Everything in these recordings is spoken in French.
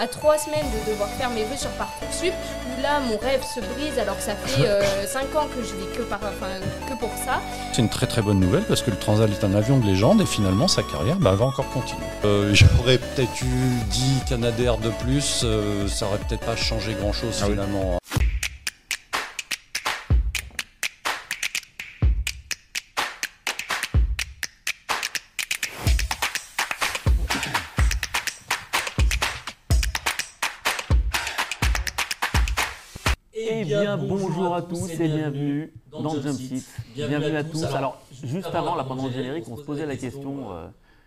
à trois semaines de devoir faire mes vœux sur Parcoursup, où là mon rêve se brise alors que ça fait 5 ans que je vis que, par, que pour ça. C'est une très très bonne nouvelle parce que le Transal est un avion de légende et finalement sa carrière bah, va encore continuer. J'aurais peut-être eu 10 Canadair de plus, ça aurait peut-être pas changé grand chose Ah oui. finalement. Bien, bonjour à tous et bienvenue dans Jump Seat. Bienvenue à tous. Alors, juste avant, là, pendant le générique, on se posait la question euh,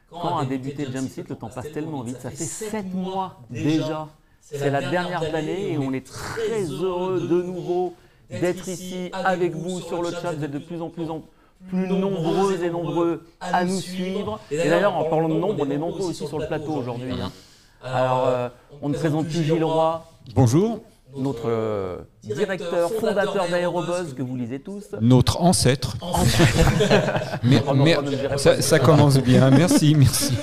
quand a débuté Jump Seat Le temps passe tellement vite. Ça fait 7 mois déjà. C'est la dernière année et on est très heureux de nouveau d'être ici avec vous sur le chat. Vous êtes de plus en plus en plus nombreux et nombreux à nous suivre. Et d'ailleurs, en parlant de nombre, on est nombreux aussi sur le plateau aujourd'hui. hein. Alors, euh, on ne présente plus Gilles Roy, Bonjour, notre euh, directeur, fondateur d'Aérobuzz, que vous lisez tous. notre ancêtre. mais, Oh mais- ça commence bien, merci, merci.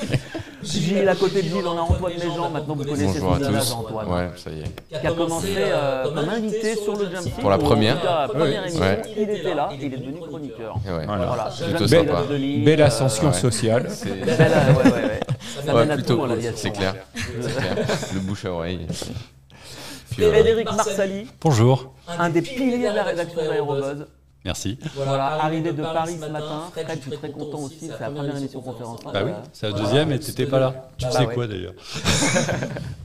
Gilles, à côté de Gilles, on a Antoine Léjean, maintenant vous connaissez Bonjour son à tous. Antoine. Ouais, ça y est. Qui a commencé euh, comme invité sur le Jump Pour la première. tout cas, première émission, Ouais. il était là, il est devenu chroniqueur. Ouais. Voilà. Voilà, Plutôt sympa. Belle ascension ouais. sociale. Belle, ouais, ouais, ouais. Ça ouais, mène à plutôt, tout, l'aviation. c'est clair. C'est clair. Le bouche à oreille. Puis, euh, Frédéric Marsali, Bonjour. un des piliers de la rédaction d'Aérobuzz. Merci. Voilà, arrivé de Paris ce matin. Fred, je suis très content aussi, c'est la première émission conférence. Bah oui, c'est la deuxième et t'étais pas là. Tu Bah sais ouais. quoi d'ailleurs?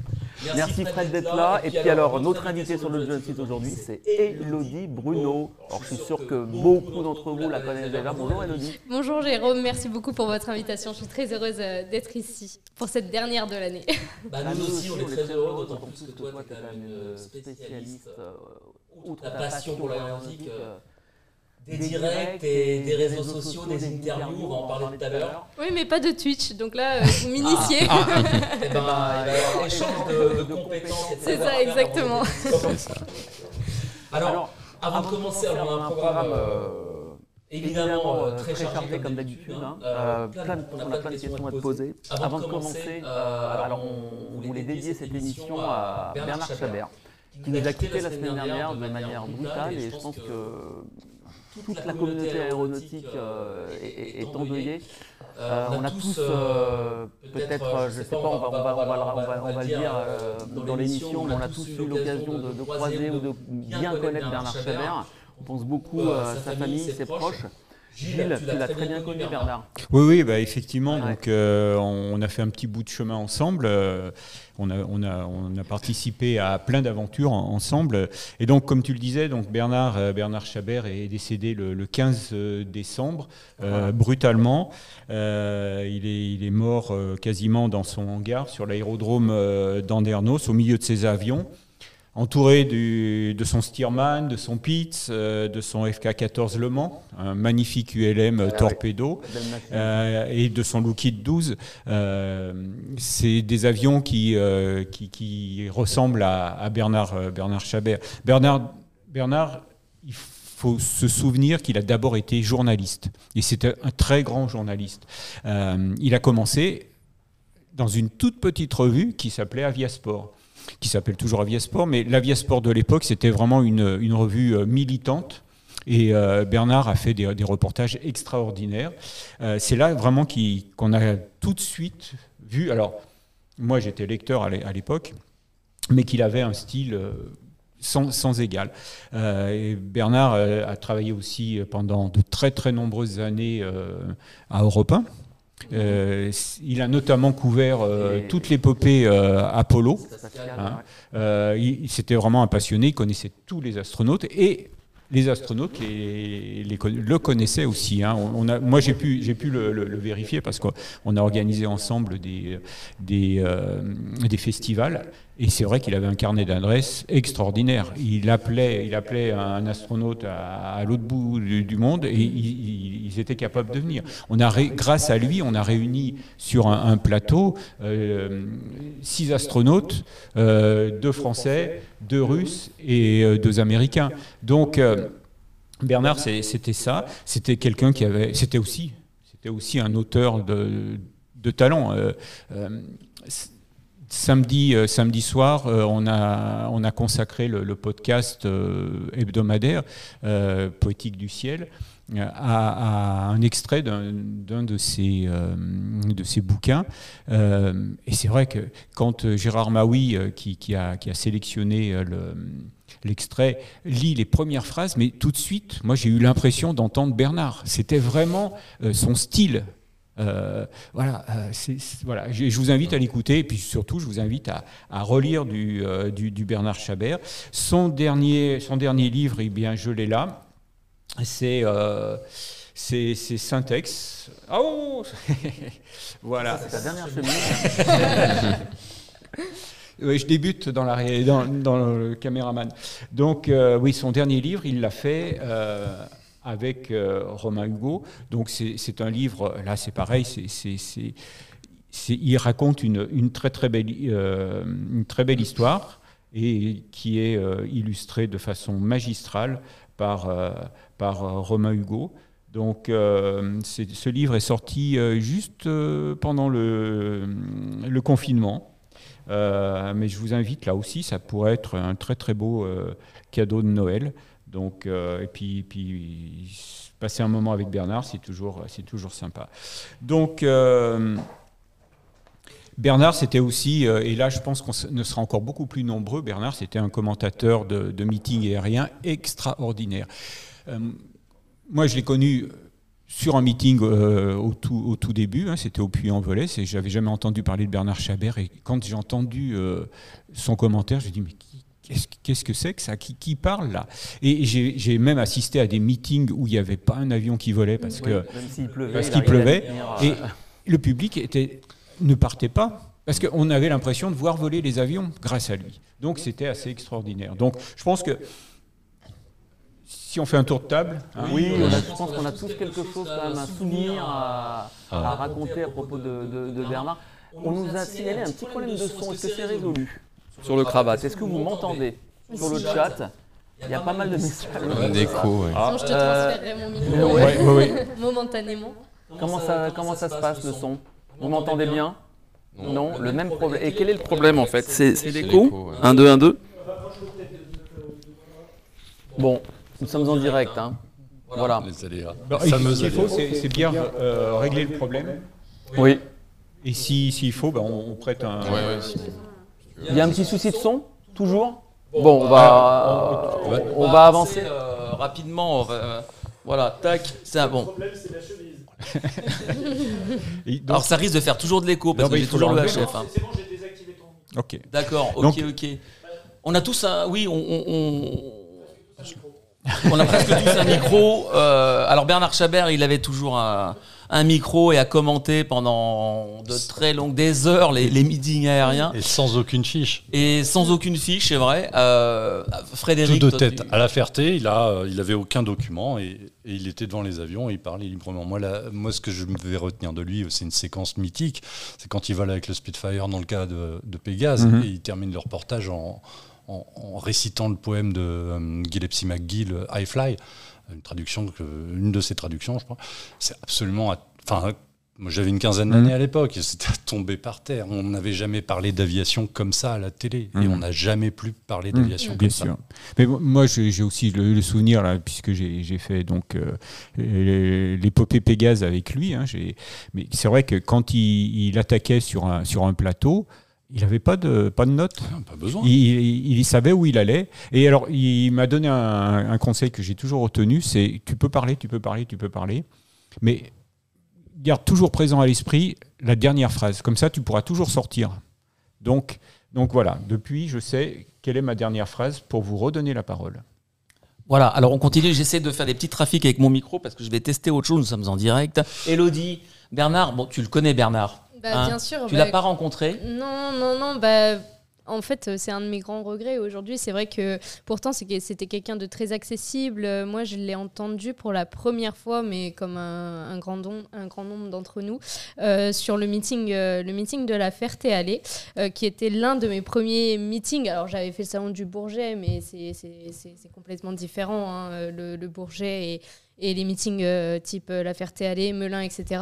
Merci Fred d'être là. Et puis alors, notre invité sur le Jump Seat aujourd'hui, c'est Elodie Bruno. Alors je suis sûr que beaucoup d'entre vous la connaissent déjà. Bonjour Elodie. Bonjour Jérôme, merci beaucoup pour votre invitation. Je suis très heureuse euh, d'être ici pour cette dernière de l'année. Bah, nous aussi, on est très heureux, d'autant plus que toi, tu es quand même une spécialiste, euh, outre ta passion pour l'aéronautique, euh, des directs et des réseaux sociaux, des interviews, on va en parler tout à l'heure. Oui, mais pas de Twitch, donc là, euh, vous m'initiez. Et ben, il va y avoir échange de, de compétences, etc. C'est ça, exactement. Alors, avant de commencer, on a un programme euh, évidemment euh, très chargé comme d'habitude. hein. hein. Euh, Euh, plein de- on a plein de questions à te poser. Avant de commencer, euh, alors on, on voulait dédier cette émission à Bernard Chabert, qui nous a quittés la semaine dernière de manière brutale et je pense que toute la communauté aéronautique euh, est, est- endeuillée. Euh, on a tous, euh, peut-être, euh, je ne sais pas, on va, le- on va- on va le dire euh, dans l'émission, mais on a tous eu l'occasion de, de croiser ou de bien connaître Bernard Chabert. On pense beaucoup à sa famille, ses proches. Gilles, tu l'as très bien connu, Bernard. Oui, oui, bah, effectivement. Ouais. Donc, euh, on a fait un petit bout de chemin ensemble. euh, on, a, on, a, on a participé à plein d'aventures en- ensemble. Et donc, comme tu le disais, donc Bernard, euh, Bernard Chabert est décédé le, le 15 décembre, euh, brutalement. Euh, il, est, il est mort euh, quasiment dans son hangar sur l'aérodrome euh, d'Andernos, au milieu de ses avions entouré du- de son Stearman, de son Pitts, euh, de son FK-14 Le Mans, un magnifique ULM Ah ouais. torpedo, euh, et de son Lockheed 12. Euh, c'est des avions qui, euh, qui, qui ressemblent à, à Bernard, euh, Bernard Chabert. Bernard, Bernard, il faut se souvenir qu'il a d'abord été journaliste, et c'était un très grand journaliste. Euh, il a commencé dans une toute petite revue qui s'appelait Aviasport qui s'appelle toujours Aviasport, mais l'Aviasport de l'époque, c'était vraiment une, une revue euh, militante. Et euh, Bernard a fait des, reportages extraordinaires. Euh, c'est là vraiment qu'on a tout de suite vu. Alors, moi, j'étais lecteur à l'é- à l'époque, mais qu'il avait un style sans, sans égal. Bernard a travaillé aussi pendant de très très nombreuses années à Europe 1. Euh, il a notamment couvert euh, toute l'épopée euh, Apollo. Hein. il, c'était vraiment un passionné, il connaissait tous les astronautes et les astronautes les- les con- le connaissaient aussi. hein. On, on a, moi, j'ai pu, j'ai pu le, le- le vérifier parce qu'on a organisé ensemble des, des, des festivals. Et c'est vrai qu'il avait un carnet d'adresses extraordinaire. Il appelait, il appelait un astronaute à, l'autre bout du, monde et il- il- ils étaient capables de venir. On a grâce à lui, on a réuni sur un, plateau euh, six astronautes, euh, deux Français, deux Russes et euh, deux Américains. Donc Bernard, c'était ça. C'était quelqu'un qui avait. C'était aussi, c'était aussi un auteur de talent. Euh, euh, samedi, samedi soir, on, a, on a consacré le, podcast hebdomadaire Poétique du ciel à, un extrait d'un de ses, de ses bouquins. et c'est vrai que quand Gérard Maui, qui, a, sélectionné le l'extrait lit les premières phrases, mais tout de suite, moi j'ai eu l'impression d'entendre Bernard. C'était vraiment euh, son style. Euh, voilà, euh, voilà. Je, vous invite à l'écouter et puis surtout je vous invite à, relire du, du, Bernard Chabert. Son dernier, son dernier livre, eh bien, je l'ai là. C'est c'est Syntex. Oh Voilà. C'est ta dernière chemise. je débute dans, la, dans, dans le caméraman. Donc, euh, oui, son dernier livre, il l'a fait euh, avec euh, Romain Hugo. Donc, c'est un livre, là, c'est pareil, c'est il raconte une, très, très belle, une très belle histoire et qui est illustrée de façon magistrale par, par Romain Hugo. Donc, ce livre est sorti juste pendant le, le confinement. Euh, mais je vous invite là aussi, ça pourrait être un très très beau euh, cadeau de Noël. Donc, euh, et puis, puis, passer un moment avec Bernard, c'est toujours, toujours sympa. Donc, Bernard, c'était aussi, et là je pense qu'on ne sera encore beaucoup plus nombreux, Bernard, c'était un commentateur de, de meeting aérien extraordinaire. moi, je l'ai connu sur un meeting euh, au, tout, au, tout, début, hein, c'était au Puy-en-Velay, j'avais jamais entendu parler de Bernard Chabert, et quand j'ai entendu euh, son commentaire, j'ai dit, mais qu'est-ce que c'est que ça? Qui, qui, parle là? Et j'ai même assisté à des meetings où il n'y avait pas un avion qui volait parce qu'il pleuvait, parce qu'il pleuvait et le public était, ne partait pas. Parce qu'on avait l'impression de voir voler les avions grâce à lui. Donc c'était assez extraordinaire. Donc je pense que si on fait un tour de table. Hein. oui, je pense qu'on a tous quelque chose, quand même, un souvenir à, raconter à propos de, Bernard. On nous a signalé un petit problème de son. Est-ce que c'est résolu sur le cravate Est-ce que vous m'entendez sur le chat il y a pas mal de messages. Un écho, oui. je te transférerai mon micro oui, oui, momentanément. Comment ça, comment ça se passe le son Vous m'entendez bien non. le même problème. Et quel est le problème en fait C'est l'écho 1, 2, 1, 2 Bon, nous sommes en direct. Hein. Voilà. ce qu'il faut, c'est bien euh, régler le problème. Oui. Et s'il si, faut, ben, on, prête un. Il y a un petit souci de son Toujours Bon, on va, on, va avancer euh, rapidement. voilà, tac, c'est un bon. Alors ça risque de faire toujours de l'écho parce que j'ai toujours le HF. Hein. C'est bon, j'ai désactivé ton. Ok. D'accord, ok, ok. On a tous un. Oui, on on a presque tous un micro. Euh, alors Bernard Chabert, il avait toujours un, micro et a commenté pendant de très longues des heures les, meetings aériens. Et sans aucune fiche. Et sans aucune fiche, c'est vrai. Euh, Frédéric. Tout de tête. À la Ferté, il a, il avait aucun document et, il était devant les avions et il parlait librement. Moi, moi, ce que je vais retenir de lui, c'est une séquence mythique. C'est quand il vole avec le Spitfire dans le cas de, de Pégase mhm. et il termine le reportage en en, récitant le poème de euh, Gillespie McGill, I Fly, une traduction, une de ses traductions, je crois. C'est absolument. Enfin, moi j'avais une quinzaine d'années mmh. à l'époque, c'était tombé par terre. On n'avait jamais parlé d'aviation comme ça à la télé, et mmh. on n'a jamais plus parlé mmh. d'aviation comme Bien ça. Sûr. Mais moi j'ai aussi le, souvenir, là, puisque j'ai fait donc euh, l'épopée Pégase avec lui. Hein, mais c'est vrai que quand il, il, attaquait sur un, sur un plateau, il n'avait pas de, pas de notes. Ah, pas besoin. Il, il, savait où il allait. Et alors, il m'a donné un, conseil que j'ai toujours retenu, c'est tu peux parler, tu peux parler, tu peux parler, mais garde toujours présent à l'esprit la dernière phrase. Comme ça, tu pourras toujours sortir. Donc, donc voilà, depuis, je sais quelle est ma dernière phrase pour vous redonner la parole. Voilà, alors on continue, j'essaie de faire des petits trafics avec mon micro parce que je vais tester autre chose, nous sommes en direct. Elodie, Bernard, bon tu le connais Bernard bah, hein bien sûr. Tu l'as bah, pas rencontré Non, non, non. Bah, en fait, c'est un de mes grands regrets aujourd'hui. C'est vrai que pourtant, c'était quelqu'un de très accessible. Moi, je l'ai entendu pour la première fois, mais comme un, grand, un grand nombre d'entre nous, euh, sur le meeting, euh, le meeting de la Ferté-Allée, euh, qui était l'un de mes premiers meetings. Alors, j'avais fait le salon du Bourget, mais c'est complètement différent. Hein. Le, le, Bourget et les meetings euh, type La Ferté-Allée, Melun, etc.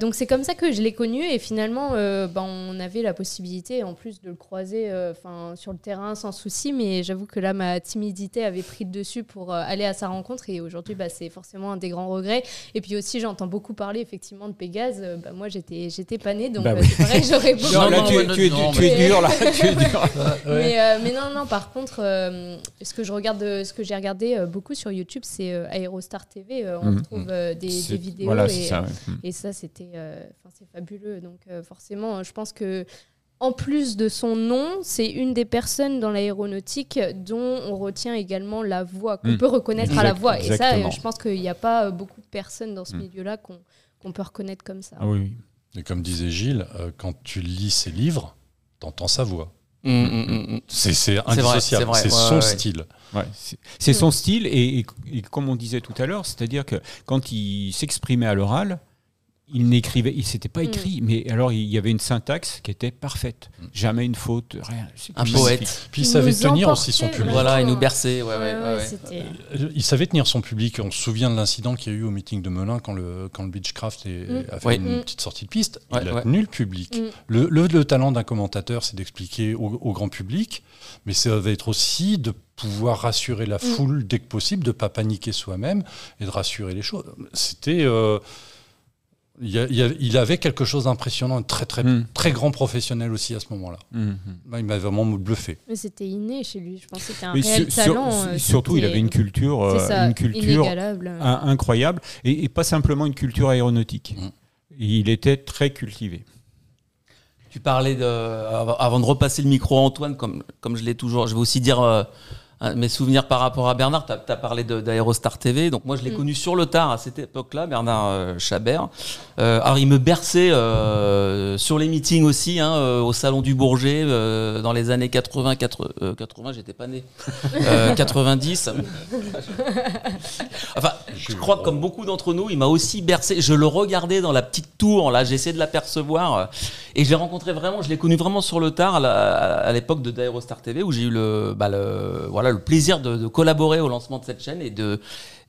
donc c'est comme ça que je l'ai connu et finalement ben, on avait la possibilité en plus de le croiser enfin sur le terrain sans souci, mais j'avoue que là ma timidité avait pris le dessus pour aller à sa rencontre. Et aujourd'hui bah, c'est forcément un des grands regrets. Et puis aussi j'entends beaucoup parler effectivement de Pégase, bah, moi j'étais j'étais pas née donc bah c'est pareil j'aurais beaucoup... là, tu, es, tu, es, dur là, tu es dur. mais, mais non non par contre ce que je regarde ce que j'ai regardé beaucoup sur YouTube c'est Aerostar TV, on mhm. trouve des, des, vidéos et ça, mhm. et, ça c'était c'est fabuleux donc forcément je pense que en plus de son nom, c'est une des personnes dans l'aéronautique dont on retient également la voix, qu'on hmm. peut reconnaître à la voix. Et ça, je pense qu'il n'y a pas beaucoup de personnes dans ce hmm. milieu-là qu'on peut reconnaître comme ça. Ah oui, Et comme disait Gilles, euh, quand tu lis ses livres, tu entends sa voix. C'est indissociable, c'est son style. c'est son style, et, comme on disait tout à l'heure, c'est-à-dire que quand il s'exprimait à l'oral, il n'écrivait, il s'était pas mm. écrit, mais alors il y avait une syntaxe qui était parfaite, mm. jamais une faute, rien. Un poète. Puis il, savait tenir aussi son public. Voilà, il nous berçait. Ouais, ouais, ouais, euh, il savait tenir son public. On se souvient de l'incident qu'il y a eu au meeting de Melun quand le quand le Beechcraft mm. a fait une petite sortie de piste. il a tenu le public. Le, le, talent d'un commentateur, c'est d'expliquer au, grand public, mais ça va être aussi de pouvoir rassurer la foule dès que possible, de pas paniquer soi-même et de rassurer les choses. C'était euh, il, avait quelque chose d'impressionnant, très très hmm. très grand professionnel aussi à ce moment-là. Hmm, hmm. Il m'a vraiment bluffé. Mais c'était inné chez lui. Je pense que c'était un réel talent. Euh, surtout, il avait une culture, euh, une culture incroyable et, pas simplement une culture aéronautique. Il était très cultivé. Tu parlais de, avant de repasser le micro à Antoine, comme comme je l'ai toujours, je vais aussi dire. Euh, mes souvenirs par rapport à Bernard, tu as, parlé d'Aérostar TV. Donc moi, je l'ai mm. connu sur le tard à cette époque-là, Bernard euh, Chabert. Euh, alors il me berçait euh, sur les meetings aussi, hein, euh, au Salon du Bourget, dans les années 80, 80, 80 j'étais pas né, 90. enfin, je crois que comme beaucoup d'entre nous, il m'a aussi bercé. Je le regardais dans la petite tour, là, j'essayais de l'apercevoir. Et je l'ai rencontré vraiment, je l'ai connu vraiment sur le tard, à l'époque de d'Aérostar TV, où j'ai eu le, bah, le, voilà, le plaisir de, collaborer au lancement de cette chaîne et de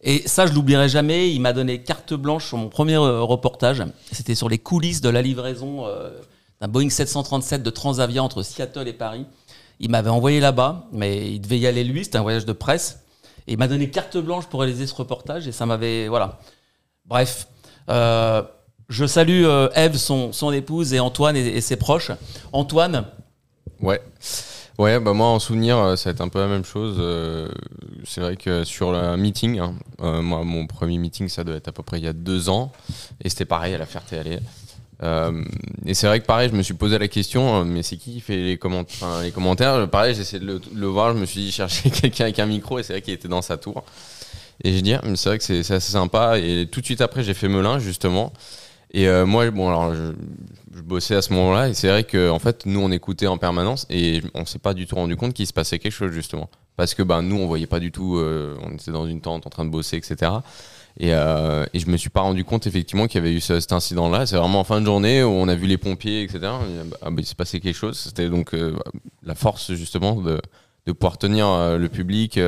et ça, je l'oublierai jamais. Il m'a donné carte blanche sur mon premier euh, reportage. C'était sur les coulisses de la livraison euh, d'un Boeing 737 de Transavia entre Seattle et Paris. Il m'avait envoyé là-bas, mais il devait y aller lui. C'était un voyage de presse. Et il m'a donné carte blanche pour réaliser ce reportage. Et ça m'avait, voilà. Bref. Euh, je salue Eve, son, son épouse, et Antoine et ses proches. Antoine. Ouais. Ouais, bah moi en souvenir, euh, ça va être un peu la même chose. Euh, c'est vrai que sur le meeting, hein, euh, moi mon premier meeting, ça doit être à peu près il y a deux ans, et c'était pareil à la Ferté-Allée. et c'est vrai que pareil, je me suis posé la question, mais c'est qui qui fait les, commentaires? Pareil, j'ai essayé de le, voir, je me suis dit chercher quelqu'un avec un micro, et c'est vrai qu'il était dans sa tour. Et j'ai dit, ah, c'est vrai que c'est assez sympa. Et tout de suite après, j'ai fait Melun justement. Et moi, bon, alors je, je bossais à ce moment-là. Et c'est vrai que en fait nous on écoutait en permanence et on s'est pas du tout rendu compte qu'il se passait quelque chose justement. Parce que ben nous on voyait pas du tout euh, on était dans une tente en train de bosser etc et, euh, et je me suis pas rendu compte effectivement qu'il y avait eu cet incident là c'est vraiment en fin de journée où on a vu les pompiers etc ah, ben, il s'est passé quelque chose. C'était donc euh, la force justement de, de pouvoir tenir euh, le public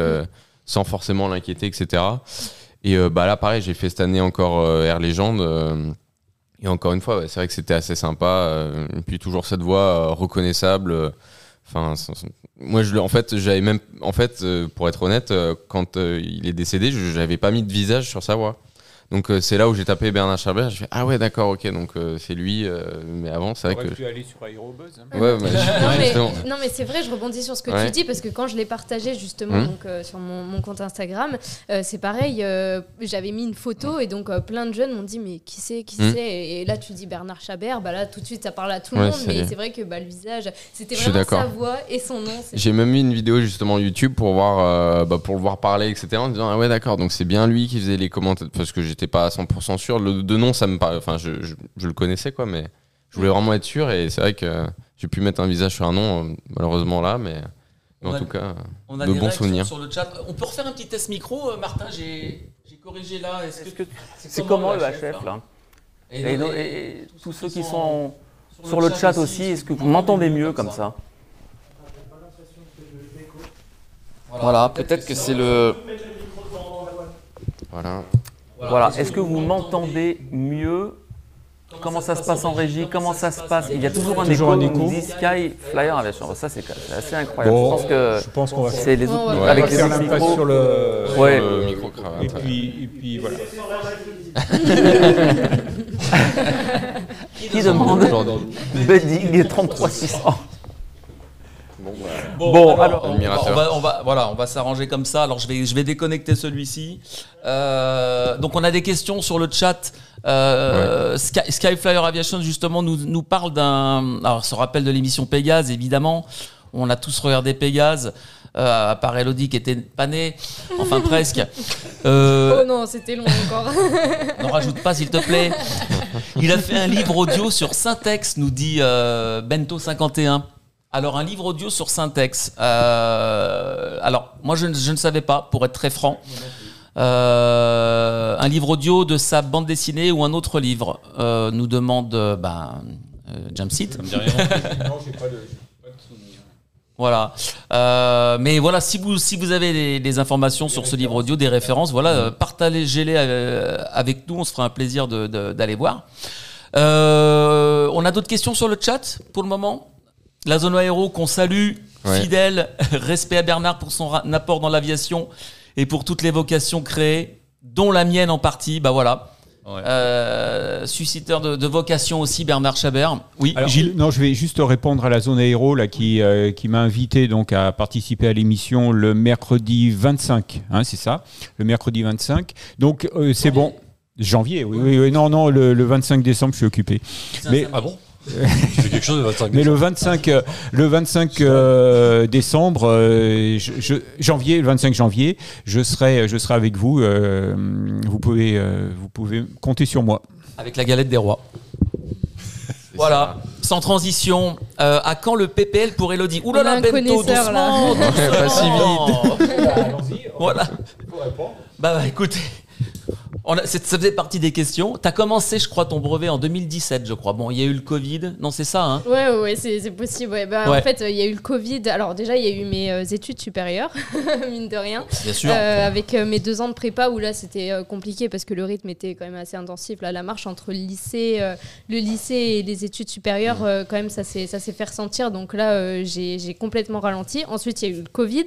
sans forcément l'inquiéter etc et bah là pareil j'ai fait cette année encore Air Légende et encore une fois, c'est vrai que c'était assez sympa. Euh, et puis toujours cette voix euh, reconnaissable. Euh, enfin, moi, je, en fait, j'avais même, en fait, pour être honnête, quand il est décédé, je n'avais pas mis de visage sur sa voix. Donc euh, c'est là où j'ai tapé Bernard Chabert. Je fais ah ouais d'accord ok donc euh, c'est lui. Euh, mais avant c'est vrai que. pu aller sur Aerobuzz. Hein. Ouais, mais, non, mais, c'est vrai je rebondis sur ce que tu dis parce que quand je l'ai partagé justement hum. donc sur mon, compte Instagram c'est pareil j'avais mis une photo et donc plein de jeunes m'ont dit mais qui c'est qui hum. c'est? Et, là tu dis Bernard Chabert bah là tout de suite ça parle à tout le monde mais c'est vrai que bah, le visage c'était vraiment sa voix et son nom. J'ai même mis une vidéo justement YouTube pour voir bah, pour le voir parler etc en disant ah ouais d'accord donc c'est bien lui qui faisait les commentaires parce que j'étais pas à 100% sûr. Le, de nom, ça me paraît. Enfin, je, je, le connaissais, quoi, mais je voulais vraiment être sûr. Et c'est vrai que j'ai pu mettre un visage sur un nom, euh, malheureusement là, mais, en tout cas, on a de bons souvenirs. Sur le chat. On peut refaire un petit test micro, euh, Martin J'ai corrigé là. Est-ce que c'est comment, le HF, là et, tous ceux qui sont sur le chat aussi, est-ce que vous m'entendez mieux comme ça Voilà, peut-être que c'est le. Voilà. Voilà. Est-ce que vous m'entendez mieux Comment ça se passe en régie? Comment ça se passe? Il y a toujours un Toujours écho. un écho. Sky Flyer Aviation. Ça, c'est c'est assez incroyable. Bon, je pense que je pense qu'on va c'est les autres, Ouais, ouais. avec les autres micros. sur le. Ouais. Le micro-cravate. Et puis, et puis voilà. Qui demande Bedding 33600 Bon, Bon, alors, alors, on, va, admirateur. on va- on va- voilà, on va s'arranger comme ça. Alors, je vais, je vais déconnecter celui-ci. Euh, donc, on a des questions sur le chat. Euh, Sky, Skyflyer Aviation, justement, nous, nous parle d'un. Alors, se rappelle de l'émission Pégase, évidemment. On a tous regardé Pégase. Euh, à part Elodie qui était pas née. Enfin, presque. Euh, Oh non, c'était long encore. N'en rajoute pas, s'il te plaît. Il a fait un livre audio sur Syntex, nous dit euh, Bento51. Alors, un livre audio sur Syntex. Euh, alors, moi, je, ne- je ne savais pas, pour être très franc. Euh, un livre audio de sa bande dessinée ou un autre livre euh, nous demande euh, ben, euh, Jamsit. Non, j'ai pas de. souvenir. Voilà. Euh, mais voilà, si vous, si vous avez des, des informations sur ce livre audio, des références, voilà, euh, partagez-les avec nous. On se fera un plaisir de- de- d'aller voir. Euh, on a d'autres questions sur le chat pour le moment? La zone aéro qu'on salue, Ouais. fidèle, respect à Bernard pour son apport dans l'aviation et pour toutes les vocations créées, dont la mienne en partie. Bah voilà. Ouais. Euh, susciteur de, de vocation aussi, Bernard Chabert. Oui, Alors, Gilles. Non, je vais juste répondre à la zone aéro là, qui, euh, qui m'a invité donc à participer à l'émission le mercredi 25. Hein, c'est ça, le mercredi 25. Donc euh, c'est bon. Janvier, oui, oui, oui. Non, non, le, le 25 décembre, je suis occupé. Mais, Ah bon Tu fais quelque chose de 25 mais le 25, euh, le 25 euh, décembre, euh, je- je- janvier, le 25 janvier, je serai, je serai avec vous. euh, vous pouvez, euh, vous pouvez compter sur moi. Avec la galette des rois. Voilà, sans transition. Euh, à quand le PPL pour Elodie Ouh là là, Bento, connaisseur, là. doucement, doucement. Pas si Voilà. Bah, bah, écoutez, on a- ça faisait partie des questions. Tu as commencé, je crois, ton brevet en 2017, je crois. Bon, il y a eu le Covid. Non, c'est ça, hein Ouais, ouais, c'est c'est possible. Ouais. Bah, Ouais. En fait, euh, il y a eu le Covid. Alors, déjà, il y a eu mes euh, études supérieures, mine de rien. Bien sûr. Euh, avec euh, mes deux ans de prépa où là c'était compliqué parce que le rythme était quand même assez intensif. Là, la marche entre le lycée, le lycée et les études supérieures, euh, quand même, ça s'est fait ressentir. Donc là, j'ai j'ai complètement ralenti. Ensuite, il y a eu le Covid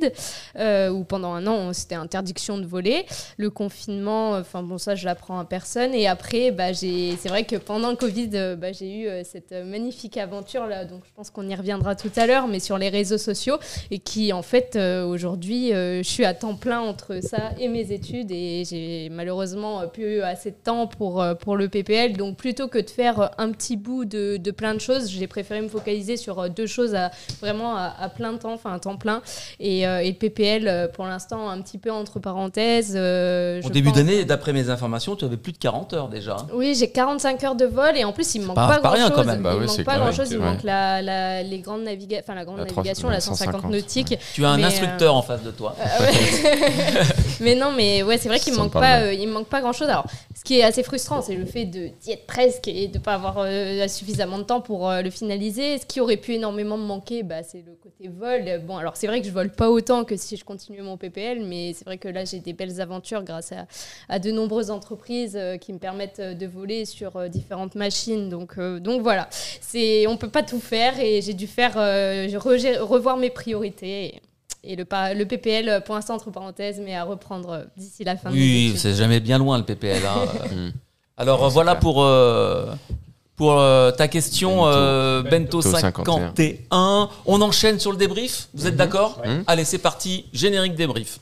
où pendant un an c'était interdiction de voler. Le confinement, enfin bon, ça je l'apprends à personne. Et après, bah, c'est vrai que pendant le Covid, euh, bah, j'ai eu euh, cette euh, magnifique aventure là. Donc je pense qu'on y reviendra tout à l'heure, mais sur les réseaux sociaux et qui en fait aujourd'hui je suis à temps plein entre ça et mes études et j'ai malheureusement plus assez de temps pour, pour le PPL donc plutôt que de faire un petit bout de, de plein de choses j'ai préféré me focaliser sur deux choses à, vraiment à, à plein temps enfin à temps plein et, et le PPL pour l'instant un petit peu entre parenthèses Au début d'année, d'après mes informations, tu avais plus de 40 heures déjà. hein. oui, j'ai 45 heures de vol et en plus il me manque pas- pas, c'est pas grand rien chose. quand même. Bah il c'est manque pas clair, grand chose. Il ouais. manque la, la- les grandes naviga- enfin la grande La 300, navigation, la 150, 150, nautique. Tu as un Mais, euh, instructeur en face de toi. Euh, ouais. mais non, mais ouais, c'est vrai qu'il me manque pas, euh, il me manque pas grand chose. Alors, ce qui est assez frustrant, c'est le fait de d'y être presque et de pas avoir euh, suffisamment de temps pour euh, le finaliser. Ce qui aurait pu énormément me manquer, bah, c'est le côté vol. Bon, alors c'est vrai que je vole pas autant que si je continuais mon PPL, mais c'est vrai que là j'ai des belles aventures grâce à, à de nombreuses entreprises euh, qui me permettent euh, de voler sur euh, différentes machines. Donc, euh, donc voilà, c'est on peut pas tout faire et j'ai dû faire euh, re- revoir mes priorités. Et, et le, le PPL, pour l'instant, entre parenthèses, mais à reprendre d'ici la fin Oui, c'est jamais bien loin le PPL. hein. Mm. Alors voilà clair. pour, euh, pour euh, ta question, Bento. euh, Bento, Bento 51. On enchaîne sur le débrief, vous êtes d'accord Mhm. Allez, c'est parti, générique débrief.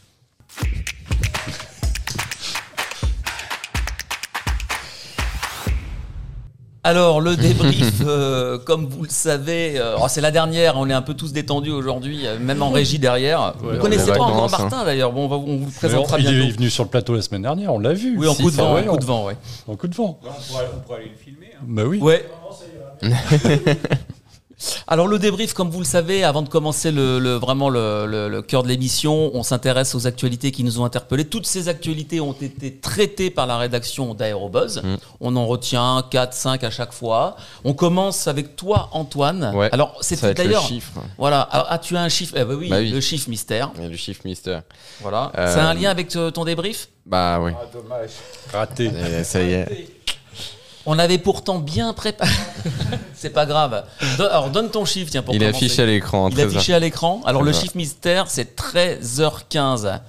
Alors le débrief, euh, comme vous le savez, euh, oh, c'est la dernière, on est un peu tous détendus aujourd'hui, euh, même en régie derrière. vous Ouais, connaissez pas encore vacances, hein. Martin d'ailleurs, bon, on, va, on vous le présentera il bientôt. est venu sur le plateau la semaine dernière, on l'a vu. Oui, en Si, coup de vent, ouais, en coup de vent, ouais. En coup de vent. On pourrait, aller le filmer. hein. Bah oui. Ouais. Alors le débrief, comme vous le savez, avant de commencer le, vraiment le, cœur de l'émission, on s'intéresse aux actualités qui nous ont interpellés. Toutes ces actualités ont été traitées par la rédaction d'Aérobuzz. Mm. On en retient 4, 5 à chaque fois. On commence avec toi, Antoine. Alors c'est d'ailleurs. Voilà. Alors, ah, tu as un chiffre eh ben oui, bah le chiffre mystère. le chiffre mystère. Voilà. C'est un lien avec ton débrief? Bah oui. Ah, dommage. Raté. ça y est. On avait pourtant bien préparé. c'est pas grave. Alors donne ton chiffre, tiens, pour Il est affiché à l'écran. Il est affiché à l'écran. Alors le chiffre mystère, c'est 13h15.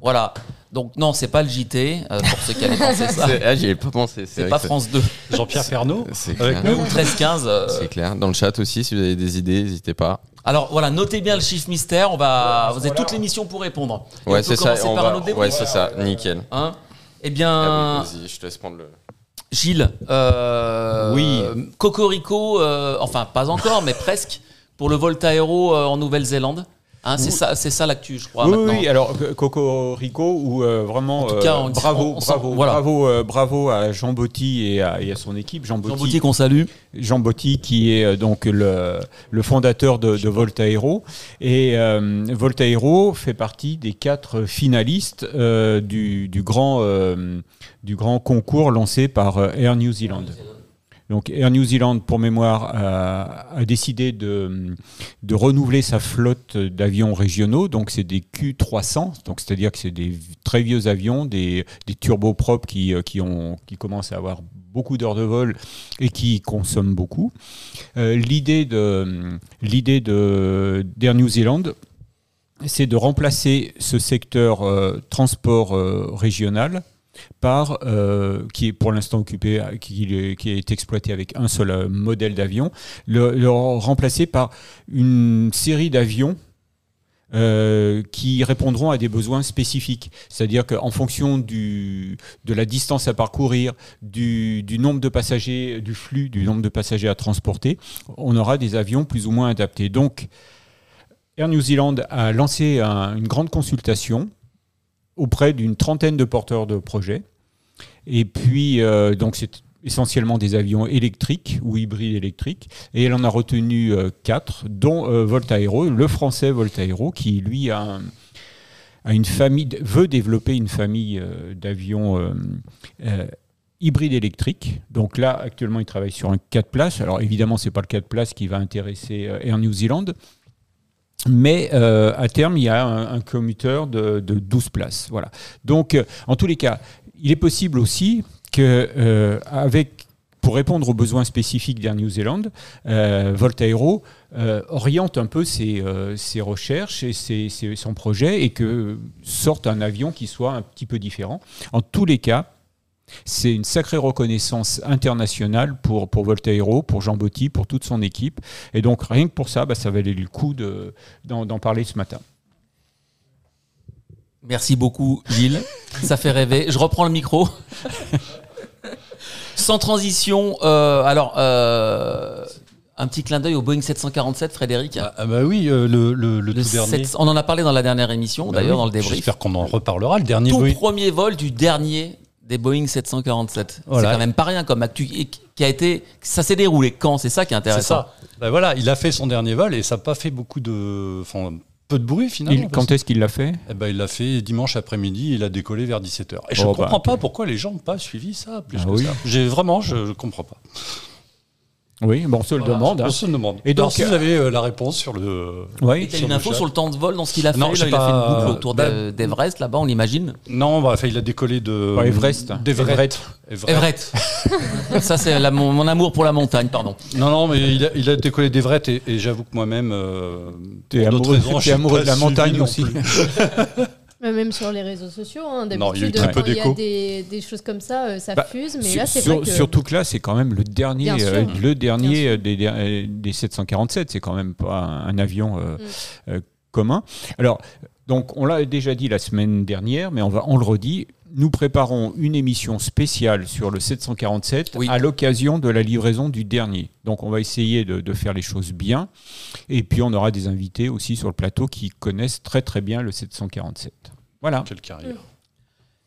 Voilà. Donc non, c'est pas le JT, euh, pour ceux qui avaient pensé ça. Ah, j'y ai pas pensé. C'est pas France 2. Jean-Pierre Pernaud avec nous. 13-15. Euh. C'est clair. Dans le chat aussi, si vous avez des idées, n'hésitez pas. Alors voilà, notez bien le chiffre mystère. On va, vous avez toute l'émission pour répondre. ouais, c'est ça. Ouais, c'est ça. Nickel. Hein? Eh bien. Ah vas-y, je te laisse prendre le. Gilles, euh, oui. Cocorico, euh, enfin pas encore, mais presque, pour le Voltaero euh, en Nouvelle-Zélande. Hein, c'est ça, c'est ça l'actu, je crois. Oui, oui alors Cocorico ou vraiment bravo, bravo, bravo, bravo à Jean Botti et à, son équipe. Jean Botti, qu'on salue. Jean Botti qui est donc le, le fondateur de, de Voltaero et Voltaero fait partie des quatre finalistes du, du, grand du grand concours lancé par euh, Air New Zealand. Donc Air New Zealand, pour mémoire, a, décidé de, renouveler sa flotte d'avions régionaux. C'est des Q300, donc c'est-à-dire que c'est des très vieux avions, des, qui, euh, qui, commencent à avoir beaucoup d'heures de vol et qui consomment beaucoup. Euh, l'idée de l'idée de d'Air New Zealand, c'est de remplacer ce secteur transport régional par, euh, qui est pour l'instant occupé, qui, est exploité avec un seul euh, modèle d'avion, le, remplacer par une série d'avions euh, qui répondront à des besoins spécifiques. C'est-à-dire qu'en fonction du, de la distance à parcourir, du, nombre de passagers, du flux, du nombre de passagers à transporter, on aura des avions plus ou moins adaptés. Donc, Air New Zealand a lancé une grande consultation auprès d'une trentaine de porteurs de projets. Et puis, euh, donc c'est essentiellement des avions électriques ou hybrides électriques. Et elle en a retenu euh, quatre, dont euh, Voltaero, le français Voltaero, qui lui a, une famille, veut développer une famille d'avions hybrides électriques. Donc là, actuellement, il travaille sur un 4 places. Alors évidemment, ce n'est pas le 4 places qui va intéresser Air New Zealand. Mais euh, à terme, il y a un, commuteur de, 12 places. Voilà. Donc, euh, en tous les cas, il est possible aussi que, euh, pour répondre aux besoins spécifiques d'Air New Zealand, Voltaero oriente un peu ses, recherches et ses, son projet et que sorte un avion qui soit un petit peu différent. En tous les cas, c'est une sacrée reconnaissance internationale pour, pour Voltaero, pour Jean Botti, pour toute son équipe. Et donc, rien que pour ça, bah, ça valait le coup d'en parler ce matin. Merci beaucoup, Gilles. ça fait rêver. Je reprends le micro. Sans transition, euh, alors. Euh, un petit clin d'œil au Boeing 747, Frédéric. Ah, ah bah oui, euh, le, le, tout dernier. on en a parlé dans la dernière émission, bah d'ailleurs dans le débrief. J'espère qu'on en reparlera. Le dernier tout premier vol du dernier des Boeing 747. C'est quand même pas rien comme actu qui a été. Ça s'est déroulé quand? C'est ça qui est intéressant. C'est ça. Ben voilà, il a fait son dernier vol et ça n'a pas fait beaucoup de. Enfin, peu de bruit finalement. quand est-ce qu'il l'a fait? Eh ben, Il l'a fait dimanche après-midi, il a décollé vers 17h. Et je ne oh, comprends bah, pas pourquoi les gens n'ont pas suivi ça plus ah que ça. J'ai, vraiment, je ne comprends pas. Oui, bon, on se le demande. On se le demande. Et donc, si vous avez euh, la réponse sur le. Oui. Tu as une info sur le temps de vol dans ce qu'il a fait non, Il a fait une boucle autour bah, d'Everest, là-bas, on l'imagine Non, bah, il a décollé de. Everest. D'Everest. Everest. Ça, c'est mon, amour pour la montagne, pardon. Non, non, mais il a, il a décollé d'Everest et, j'avoue que moi-même. Euh, T'es amoureux, amoureux de la montagne aussi. Même sur les réseaux sociaux, hein, d'habitude, quand il y a des, des, choses comme ça, euh, ça bah, fuse. Mais là, c'est que... Surtout que là, c'est quand même le dernier, euh, le dernier des, des, 747. C'est quand même pas un, avion euh, mm. commun. Alors, donc, on l'a déjà dit la semaine dernière, mais on, va, on le redit. Nous préparons une émission spéciale sur le 747 à l'occasion de la livraison du dernier. Donc on va essayer de, de, faire les choses bien. Et puis on aura des invités aussi sur le plateau qui connaissent très très bien le 747. Voilà. Quelle carrière.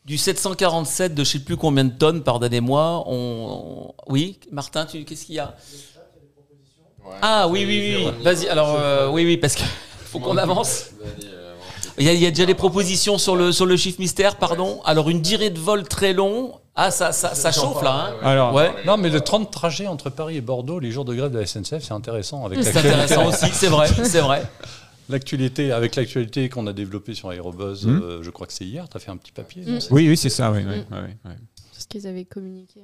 Du 747 de je ne sais plus combien de tonnes, pardonnez-moi. On... Oui, Martin, qu'est-ce qu'il y a? Ah oui, oui, oui. Vas-y, alors, euh, oui, oui, parce qu'il faut qu'on avance. Il y, a, il y, a, déjà des propositions sur le, sur le chiffre mystère, pardon. Alors, une durée de vol très long. Ah, ça, ça, ça chauffe là. Hein Alors, ouais. Non, mais le 30 trajet entre Paris et Bordeaux, les jours de grève de la SNCF, c'est intéressant. C'est intéressant aussi, c'est vrai, c'est vrai. L'actualité, avec l'actualité qu'on a développée sur Aerobuzz, mmh. euh, je crois que c'est hier, tu as fait un petit papier. Mmh. Oui, oui, c'est ça, oui. oui, oui, oui. C'est ce qu'ils avaient communiqué.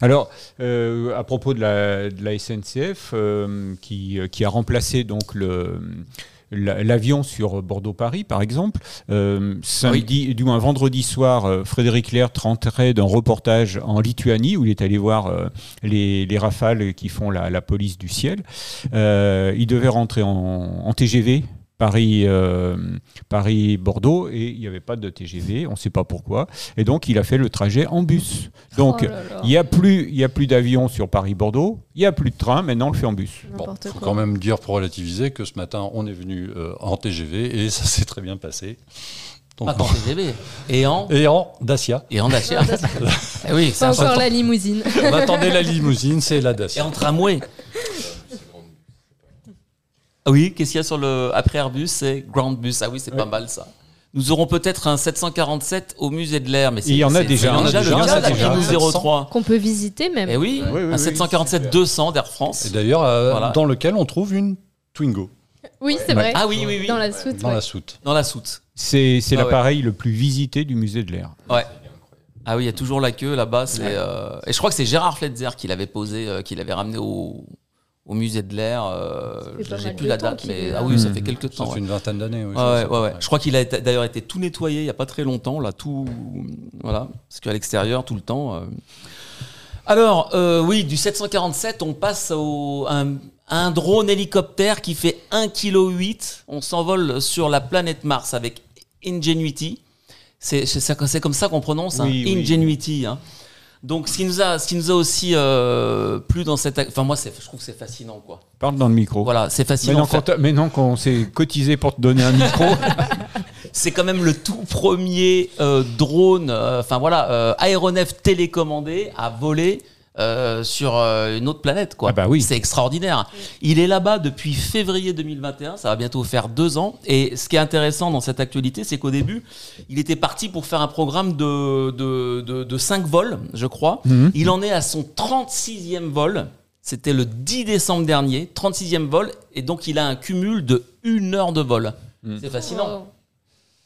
Alors, euh, à propos de la, de la SNCF, euh, qui, qui, a remplacé donc le l'avion sur Bordeaux-Paris, par exemple. Euh, samedi, du moins vendredi soir, euh, Frédéric Lair rentrait d'un reportage en Lituanie où il est allé voir euh, les, les, rafales qui font la, la police du ciel. Euh, il devait rentrer en, en TGV Paris, euh, Paris Bordeaux et il n'y avait pas de TGV, on ne sait pas pourquoi. Et donc il a fait le trajet en bus. Donc oh il n'y a plus, il a plus d'avions sur Paris Bordeaux, il n'y a plus de train, maintenant on le fait en bus. Il bon, faut quand même dire pour relativiser que ce matin on est venu euh, en TGV et ça s'est très bien passé. Donc, Pas en TGV. Et en Et en Dacia. Et en Dacia. eh oui, c'est encore la limousine. On attendait la limousine, c'est la Dacia. Et en tramway. Ah oui, qu'est-ce qu'il y a sur le. Après Airbus, c'est Ground Bus. Ah oui, c'est pas mal ça. Nous aurons peut-être un 747 au musée de l'air, mais il y en a déjà. Il y en a déjà le 03 qu'on peut visiter même. Et eh oui, oui, oui un 747-200 d'Air France. Et d'ailleurs, euh, voilà. dans lequel on trouve une Twingo. Oui, c'est vrai. Ah oui, oui, oui. Dans la soute. Dans la soute. Dans la soute. C'est ah, l'appareil le plus visité du musée de l'air. Ouais. Ah oui, il y a toujours la queue là-bas. Euh... Et je crois que c'est Gérard Fletzer qui l'avait posé, euh, qui l'avait ramené au, au musée de l'air. Euh, J'ai plus la date, mais ah oui, ça fait quelques temps. Ça fait une vingtaine d'années. Oui, ouais, ouais, ouais. Je crois qu'il a d'ailleurs été tout nettoyé il n'y a pas très longtemps, là, tout, voilà, parce qu'à l'extérieur, tout le temps. Euh... Alors, euh, oui, du 747, on passe au un, un drone hélicoptère qui fait 1,8 kg. On s'envole sur la planète Mars avec Ingenuity. C'est comme ça qu'on prononce, hein, Ingenuity. Hein. Donc, ce qui nous a, ce qui nous a aussi euh, plu dans cette, enfin moi, je trouve que c'est fascinant, quoi. Parle dans le micro. Voilà, c'est fascinant. Mais non, quand on s'est cotisé pour te donner un micro. c'est quand même le tout premier euh, drone, euh, enfin voilà, euh, aéronef télécommandé à voler euh, sur euh, une autre planète. Quoi. Ah bah oui. C'est extraordinaire. Il est là-bas depuis février 2021, ça va bientôt faire deux ans. Et ce qui est intéressant dans cette actualité, c'est qu'au début, il était parti pour faire un programme de, de, de, de 5 vols, je crois. Mhm. Il en est à son 36e vol. C'était le 10 décembre dernier, 36e vol. Et donc, il a un cumul de une heure de vol. Mhm. C'est fascinant.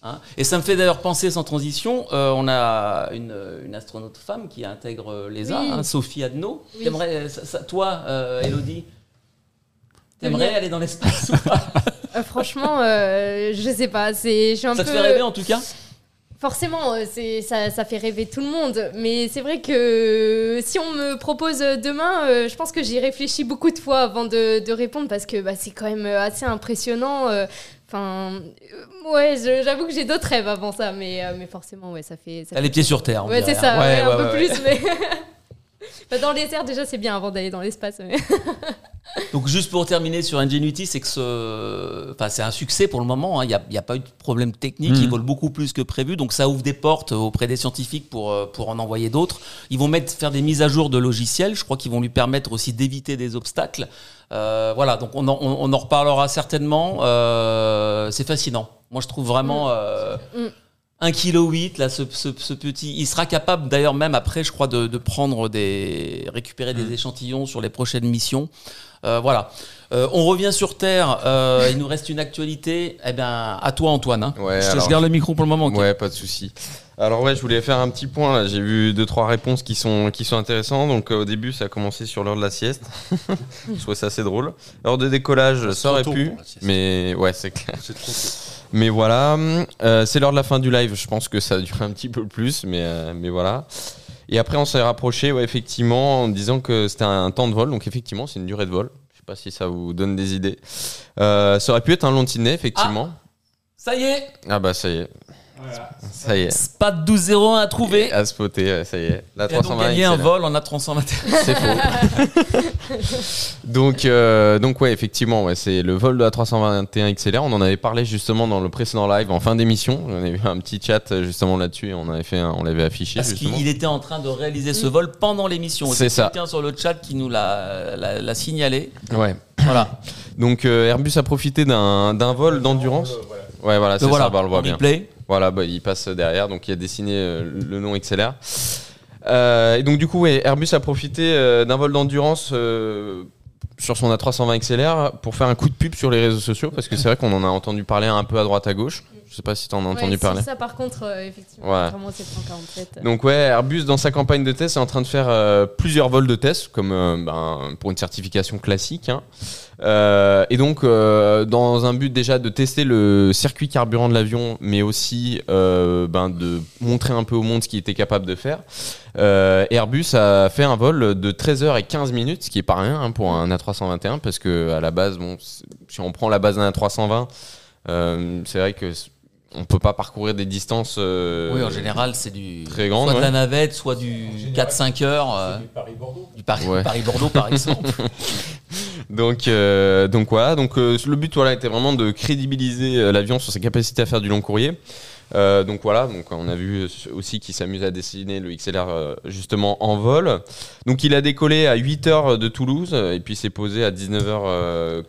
Hein et ça me fait d'ailleurs penser sans transition, euh, on a une, une, astronaute femme qui intègre l'ESA, oui. hein, Sophie Adno. Oui. Ça, ça, toi, euh, Elodie, t'aimerais aller dans l'espace ou pas euh, Franchement, euh, je sais pas. Ça peu... te fait rêver en tout cas Forcément, euh, ça, ça, fait rêver tout le monde. Mais c'est vrai que si on me propose demain, euh, je pense que j'y réfléchis beaucoup de fois avant de, de répondre parce que bah, c'est quand même assez impressionnant. Enfin, euh, ouais, j'avoue que j'ai d'autres rêves avant ça, mais, euh, mais forcément, ouais, ça fait. Ça fait... les pieds sur terre. Ouais, c'est ça, ouais, ouais, un peu plus, mais. bah, dans les airs, déjà, c'est bien avant d'aller dans l'espace. Mais... Donc, juste pour terminer sur Ingenuity, c'est que ce... enfin, c'est un succès pour le moment. Il hein. n'y a, a, pas eu de problème technique. Mmh. Ils volent beaucoup plus que prévu. Donc, ça ouvre des portes auprès des scientifiques pour, euh, pour en envoyer d'autres. Ils vont mettre, faire des mises à jour de logiciels. Je crois qu'ils vont lui permettre aussi d'éviter des obstacles. Euh, voilà, donc on en, on, on en reparlera certainement. Euh, c'est fascinant. Moi, je trouve vraiment. Euh, mm. 1,8 kg, là, ce, ce, ce, petit. Il sera capable, d'ailleurs, même après, je crois, de, de prendre des. récupérer des mmh. échantillons sur les prochaines missions. Euh, voilà. Euh, on revient sur Terre. Euh, il nous reste une actualité. Eh bien, à toi, Antoine. Hein. Ouais, je, alors, je, garde le micro pour le moment. Okay. Ouais, pas de souci. Alors ouais, je voulais faire un petit point. J'ai vu deux trois réponses qui sont qui sont intéressantes. Donc euh, au début, ça a commencé sur l'heure de la sieste. je trouvais ça assez drôle. L'heure de décollage, ça aurait pu, mais ouais, c'est clair. C'est trop tôt. Mais voilà, euh, c'est l'heure de la fin du live. Je pense que ça a duré un petit peu plus, mais, euh, mais voilà. Et après, on s'est rapproché, ouais, effectivement, en disant que c'était un, un, temps de vol. Donc, effectivement, c'est une durée de vol. Je sais pas si ça vous donne des idées. Euh, ça aurait pu être un long effectivement. Ah, ça y est Ah bah, ça y est. Ça y est. SPAT 1201 à trouver. À spotter, ça y est. La Et a donc 320 gagné un vol en A321. C'est faux. donc, euh, donc ouais, effectivement, ouais, c'est le vol de la 321 XLR. On en avait parlé justement dans le précédent live en fin d'émission. On avait eu un petit chat euh, justement là-dessus et on avait fait, un- on l'avait affiché Parce justement. qu'il était en train de réaliser ce vol pendant l'émission. C'est ça. quelqu'un sur le chat qui nous l'a l'a- l'a signalé. Ouais. Voilà. Donc euh, Airbus a profité d'un d'un vol d'endurance. Ouais, voilà, c'est Le voilà, ça, on le voit en bien. replay. Voilà, bah, il passe derrière, donc il a dessiné euh, le nom XLR. Euh, et donc du coup, Airbus a profité euh, d'un vol d'endurance sur son A320 XLR pour faire un coup de pub sur les réseaux sociaux, parce que c'est vrai qu'on en a entendu parler un peu à droite à gauche. Je sais pas si tu en as entendu Ouais, parler. Ça, par contre, euh, effectivement, Ouais. au 747. euh, Donc ouais, Airbus dans sa campagne de test est en train de faire euh, plusieurs vols de test, comme euh, ben, pour une certification classique. hein. Et donc dans un but déjà de tester le circuit carburant de l'avion, mais aussi ben, de montrer un peu au monde ce qu'il était capable de faire. Airbus a fait un vol de 13 h et 15 minutes, ce qui est pas rien hein, pour un A321, parce que à la base, bon, c'est- si on prend la base d'un A320, euh, c'est vrai que on peut pas parcourir des distances. euh, Oui, en général, c'est du. très grandes, Soit de ouais. la navette, soit du 4-5 heures. euh, du Paris- Ouais. Paris-Bordeaux, par exemple. Donc, euh, donc voilà. Donc euh, le but voilà était vraiment de crédibiliser l'avion sur ses capacités à faire du long courrier. Euh, donc voilà. Donc on a vu aussi qu'il s'amuse à dessiner le XLR euh, justement en vol. Donc il a décollé à 8h de Toulouse euh, et puis s'est posé à 19h15.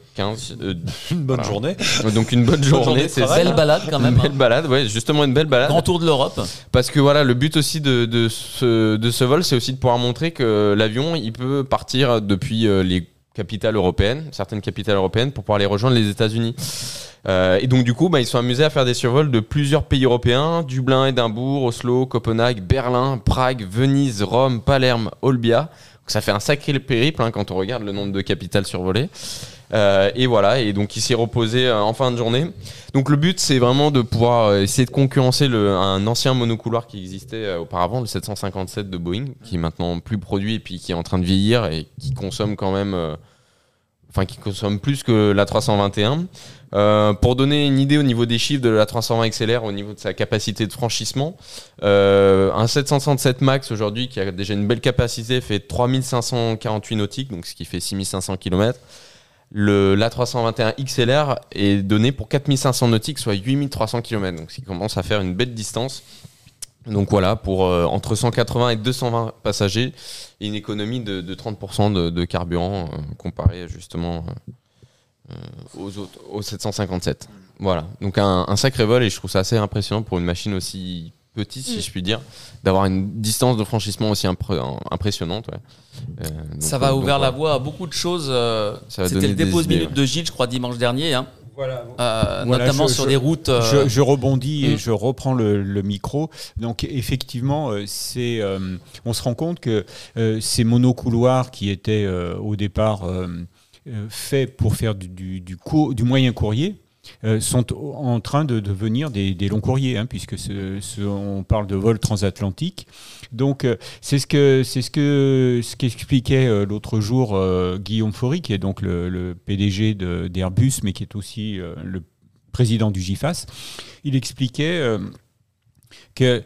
euh, Une bonne Voilà. journée. donc une bonne journée C'est travail. ça. Belle balade quand même. Une belle hein. balade, ouais, justement une belle balade. Grand tour de l'Europe. Parce que voilà, le but aussi de, de ce, de ce vol, c'est aussi de pouvoir montrer que l'avion, il peut partir depuis euh, les capitales européennes, certaines capitales européennes, pour pouvoir aller rejoindre les États-Unis. Euh, et donc du coup, bah, ils sont amusés à faire des survols de plusieurs pays européens Dublin, Édimbourg, Oslo, Copenhague, Berlin, Prague, Venise, Rome, Palerme, Olbia. Donc ça fait un sacré périple hein, quand on regarde le nombre de capitales survolées. Euh, et voilà, et donc il s'est reposé euh, en fin de journée. Donc le but, c'est vraiment de pouvoir euh, essayer de concurrencer un ancien monocouloir qui existait auparavant, le 757 de Boeing, qui est maintenant plus produit et puis qui est en train de vieillir et qui consomme quand même, enfin qui consomme plus que la 321. Euh, pour donner une idée au niveau des chiffres de la 320 XLR, au niveau de sa capacité de franchissement, un 767 Max aujourd'hui qui a déjà une belle capacité fait 3548 nautiques, donc ce qui fait 6500 km. Le l'A321 XLR est donné pour 4500 nautiques, soit 8300 km, donc ce qui commence à faire une belle distance. Donc voilà, pour euh, entre 180 et 220 passagers, une économie de, de 30% de, carburant euh, comparé justement euh, euh, aux, autres, aux 757. Voilà, donc un sacré vol et je trouve ça assez impressionnant pour une machine aussi petite, si Mm. je puis dire, d'avoir une distance de franchissement aussi impressionnante. ouais. Euh, donc, Ça va euh, ouvrir donc, la voilà. voie à beaucoup de choses. euh, C'était le des dépose minute ouais. de Gilles, je crois, dimanche dernier. hein. Voilà. Euh, Voilà, notamment je- sur je- les routes. euh, Je, je rebondis et Mm. je reprends le, le micro. Donc effectivement, c'est, euh, on se rend compte que euh, ces monocouloirs qui étaient euh, au départ faits pour faire du, du, du cour- du moyen courrier euh, sont en train de devenir des, des longs courriers, hein, puisque on parle de vol transatlantique. Donc euh, c'est ce que c'est ce que ce qu'expliquait euh, l'autre jour Guillaume Faury, qui est donc le, le PDG d'Airbus, mais qui est aussi le président du GIFAS, il expliquait euh,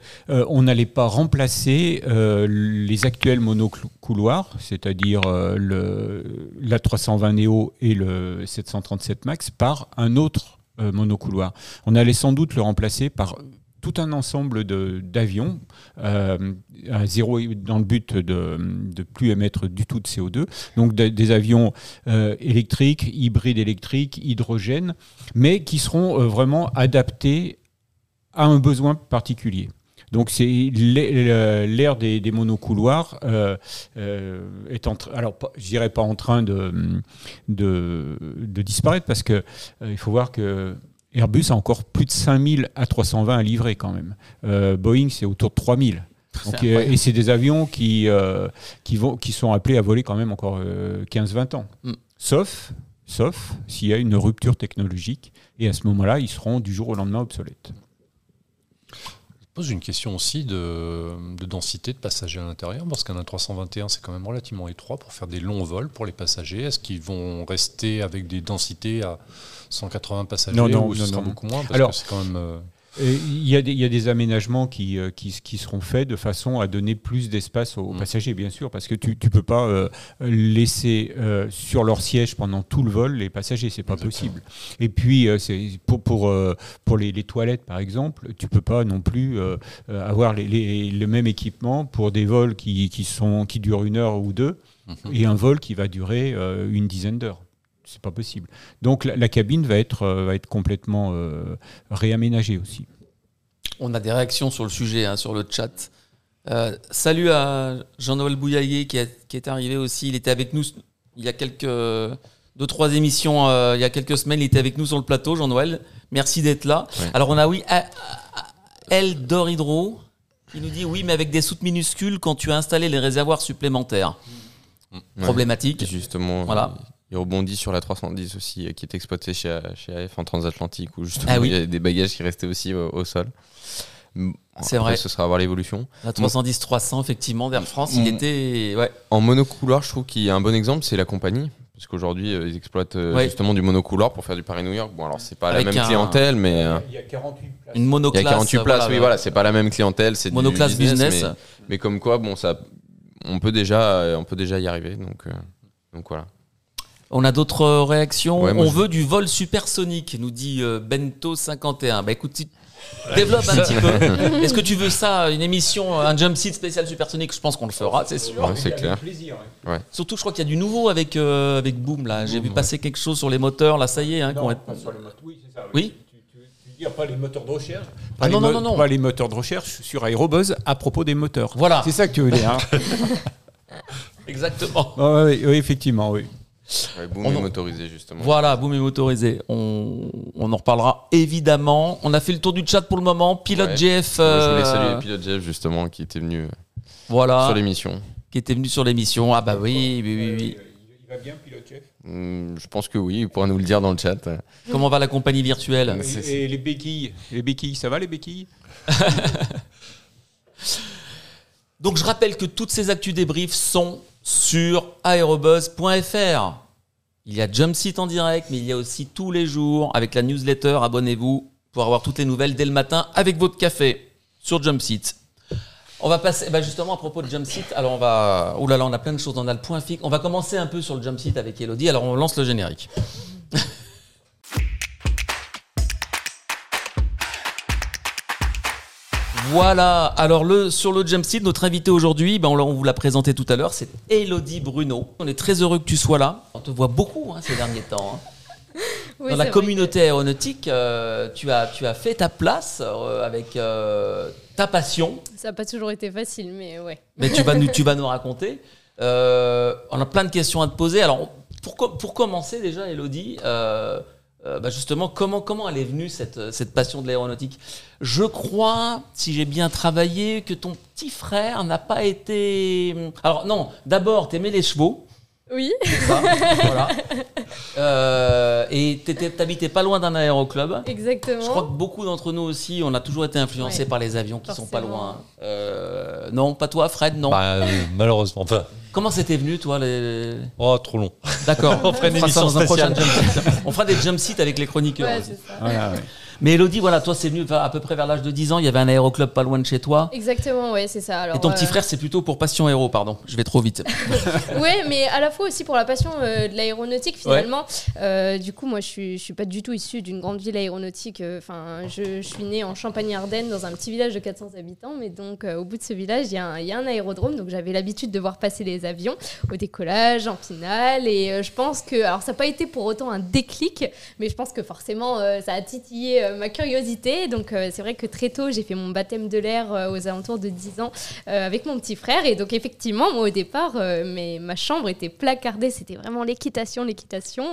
qu'on n'allait pas remplacer euh, les actuels monocouloirs, c'est-à-dire euh, le- l'A320 Neo et le 737 MAX, par un autre euh, monocouloir. On allait sans doute le remplacer par tout un ensemble d'avions euh, à zéro dans le but de ne plus émettre du tout de CO2. Donc de- des avions euh, électriques, hybrides électriques, hydrogène, mais qui seront euh, vraiment adaptés à un besoin particulier. Donc c'est l'ère des, des monocouloirs euh, euh, est en train, alors je dirais pas en train de, de, de disparaître parce que euh, il faut voir que Airbus a encore plus de 5000 A320 à livrer quand même. Boeing c'est autour de 3000. Donc, C'est euh, et c'est des avions qui, qui, vont, qui sont appelés à voler quand même encore euh, 15-20 ans. Mm. Sauf, sauf s'il y a une rupture technologique. Et à ce moment-là, ils seront du jour au lendemain obsolètes. Je pose une question aussi de, de densité de passagers à l'intérieur, parce qu'un A321, c'est quand même relativement étroit pour faire des longs vols pour les passagers. Est-ce qu'ils vont rester avec des densités à 180 passagers Non, non, ou ce non, sera beaucoup moins? Parce Alors, que c'est quand même. Euh, Il y, a des, y a des aménagements qui, qui, qui, seront faits de façon à donner plus d'espace aux, mm. passagers, bien sûr, parce que tu ne peux pas laisser sur leur siège pendant tout le vol les passagers, c'est pas possible. Et puis, c'est pour, pour, pour les, les, toilettes, par exemple, tu peux pas non plus avoir les, les, le même équipement pour des vols qui, qui, sont, qui durent une heure ou deux mhm. et un vol qui va durer une dizaine d'heures c'est pas possible. Donc la, cabine va être, euh, va être complètement euh, réaménagée aussi. On a des réactions sur le sujet, hein, sur le chat. Euh, salut à Jean-Noël Bouillaguet qui, qui, est arrivé aussi. Il était avec nous il y a quelques deux trois émissions il y a quelques semaines. Il était avec nous sur le plateau, Jean-Noël. Merci d'être là. Alors on a oui El Doridro qui nous dit oui, mais avec des soutes minuscules quand tu as installé les réservoirs supplémentaires. Problématique. Justement. Voilà. Il rebondit sur la 310 aussi, euh, qui est exploitée chez, chez AF en transatlantique, où justement ah il y a des bagages qui restaient aussi au, sol. C'est vrai. Ce sera à voir l'évolution. La 310-300, effectivement, vers France, il était. Ouais. En monocouloir, je trouve qu'il y a un bon exemple, c'est la compagnie. Parce qu'aujourd'hui, euh, ils exploitent euh, justement du monocouloir pour faire du Paris-New York. Bon, alors, c'est pas la même clientèle, mais. Il y a 48 places. Une monoclasse. Il y a 48 places, oui, voilà, c'est pas la même clientèle. C'est monoclasse business. Mais, comme quoi, bon, ça, on, peut déjà, on peut déjà y arriver. Donc, donc voilà. On a d'autres euh, réactions. on veut du vol supersonique, nous dit euh, Bento51. Bah écoute, développe un petit peu. Est-ce que tu veux ça, une émission, un jump seat spécial supersonique? Je pense qu'on le fera, c'est sûr. c'est clair. Surtout, je crois qu'il y a du nouveau avec, euh, avec Boom. là. J'ai vu passer quelque chose sur les moteurs. Là, ça y est. Hein, non, pas sur les moteurs. Oui, c'est ça. Oui. Tu, veux dire pas les moteurs de recherche ah, non, non, non, non. Pas les moteurs de recherche sur Aérobuzz à propos des moteurs. Voilà. C'est ça que tu veux dire. Hein. Exactement. oui, oui, effectivement, oui. Boom est motorisé, justement. Voilà, boom est motorisé. On, on, en reparlera évidemment. On a fait le tour du chat pour le moment. Pilote Jeff. Je voulais euh, saluer Pilote Jeff, justement, qui était venu voilà, sur l'émission. Qui était venu sur l'émission. Ah, bah oui, oui, oui. oui. Il va bien, Pilote Jeff? Hmm, Je pense que oui, il pourra nous le dire dans le chat. Comment va la compagnie virtuelle? Et, les béquilles? Les béquilles, ça va les béquilles? Donc je rappelle que toutes ces actus débriefs sont sur aerobuzz.fr. Il y a Jumpseat en direct, mais il y a aussi tous les jours avec la newsletter. Abonnez-vous pour avoir toutes les nouvelles dès le matin avec votre café sur Jumpseat. On va passer, bah justement à propos de Jumpseat, alors on va, oh là là, on a plein de choses, on a le point fixe. On va commencer un peu sur le Jumpseat avec Elodie, alors on lance le générique. Voilà, alors le, sur le Jump notre invité aujourd'hui, ben on, vous l'a présenté tout à l'heure, c'est Elodie Bruno. On est très heureux que tu sois là. On te voit beaucoup hein, ces derniers temps. Hein. Dans la communauté aéronautique, euh, tu, as, tu as fait ta place euh, avec euh, ta passion. Ça n'a pas toujours été facile, mais ouais. Mais tu vas nous, tu vas nous raconter. on a plein de questions à te poser. Alors, pour, pour commencer déjà, Elodie, euh, bah, justement, comment, comment elle est venue cette, cette passion de l'aéronautique? Je crois, si j'ai bien travaillé, que ton petit frère n'a pas été. Alors, non, d'abord, t'aimais les chevaux. Oui. voilà. Euh, et t'habitais pas loin d'un aéroclub. Exactement. Je crois que beaucoup d'entre nous aussi, on a toujours été influencés par les avions qui sont pas loin. Euh, non, pas toi, Fred, non. Bah, malheureusement pas. Comment c'était venu, toi les... Oh, trop long. D'accord. on fera une émission spéciale. on fera des jump seats avec les chroniqueurs. Ouais, c'est ça. Mais Elodie, voilà, toi, c'est venu à peu près vers l'âge de 10 ans. Il y avait un aéroclub pas loin de chez toi. Exactement, ouais, c'est ça. Alors, Et ton petit euh, frère, c'est plutôt pour passion aéro, pardon. Je vais trop vite. oui, mais à la fois aussi pour la passion euh, de l'aéronautique, finalement. Euh, du coup, moi, je suis, je suis pas du tout issu d'une grande ville aéronautique. Enfin, je, suis née en Champagne-Ardenne, dans un petit village de 400 habitants. Mais donc, au bout de ce village, il y, y, a un aérodrome. Donc, j'avais l'habitude de voir passer les avions au décollage, en finale. Et je pense que. Alors, ça n'a pas été pour autant un déclic, mais je pense que forcément, ça a titillé ma curiosité donc euh, c'est vrai que très tôt, j'ai fait mon baptême de l'air euh, aux alentours de 10 ans euh, avec mon petit frère. Et donc effectivement, moi au départ, mais ma chambre était placardée. C'était vraiment l'équitation, l'équitation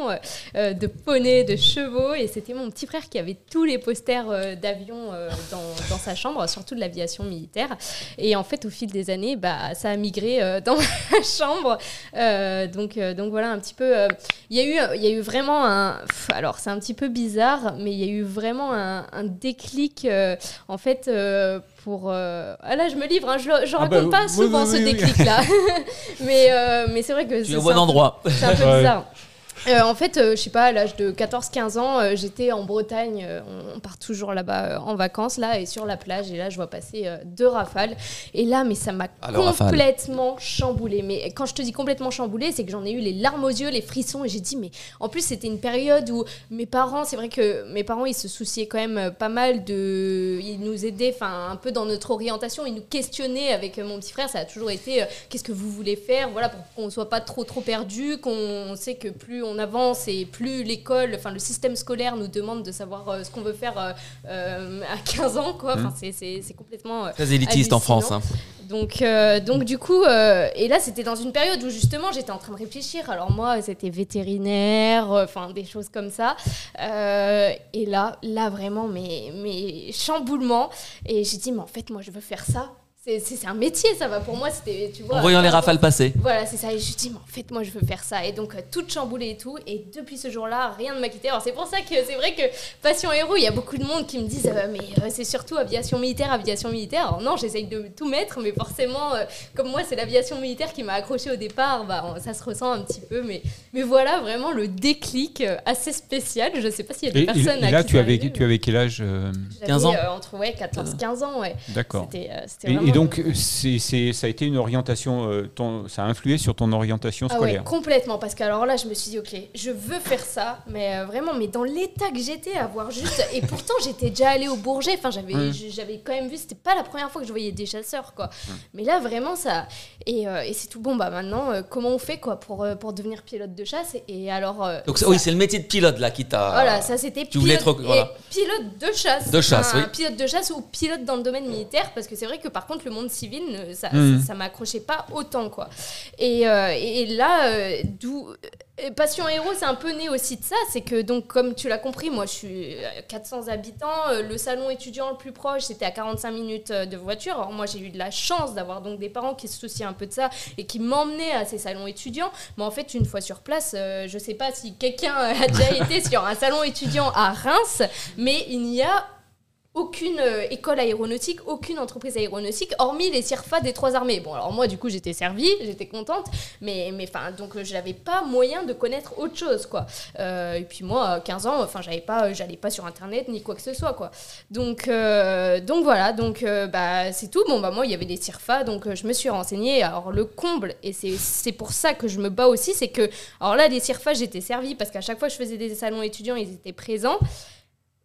de poneys, de chevaux. Et c'était mon petit frère qui avait tous les posters d'avions dans, dans, sa chambre, surtout de l'aviation militaire. Et en fait, au fil des années, bah, ça a migré dans ma chambre. donc, donc voilà un petit peu. Il y, a eu, il y a eu vraiment un... Alors c'est un petit peu bizarre, mais il y a eu vraiment un, un déclic, euh, en fait, euh, pour... Euh, ah là, je me livre, hein, je, je ah bah raconte pas souvent ce déclic-là. mais mais c'est vrai que... c'est au bon endroit. C'est un peu bizarre. Euh, en fait, euh, je sais pas, à l'âge de 14-15 ans, euh, j'étais en Bretagne. on, part toujours là-bas en vacances, là, et sur la plage. Et là, je vois passer deux rafales. Et là, mais ça m'a Ah, complètement chamboulé. Mais quand je te dis complètement chamboulé, c'est que j'en ai eu les larmes aux yeux, les frissons. Et j'ai dit, mais en plus, c'était une période où mes parents, c'est vrai que mes parents, ils se souciaient quand même pas mal de. Ils nous aidaient, enfin, un peu dans notre orientation. Ils nous questionnaient avec mon petit frère. Ça a toujours été, qu'est-ce que vous voulez faire? Voilà, pour qu'on soit pas trop, trop perdu, qu'on sait que plus on avance et plus l'école, enfin le système scolaire nous demande de savoir euh, ce qu'on veut faire euh, euh, à 15 ans, quoi. Enfin, Mmh. c'est complètement. Très élitiste en. France. hein. Donc, euh, donc du coup, euh, et là c'était dans une période où justement j'étais en train de réfléchir. Alors moi c'était vétérinaire, euh, enfin des choses comme ça. Et là, là vraiment mes, mes chamboulements. Et j'ai dit mais en fait moi je veux faire ça. C'est- un métier ça va pour moi. C'était tu vois. En voyant les rafales passer. Voilà, c'est ça. Et je me dis, mais en fait, moi, je veux faire ça. Et donc, euh, toute chamboulée et tout. Et depuis ce jour-là, rien ne m'a quitté. Alors, c'est pour ça que c'est vrai que Passion Héros, il y a beaucoup de monde qui me disent, euh, mais euh, c'est surtout aviation militaire, aviation militaire. Alors, non, j'essaye de tout mettre, mais forcément, euh, comme moi, c'est l'aviation militaire qui m'a accroché au départ, bah, ça se ressent un petit peu. Mais, mais voilà, vraiment le déclic euh, assez spécial. Je sais pas s'il y a des Et, personnes et à là, qui tu avais, arrivé, tu avais quel âge euh, mais 15 j'avais, ans. euh, entre ouais, 14-15 ans, ouais. D'accord. C'était euh, donc, c'est, c'est- ça a été une orientation, euh, ton- ça a influé sur ton orientation Ah ouais, scolaire. complètement. Parce que alors là, je me suis dit, ok, je veux faire ça, mais euh, vraiment, mais dans l'état que j'étais, à voir juste. Et pourtant, j'étais déjà allée au Bourget. Enfin, j'avais, Mm. j'avais quand même vu. C'était pas la première fois que je voyais des chasseurs, quoi. Mais là, vraiment, ça. Et, euh, et c'est tout bon. Bah maintenant, euh, comment on fait, quoi, pour euh, pour devenir pilote de chasse Et alors. euh, Donc ça- oui, c'est le métier de pilote là qui t'a. voilà, ça c'était Tu voulais pilote, être- voilà. et pilote de chasse. De chasse, Enfin, oui. Pilote de chasse ou pilote dans le domaine militaire, parce que c'est vrai que par contre le monde civil, ne- ça, ça, ça m'accrochait pas autant quoi. Et, euh, et là, euh, d'où euh, Passion Héros, c'est un peu né aussi de ça, c'est que donc comme tu l'as compris, moi je suis euh, 400 habitants, le salon étudiant le plus proche c'était à 45 minutes de voiture. Alors moi j'ai eu de la chance d'avoir donc des parents qui se souciaient un peu de ça et qui m'emmenaient à ces salons étudiants. Mais en fait une fois sur place, euh, je sais pas si quelqu'un a déjà été sur un salon étudiant à Reims, mais il n'y a aucune euh, école aéronautique, aucune entreprise aéronautique, hormis les CIRFA des trois armées. Bon, alors moi, du coup, j'étais servie, j'étais contente, mais, enfin, donc, euh, je n'avais pas moyen de connaître autre chose, quoi. Euh, et puis moi, à 15 ans, enfin, j'avais pas, j'allais pas sur Internet ni quoi que ce soit, quoi. Donc, donc voilà, donc, bah, c'est tout. Bon, bah, moi, il y avait des CIRFA, donc je me suis renseignée. Alors, le comble, et c'est c'est pour ça que je me bats aussi, c'est que, alors là, les CIRFA, j'étais servie parce qu'à chaque fois que je faisais des salons étudiants, ils étaient présents.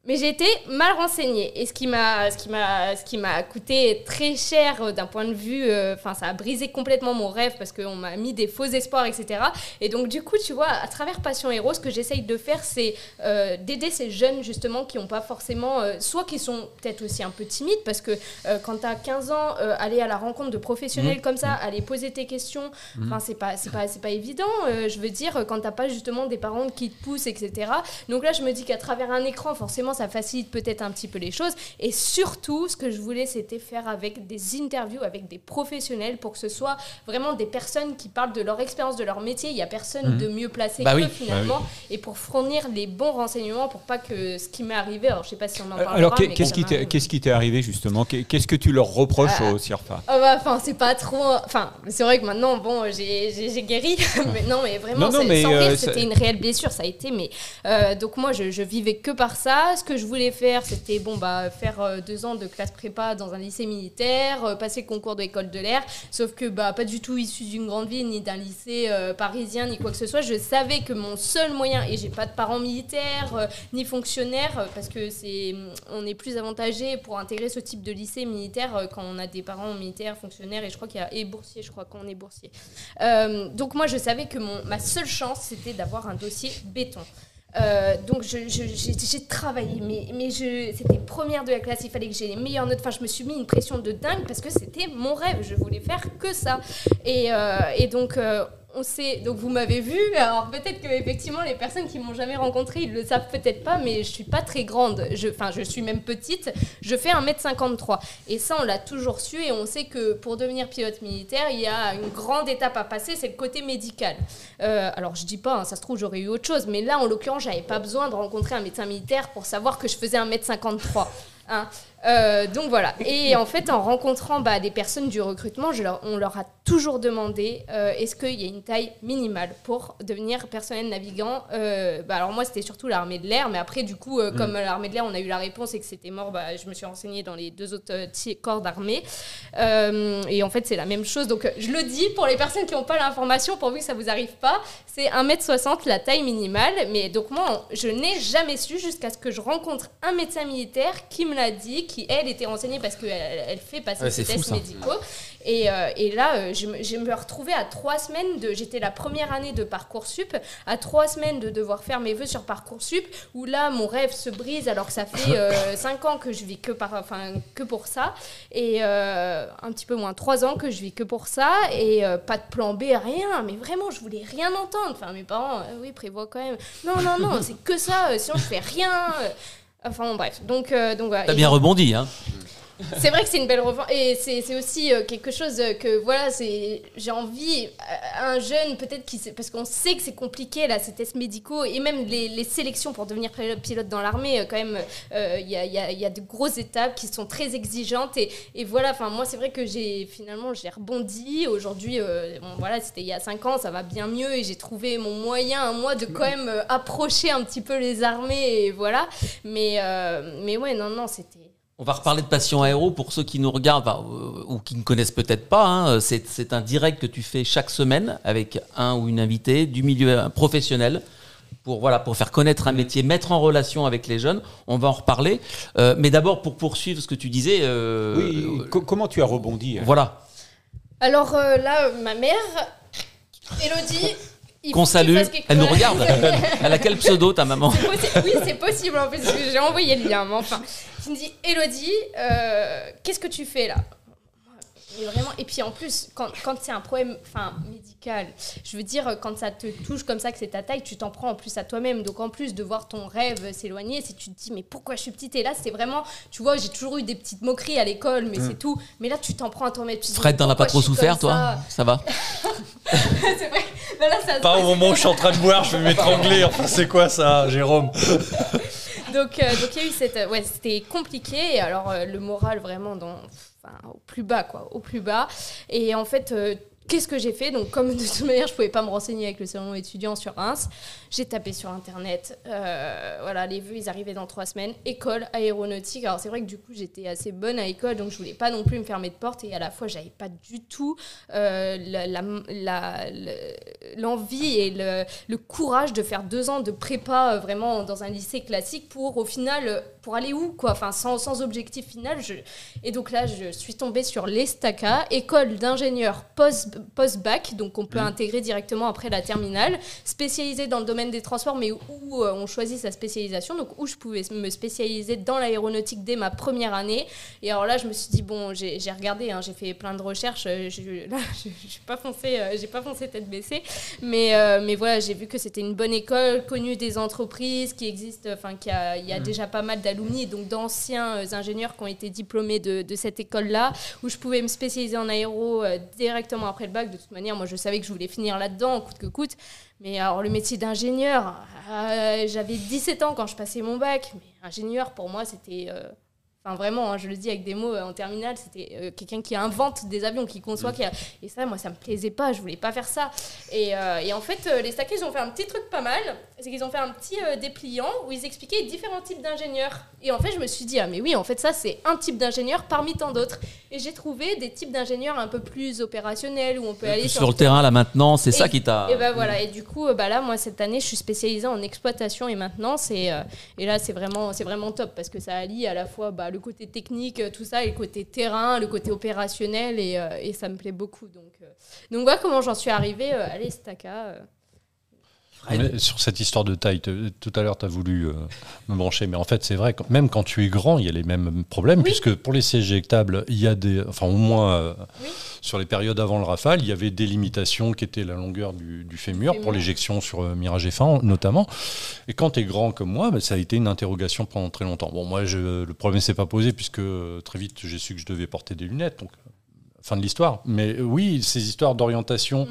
Mais j'ai été mal renseignée. Et ce qui m'a ce qui m'a ce qui m'a coûté très cher euh, d'un point de vue euh, enfin ça a brisé complètement mon rêve parce qu'on m'a mis des faux espoirs etc et donc du coup tu vois à travers Passion Héros ce que j'essaye de faire c'est euh, d'aider ces jeunes justement qui n'ont pas forcément euh, soit qui sont peut-être aussi un peu timides parce que quand tu as 15 ans aller à la rencontre de professionnels comme ça aller poser tes questions enfin c'est pas c'est pas c'est pas évident je veux dire quand t'as pas justement des parents qui te poussent etc donc là je me dis qu'à travers un écran forcément ça facilite peut-être un petit peu les choses et surtout ce que je voulais c'était faire avec des interviews avec des professionnels pour que ce soit vraiment des personnes qui parlent de leur expérience de leur métier il y a personne de mieux placé Bah que oui. finalement et pour fournir les bons renseignements pour pas que ce qui m'est arrivé alors je sais pas si on en parlera Alors, qu'est-ce qui t'est arrivé justement? Qu'est- Qu'est-ce que tu leur reproches Ah. au CIRFA Ah bah, enfin, c'est pas trop. Enfin, c'est vrai que maintenant, bon, j'ai guéri. mais non, mais vraiment, Non, non, c'est- mais, sans euh, rire, ça- c'était une réelle blessure, ça a été. Mais euh, donc, moi, je, je vivais que par ça. Ce que je voulais faire, c'était bon, bah, faire euh, deux ans de classe prépa dans un lycée militaire, euh, passer le concours de l'école de l'air. Sauf que, bah, pas du tout issu d'une grande ville, ni d'un lycée euh, parisien, ni quoi que ce soit. Je savais que mon seul moyen, et j'ai pas de parents militaires, ni fonctionnaires, parce que c'est, on est plus avantagé pour intégrer ce type de lycée militaire quand on a des parents militaires, fonctionnaires, et je crois qu'il y a et boursiers, je crois qu'on est boursier. Donc moi, je savais que mon, ma seule chance, c'était d'avoir un dossier béton. Euh, donc j'ai travaillé, mais, c'était première de la classe, il fallait que j'ai les meilleures notes. Enfin, je me suis mis une pression de dingue parce que c'était mon rêve, je voulais faire que ça. Et, euh, donc euh, on sait, donc vous m'avez vu. Alors peut-être que effectivement les personnes qui m'ont jamais rencontré, ils le savent peut-être pas, mais je suis pas très grande. Enfin, je suis même petite. Je fais 1m53 et ça on l'a toujours su et on sait que pour devenir pilote militaire, il y a une grande étape à passer, c'est le côté médical. Euh, alors je dis pas, hein, ça se trouve j'aurais eu autre chose, mais là en l'occurrence j'avais pas besoin de rencontrer un médecin militaire pour savoir que je faisais 1m53. hein. Euh, donc voilà. Et en fait, en rencontrant bah, des personnes du recrutement, je leur, on leur a toujours demandé euh, est-ce qu'il y a une taille minimale pour devenir personnel navigant euh, bah, Alors moi, c'était surtout l'armée de l'air, mais après, du coup, mm. comme l'armée de l'air, on a eu la réponse et que c'était mort, bah, je me suis renseignée dans les deux autres corps d'armée. et en fait, c'est la même chose. Donc je le dis pour les personnes qui n'ont pas l'information, pourvu que ça vous arrive pas, c'est 1m60 la taille minimale. Mais donc moi, je n'ai jamais su jusqu'à ce que je rencontre un médecin militaire qui me l'a dit qui, elle, était renseignée parce qu'elle elle fait passer ses tests médicaux. Et, euh, et là, euh, je, je, me retrouvais à trois semaines de. J'étais la première année de Parcoursup, à trois semaines de devoir faire mes vœux sur Parcoursup, où là, mon rêve se brise alors que ça fait euh, cinq ans que je vis que, par, enfin, que pour ça. Et un petit peu moins, trois ans que je vis que pour ça. Et pas de plan B, rien. Mais vraiment, je voulais rien entendre. Enfin, mes parents, oui, prévoient quand même. Non, non, non, c'est que ça. sinon, je fais rien. Enfin bref, donc, euh, donc voilà. T'as bien rebondi, hein c'est vrai que c'est une belle revanche. Et c'est aussi euh, quelque chose que voilà j'ai envie euh, un jeune peut-être qui parce qu'on sait que c'est compliqué là ces tests médicaux et même les, sélections pour devenir pilote dans l'armée quand même il y, a, y, a, de grosses étapes qui sont très exigeantes et, voilà enfin moi c'est vrai que j'ai finalement j'ai rebondi. Aujourd'hui voilà c'était il y a cinq ans ça va bien mieux et j'ai trouvé mon moyen moi de quand même approcher un petit peu les armées et voilà. Mais mais ouais non non c'était on va reparler de Passion Aéro pour ceux qui nous regardent euh, ou qui ne connaissent peut-être pas. Hein. C'est un direct que tu fais chaque semaine avec un ou une invitée du milieu professionnel pour, voilà, pour faire connaître un métier, mettre en relation avec les jeunes. On va en reparler. Euh, mais d'abord, pour poursuivre ce que tu disais. Euh, oui, comment tu as rebondi hein? Voilà. Alors là, ma mère, Elodie, qu'on salue. Elle nous regarde. Elle a quel pseudo, ta maman Oui, c'est possible en plus, j'ai envoyé le lien. Mais enfin, tu me dis, Elodie, euh, qu'est-ce que tu fais là? Et, vraiment, et puis en plus, quand, quand c'est un problème enfin, médical, je veux dire, quand ça te touche comme ça, que c'est ta taille, tu t'en prends en plus à toi-même. Donc en plus de voir ton rêve s'éloigner, si tu te dis, mais pourquoi je suis petite? Et là, c'est vraiment, tu vois, j'ai toujours eu des petites moqueries à l'école, mais c'est mm. tout. Mais là, tu t'en prends à toi-même. Fred, t'en as pas trop souffert, toi? Ça? Va? C'est vrai. Là, ça pas au moment où je suis en train de boire, je vais m'étrangler. Enfin, c'est quoi ça, Jérôme? Donc, euh, donc il y a eu cette, ouais, c'était compliqué. Et alors euh, le moral vraiment dans au plus bas, quoi, au plus bas. Et en fait, euh, qu'est-ce que j'ai fait? Donc, comme de toute manière, je pouvais pas me renseigner avec le salon étudiant sur Reims, j'ai tapé sur Internet. Euh, voilà, les vœux, ils arrivaient dans trois semaines. École aéronautique. Alors, c'est vrai que du coup, j'étais assez bonne à l'école, donc je voulais pas non plus me fermer de porte. Et à la fois, j'avais pas du tout euh, l'envie et le, le, courage de faire deux ans de prépa euh, vraiment dans un lycée classique pour, au final, pour aller où quoi? Enfin, sans, sans objectif final. Je... Et donc là, je suis tombée sur l'ESTACA, école d'ingénieur post-bac, donc on peut mmh. intégrer directement après la terminale, spécialisée dans le domaine des transports, mais où, euh, on choisit sa spécialisation, donc où je pouvais me spécialiser dans l'aéronautique dès ma première année. Et alors là, je me suis dit, bon, j'ai regardé, hein, j'ai fait plein de recherches, euh, je, là, je n'ai pas, foncé, euh, j'ai pas foncé tête baissée, mais, mais voilà, j'ai vu que c'était une bonne école, connue des entreprises, qui existe, enfin, qui a, il y a mmh. déjà pas mal d'alumni, donc d'anciens ingénieurs qui ont été diplômés de, de cette école-là, où je pouvais me spécialiser en aéro directement après le bac. De toute manière, moi, je savais que je voulais finir là-dedans, coûte que coûte. Mais alors, le métier d'ingénieur, euh, j'avais 17 ans quand je passais mon bac. Mais ingénieur, pour moi, c'était. Euh, Enfin, vraiment, hein, je le dis avec des mots euh, en terminale, c'était euh, quelqu'un qui invente des avions, qui conçoit. Qui Et ça, moi, ça me plaisait pas, je voulais pas faire ça. Et, euh, et en fait, les stackers, ils ont fait un petit truc pas mal. C'est qu'ils ont fait un petit dépliant où ils expliquaient différents types d'ingénieurs. Et en fait, je me suis dit, ah, mais oui, en fait, ça, c'est un type d'ingénieur parmi tant d'autres. Et j'ai trouvé des types d'ingénieurs un peu plus opérationnels où on peut aller sur, le terrain, là, maintenant, c'est ça qui t'a. Et ben voilà. Et du coup, bah, là, moi, cette année, je suis spécialisée en exploitation et maintenance. Et, et là, c'est vraiment, vraiment top parce que ça allie à la fois bah, le côté technique euh, tout ça, et le côté terrain, le côté opérationnel, et, euh, ça me plaît beaucoup. Donc, euh, donc voilà comment j'en suis arrivée l'Estaca. Sur cette histoire de taille, tout à l'heure, tu as voulu me brancher, mais en fait, c'est vrai, même quand tu es grand, il y a les mêmes problèmes, puisque pour les sièges éjectables, il y a des. Enfin, au moins, sur les périodes avant le Rafale, il y avait des limitations qui étaient la longueur du, fémur, pour l'éjection sur Mirage F1 notamment. Et quand tu es grand comme moi, bah, ça a été une interrogation pendant très longtemps. Bon, moi, je, le problème s'est pas posé, puisque très vite, j'ai su que je devais porter des lunettes. Donc, fin de l'histoire. Mais oui, ces histoires d'orientation. Mm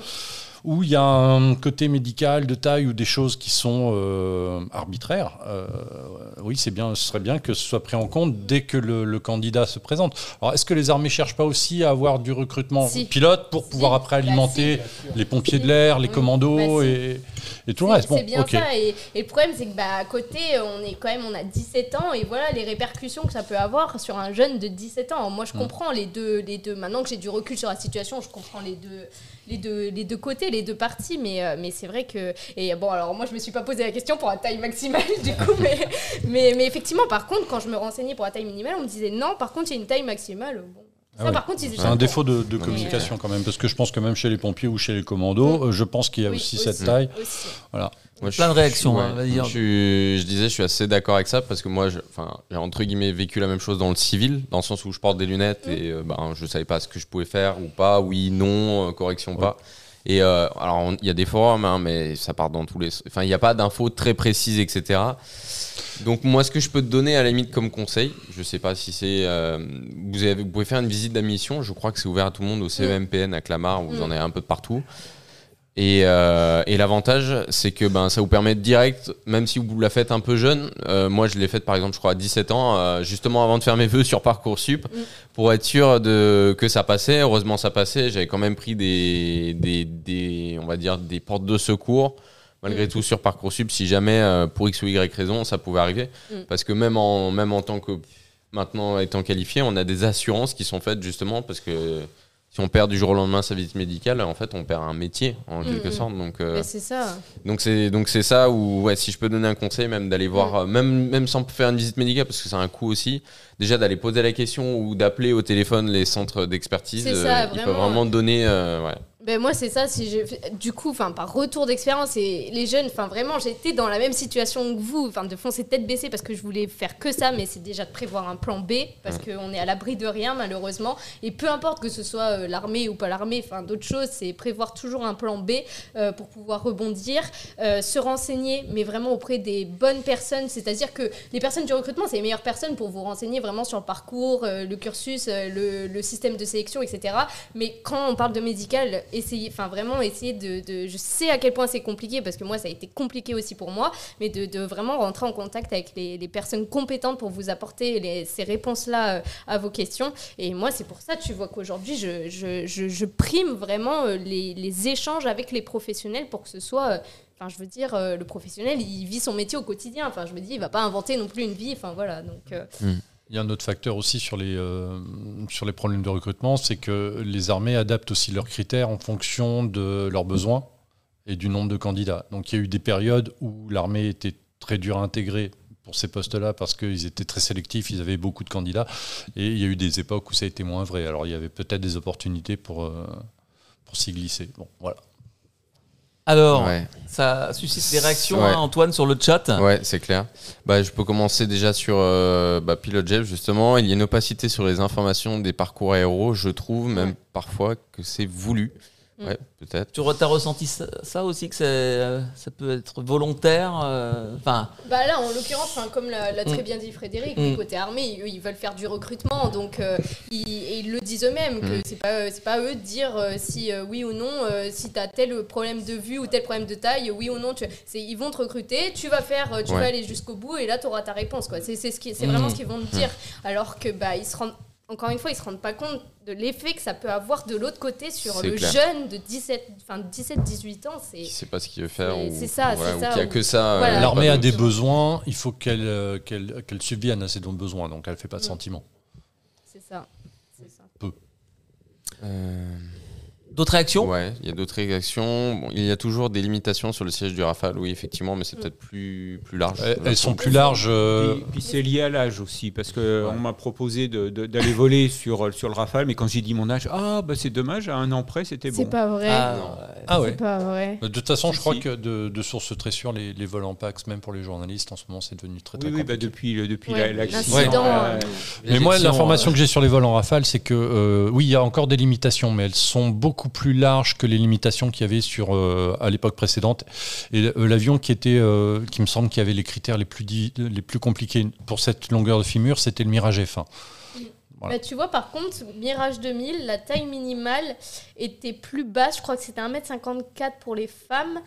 où il y a un côté médical de taille ou des choses qui sont euh, arbitraires, euh, oui, c'est bien, ce serait bien que ce soit pris en compte dès que le, candidat se présente. Alors, est-ce que les armées cherchent pas aussi à avoir du recrutement pilote pour pouvoir après bah, alimenter les pompiers de l'air, les commandos bah, et, tout le reste? C'est bien ça. Et, le problème, c'est que bah, à côté, on est quand même, on a 17 ans et voilà les répercussions que ça peut avoir sur un jeune de 17 ans. Moi, je mm. comprends les deux, les deux. Maintenant que j'ai du recul sur la situation, je comprends les deux les deux, les deux côtés, les deux parties. Mais, euh, mais c'est vrai que. Et bon, alors moi, je me suis pas posé la question pour la taille maximale, du coup. mais, mais, mais, effectivement, par contre, quand je me renseignais pour la taille minimale, on me disait non, par contre, il y a une taille maximale. Bon. Ah par contre, c'est un défaut de, communication quand même, parce que je pense que même chez les pompiers ou chez les commandos, mm. euh, je pense qu'il y a aussi, cette taille. Voilà. Plein de réactions. Hein, je, disais, je suis assez d'accord avec ça parce que moi, j'ai entre guillemets vécu la même chose dans le civil, dans le sens où je porte des lunettes mm. et euh, ben, je savais pas ce que je pouvais faire ou pas, oui, non, euh, correction, pas. Et euh, alors, il y a des forums, hein, mais ça part dans tous les. Enfin, il n'y a pas d'infos très précises, etc. Donc, moi, ce que je peux te donner à la limite comme conseil, je sais pas si c'est. vous, vous, pouvez faire une visite d'admission, je crois que c'est ouvert à tout le monde au CEMPN à Clamart, vous mm. en avez un peu de partout. Euh, et, l'avantage, c'est que ben, ça vous permet de direct, même si vous la faites un peu jeune, euh, moi je l'ai faite par exemple, je crois, à 17 ans, euh, justement avant de faire mes vœux sur Parcoursup, mm. pour être sûr de, que ça passait. Heureusement, ça passait. J'avais quand même pris des, des, on va dire, des portes de secours, malgré mm. tout, sur Parcoursup, si jamais, pour X ou Y raison, ça pouvait arriver. Mm. Parce que même en, même en tant que, maintenant étant qualifié, on a des assurances qui sont faites justement parce que si on perd du jour au lendemain sa visite médicale, en fait, on perd un métier en quelque sorte. Donc, euh, c'est ça. Donc c'est donc c'est ça où ouais, si je peux donner un conseil, même d'aller voir, mm. euh, même même sans faire une visite médicale parce que c'est un coût aussi. Déjà d'aller poser la question ou d'appeler au téléphone les centres d'expertise, euh, ils peuvent vraiment donner. ouais. Ben moi, c'est ça. Si je, du coup, enfin, par retour d'expérience, et les jeunes, enfin, vraiment, j'étais dans la même situation que vous, enfin, de foncer tête baissée parce que je voulais faire que ça, mais c'est déjà de prévoir un plan B parce qu'on est à l'abri de rien, malheureusement. Et peu importe que ce soit euh, l'armée ou pas l'armée, enfin, d'autres choses, c'est prévoir toujours un plan B euh, pour pouvoir rebondir, euh, se renseigner, mais vraiment auprès des bonnes personnes. C'est-à-dire que les personnes du recrutement, c'est les meilleures personnes pour vous renseigner vraiment sur le parcours, le cursus, le, le, système de sélection, etc. Mais quand on parle de médical, essayer, vraiment essayer de, Je sais à quel point c'est compliqué parce que moi ça a été compliqué aussi pour moi, mais de, vraiment rentrer en contact avec les, personnes compétentes pour vous apporter ces réponses-là euh, à vos questions. Et moi c'est pour ça, tu vois qu'aujourd'hui je, prime vraiment euh, les, échanges avec les professionnels pour que ce soit. Euh, enfin, je veux dire, le professionnel, il vit son métier au quotidien. Enfin, je me dis, il va pas inventer non plus une vie. Enfin, voilà. Donc, mmh. Il y a un autre facteur aussi sur les, euh, sur les problèmes de recrutement, c'est que les armées adaptent aussi leurs critères en fonction de leurs besoins et du nombre de candidats. Donc il y a eu des périodes où l'armée était très dure à intégrer pour ces postes-là parce qu'ils étaient très sélectifs, ils avaient beaucoup de candidats. Et il y a eu des époques où ça a été moins vrai. Alors il y avait peut-être des opportunités pour, euh, pour s'y glisser. Bon, voilà. Alors, ça suscite des réactions, hein, Antoine, sur le chat. Ouais, c'est clair. Bah, je peux commencer déjà sur euh, bah, Pilot Jeff, justement. Il y a une opacité sur les informations des parcours aéros. Je trouve même parfois que c'est voulu. Mm. Ouais, peut-être. Tu as ressenti ça, aussi, que euh, ça peut être volontaire euh, enfin? Bah là, en l'occurrence, comme l'a très mm. bien dit Frédéric, mm. côté armée, ils, veulent faire du recrutement, donc euh, ils, et ils le disent eux-mêmes, que c'est pas, c'est pas eux de dire si oui ou non, si tu as tel problème de vue ou tel problème de taille, oui ou non, tu, ils vont te recruter, tu vas faire, tu vas aller jusqu'au bout et là, tu auras ta réponse. Quoi. C'est, c'est, ce qui, c'est vraiment ce qu'ils vont te dire. Alors que bah, ils se rendent encore une fois, ils ne se rendent pas compte de l'effet que ça peut avoir de l'autre côté sur le jeune de 17, 18 ans. C'est sait pas ce qu'il veut faire. C'est ça, c'est ça. a que ça. Euh, L'armée a des besoins, il faut qu'elle euh, qu'elle qu'elle subvienne à ces besoins, donc elle ne fait pas de mm. sentiments. C'est ça. ça. Peu. Euh... D'autres réactions? Ouais, il y a d'autres réactions. il y a toujours des limitations sur le siège du Rafale, oui, effectivement, mais c'est mm. peut-être plus, plus large. Elles, sont plus larges. Euh, puis, c'est lié à l'âge aussi, parce qu'on m'a proposé d'aller voler sur, sur le Rafale, mais quand j'ai dit mon âge, ah, bah c'est dommage, à un an près, c'était bon. C'est pas vrai. Ah, ah ouais. C'est pas vrai. De toute façon, je crois que de, de sources très sûres, les, les, vols en Pax, même pour les journalistes, en ce moment, c'est devenu très, très Oui, oui bah depuis, depuis l'accident. Euh, mais moi, l'information que j'ai sur les vols en Rafale, c'est que, euh, oui, il y a encore des limitations, mais elles sont beaucoup plus larges que les limitations qu'il y avait sur, euh, à l'époque précédente. Et euh, l'avion qui était, euh, qui me semble qui avait les critères les plus, les plus compliqués pour cette longueur de fémur, c'était le Mirage F1. Bah, tu vois, par contre, Mirage 2000, la taille minimale était plus basse. Je crois que c'était 1m54 pour les femmes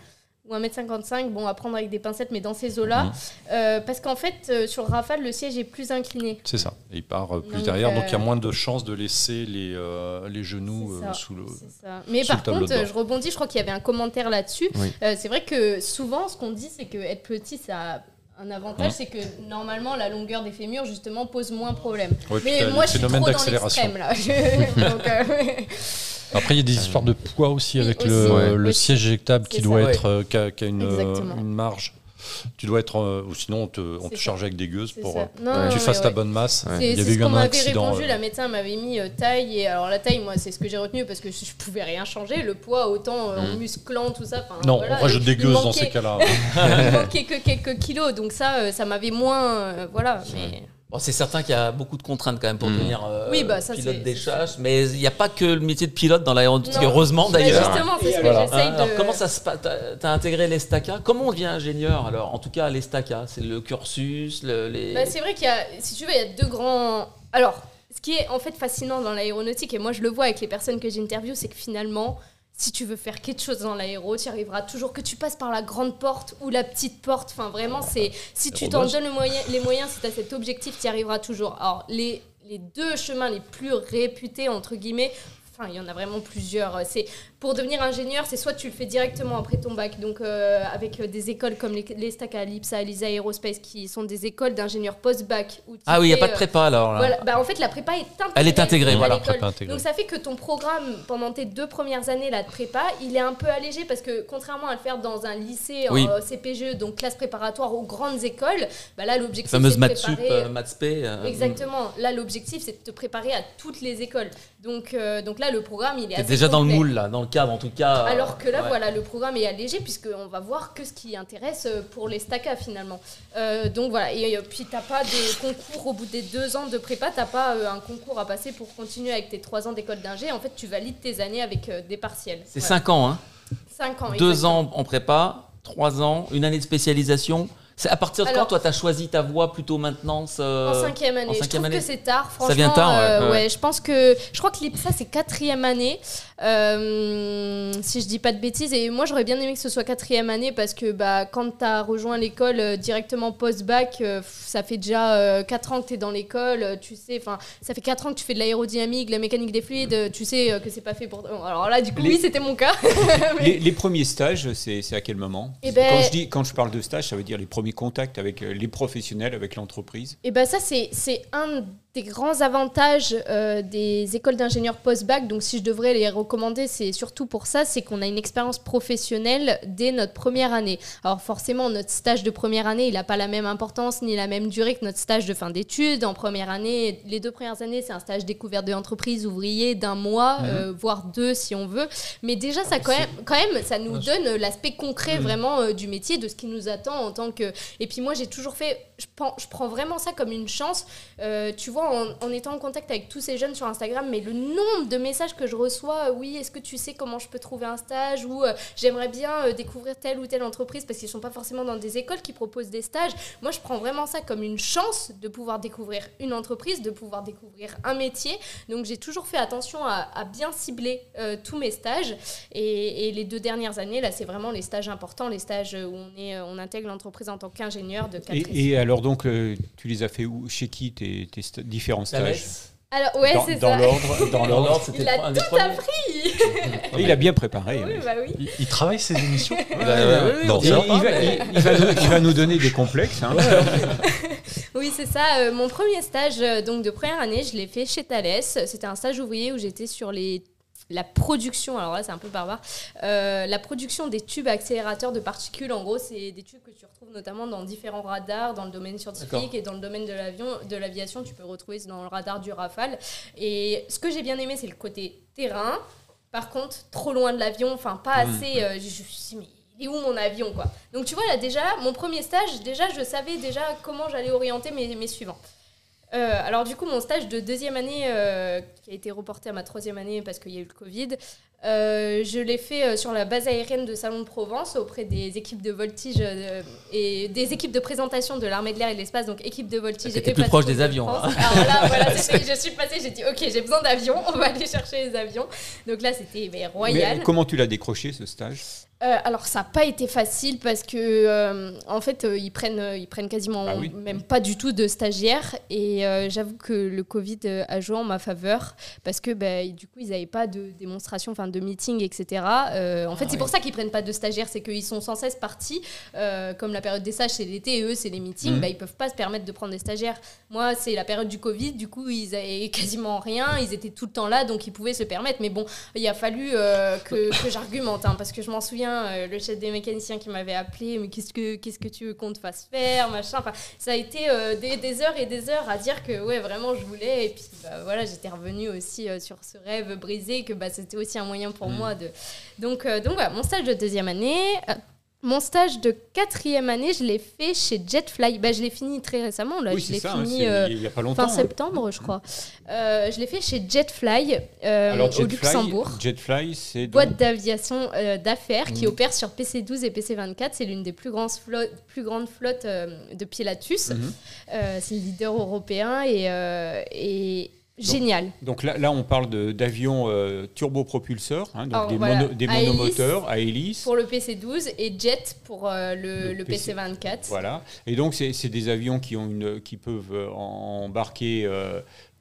ou 1m55, bon, à prendre avec des pincettes, mais dans ces eaux-là. Mhm. Euh, parce qu'en fait, euh, sur Rafale, le siège est plus incliné. C'est ça. Et il part euh, plus derrière, donc il y a moins de chances de laisser les, les genoux sous le. Ça. Mais par contre, je rebondis, je crois qu'il y avait un commentaire là-dessus. c'est vrai que souvent, ce qu'on dit, c'est que être petit, ça un avantage, c'est que normalement la longueur des fémurs justement pose moins de problèmes. mais moi je suis trop dans l'extrême là. donc, Après, il y a des histoires de poids aussi avec le, siège éjectable qui doit être, euh, qui a, une, une, marge. Tu dois être, euh, ou sinon on te, on te charge avec des gueuses pour euh, que tu fasses ta bonne masse. Il y avait eu un accident. Répondu, la médecin m'avait mis taille et alors la taille, moi, c'est ce que j'ai retenu parce que je, ne pouvais rien changer. Le poids, autant en mm. musclant, tout ça. Non, voilà, on rajoute des gueuses dans ces cas-là. il manquait que quelques kilos, donc ça, ça m'avait moins, voilà. Mais c'est certain qu'il y a beaucoup de contraintes quand même pour mm. devenir euh, bah, pilote des chasses, mais il n'y a pas que le métier de pilote dans l'aéronautique, heureusement bah, d'ailleurs. justement, c'est ce que j'essaye de... comment ça se passe Tu as intégré l'ESTACA? Comment on devient ingénieur alors? En tout cas, l'ESTACA, c'est le cursus les... Bah, c'est vrai qu'il y a, si tu veux, il y a deux grands... Alors, ce qui est en fait fascinant dans l'aéronautique, et moi je le vois avec les personnes que j'interviewe, c'est que finalement, si tu veux faire quelque chose dans l'aéro, tu y arriveras toujours que tu passes par la grande porte ou la petite porte. Enfin, vraiment, c'est si tu t'en donnes les moyens, si tu as cet objectif, tu y arriveras toujours. Alors, les, les deux chemins les plus réputés, entre guillemets, enfin, il y en a vraiment plusieurs. C'est pour devenir ingénieur, c'est soit tu le fais directement après ton bac, donc euh, avec euh, des écoles comme les, les à l'IPSA, Elisa Aerospace, qui sont des écoles d'ingénieurs post-bac. Ah oui, il n'y a pas de prépa alors. Voilà. Bah, en fait, la prépa est intégrée. Elle est intégrée, voilà. Donc ça fait que ton programme, pendant tes deux premières années là, de prépa, il est un peu allégé parce que contrairement à le faire dans un lycée en euh, CPGE, donc classe préparatoire aux grandes écoles, bah là l'objectif c'est de maths sup, maths p. Exactement. Là l'objectif c'est de te préparer à toutes les écoles. Donc, donc là le programme il est. T'es déjà dans le moule là, dans le cadre en tout cas. Euh, Alors que là, voilà, le programme est allégé puisqu'on va voir que ce qui intéresse euh, pour les STACA finalement. Euh, donc voilà, et puis t'as pas de concours au bout des deux ans de prépa, t'as pas un concours à passer pour continuer avec tes trois ans d'école d'ingé. En fait, tu valides tes années avec des partiels. C'est cinq ans, hein Cinq ans. Deux ans en prépa, trois ans, une année de spécialisation. C'est à partir de quand, toi, tu as choisi ta voie plutôt maintenance En cinquième année. je trouve que c'est tard, franchement. Ça vient tard, ouais. Je pense que. Je crois que l'IPSA, c'est quatrième année. Euh, si je dis pas de bêtises. Et moi, j'aurais bien aimé que ce soit quatrième année parce que bah, quand tu as rejoint l'école euh, directement post-bac, euh, ça fait déjà 4 ans que tu es dans l'école. Tu sais, enfin, ça fait 4 ans que tu fais de l'aérodynamique, de la mécanique des fluides. Tu sais que c'est pas fait pour. Alors là, du coup, oui, c'était mon cas. les, premiers stages, c'est à quel moment? Et eh ben... quand, je dis, quand je parle de stage, ça veut dire les premiers contacts avec les professionnels, avec l'entreprise. Et eh ben ça, c'est un des grands avantages euh, des écoles d'ingénieurs post-bac, donc si je devrais les recommander, c'est surtout pour ça, c'est qu'on a une expérience professionnelle dès notre première année. Alors forcément, notre stage de première année, il n'a pas la même importance ni la même durée que notre stage de fin d'études. En première année, les deux premières années, c'est un stage découverte de l'entreprise ouvrier d'un mois, mhm. euh, voire deux si on veut. Mais déjà, ça quand même, quand même ça nous donne l'aspect concret mhm. vraiment euh, du métier, de ce qui nous attend en tant que... Et puis moi, j'ai toujours fait, je prends, je prends vraiment ça comme une chance. tu vois, en, étant en contact avec tous ces jeunes sur Instagram, mais le nombre de messages que je reçois, euh, oui, est-ce que tu sais comment je peux trouver un stage ou euh, j'aimerais bien euh, découvrir telle ou telle entreprise parce qu'ils ne sont pas forcément dans des écoles qui proposent des stages. Moi, je prends vraiment ça comme une chance de pouvoir découvrir une entreprise, de pouvoir découvrir un métier. Donc, j'ai toujours fait attention à, bien cibler tous mes stages. Et, les deux dernières années, là, c'est vraiment les stages importants, les stages où on, est, on intègre l'entreprise en tant qu'ingénieur de et, et, alors, donc, tu les as fait où? Chez qui tes, tes différents stages alors, ouais, c'est ça. Dans l'ordre, c'était Il a tout appris. il a bien préparé. Oui, bah oui. Il, travaille ses émissions. il, va, nous donner des complexes. Hein. oui, c'est ça. Euh, mon premier stage euh, donc de première année, je l'ai fait chez Thales. C'était un stage ouvrier où j'étais sur les la production, alors là c'est un peu barbare, euh, la production des tubes accélérateurs de particules, en gros c'est des tubes que tu retrouves notamment dans différents radars, dans le domaine scientifique et dans le domaine de l'avion, de l'aviation, tu peux retrouver dans le radar du Rafale. Et ce que j'ai bien aimé c'est le côté terrain, par contre trop loin de l'avion, enfin pas mmh. assez, euh, je, me suis dit mais il est où mon avion quoi? Donc tu vois là déjà, mon premier stage, déjà je savais déjà comment j'allais orienter mes, mes suivants. Alors du coup, mon stage de deuxième année, qui a été reporté à ma troisième année parce qu'il y a eu le Covid, euh, je l'ai fait euh, sur la base aérienne de Salon de Provence auprès des équipes de voltige euh, et des équipes de présentation de l'armée de l'air et de l'espace, donc équipe de voltige. C'était plus proche des avions. Alors là, voilà, je suis passée, j'ai dit ok, j'ai besoin d'avions, on va aller chercher les avions. Donc là, c'était royal. Mais comment tu l'as décroché ce stage? Euh, alors ça n'a pas été facile parce que euh, en fait euh, ils prennent ils prennent quasiment Ah même pas du tout de stagiaires et j'avoue que le Covid a joué en ma faveur parce que bah, du coup ils n'avaient pas de démonstration enfin de meeting etc. en fait Ah c'est pour ça qu'ils prennent pas de stagiaires c'est qu'ils sont sans cesse partis comme la période des stages c'est l'été et eux c'est les meetings Mhm. bah, ils peuvent pas se permettre de prendre des stagiaires. Moi c'est la période du Covid du coup ils avaient quasiment rien ils étaient tout le temps là donc ils pouvaient se permettre mais bon il a fallu que, que j'argumente hein, parce que je m'en souviens euh, le chef des mécaniciens qui m'avait appelé, mais qu'est-ce que qu'est-ce que tu veux qu'on te fasse faire, machin. Enfin, ça a été euh, des, des, heures et des heures à dire que ouais vraiment je voulais. Et puis bah, voilà, j'étais revenue aussi euh, sur ce rêve brisé que bah, c'était aussi un moyen pour Mmh. moi de. Donc donc voilà, mon stage de deuxième année. Mon stage de quatrième année, je l'ai fait chez Jetfly. Bah, je l'ai fini très récemment. Là, Oui, je l'ai hein, fini c'est- euh, il y a pas longtemps. fin hein. septembre, je crois. Euh, je l'ai fait chez Jetfly euh, Alors, au Jetfly, Luxembourg Jetfly, c'est donc- boîte d'aviation euh, d'affaires qui Mhm. opère sur PC12 et PC24. C'est l'une des plus grandes flottes, plus grandes flottes de Pilatus. Mhm. C'est le leader européen et, et génial. Donc là, là, on parle d'avions euh, turbopropulseurs, hein, donc Alors, des, voilà, mono- des à hélice. monomoteurs à hélice. Pour le PC12 et Jet pour euh, le, Le le PC. PC24. Voilà. Et donc, c'est des avions qui, ont une, qui peuvent euh, embarquer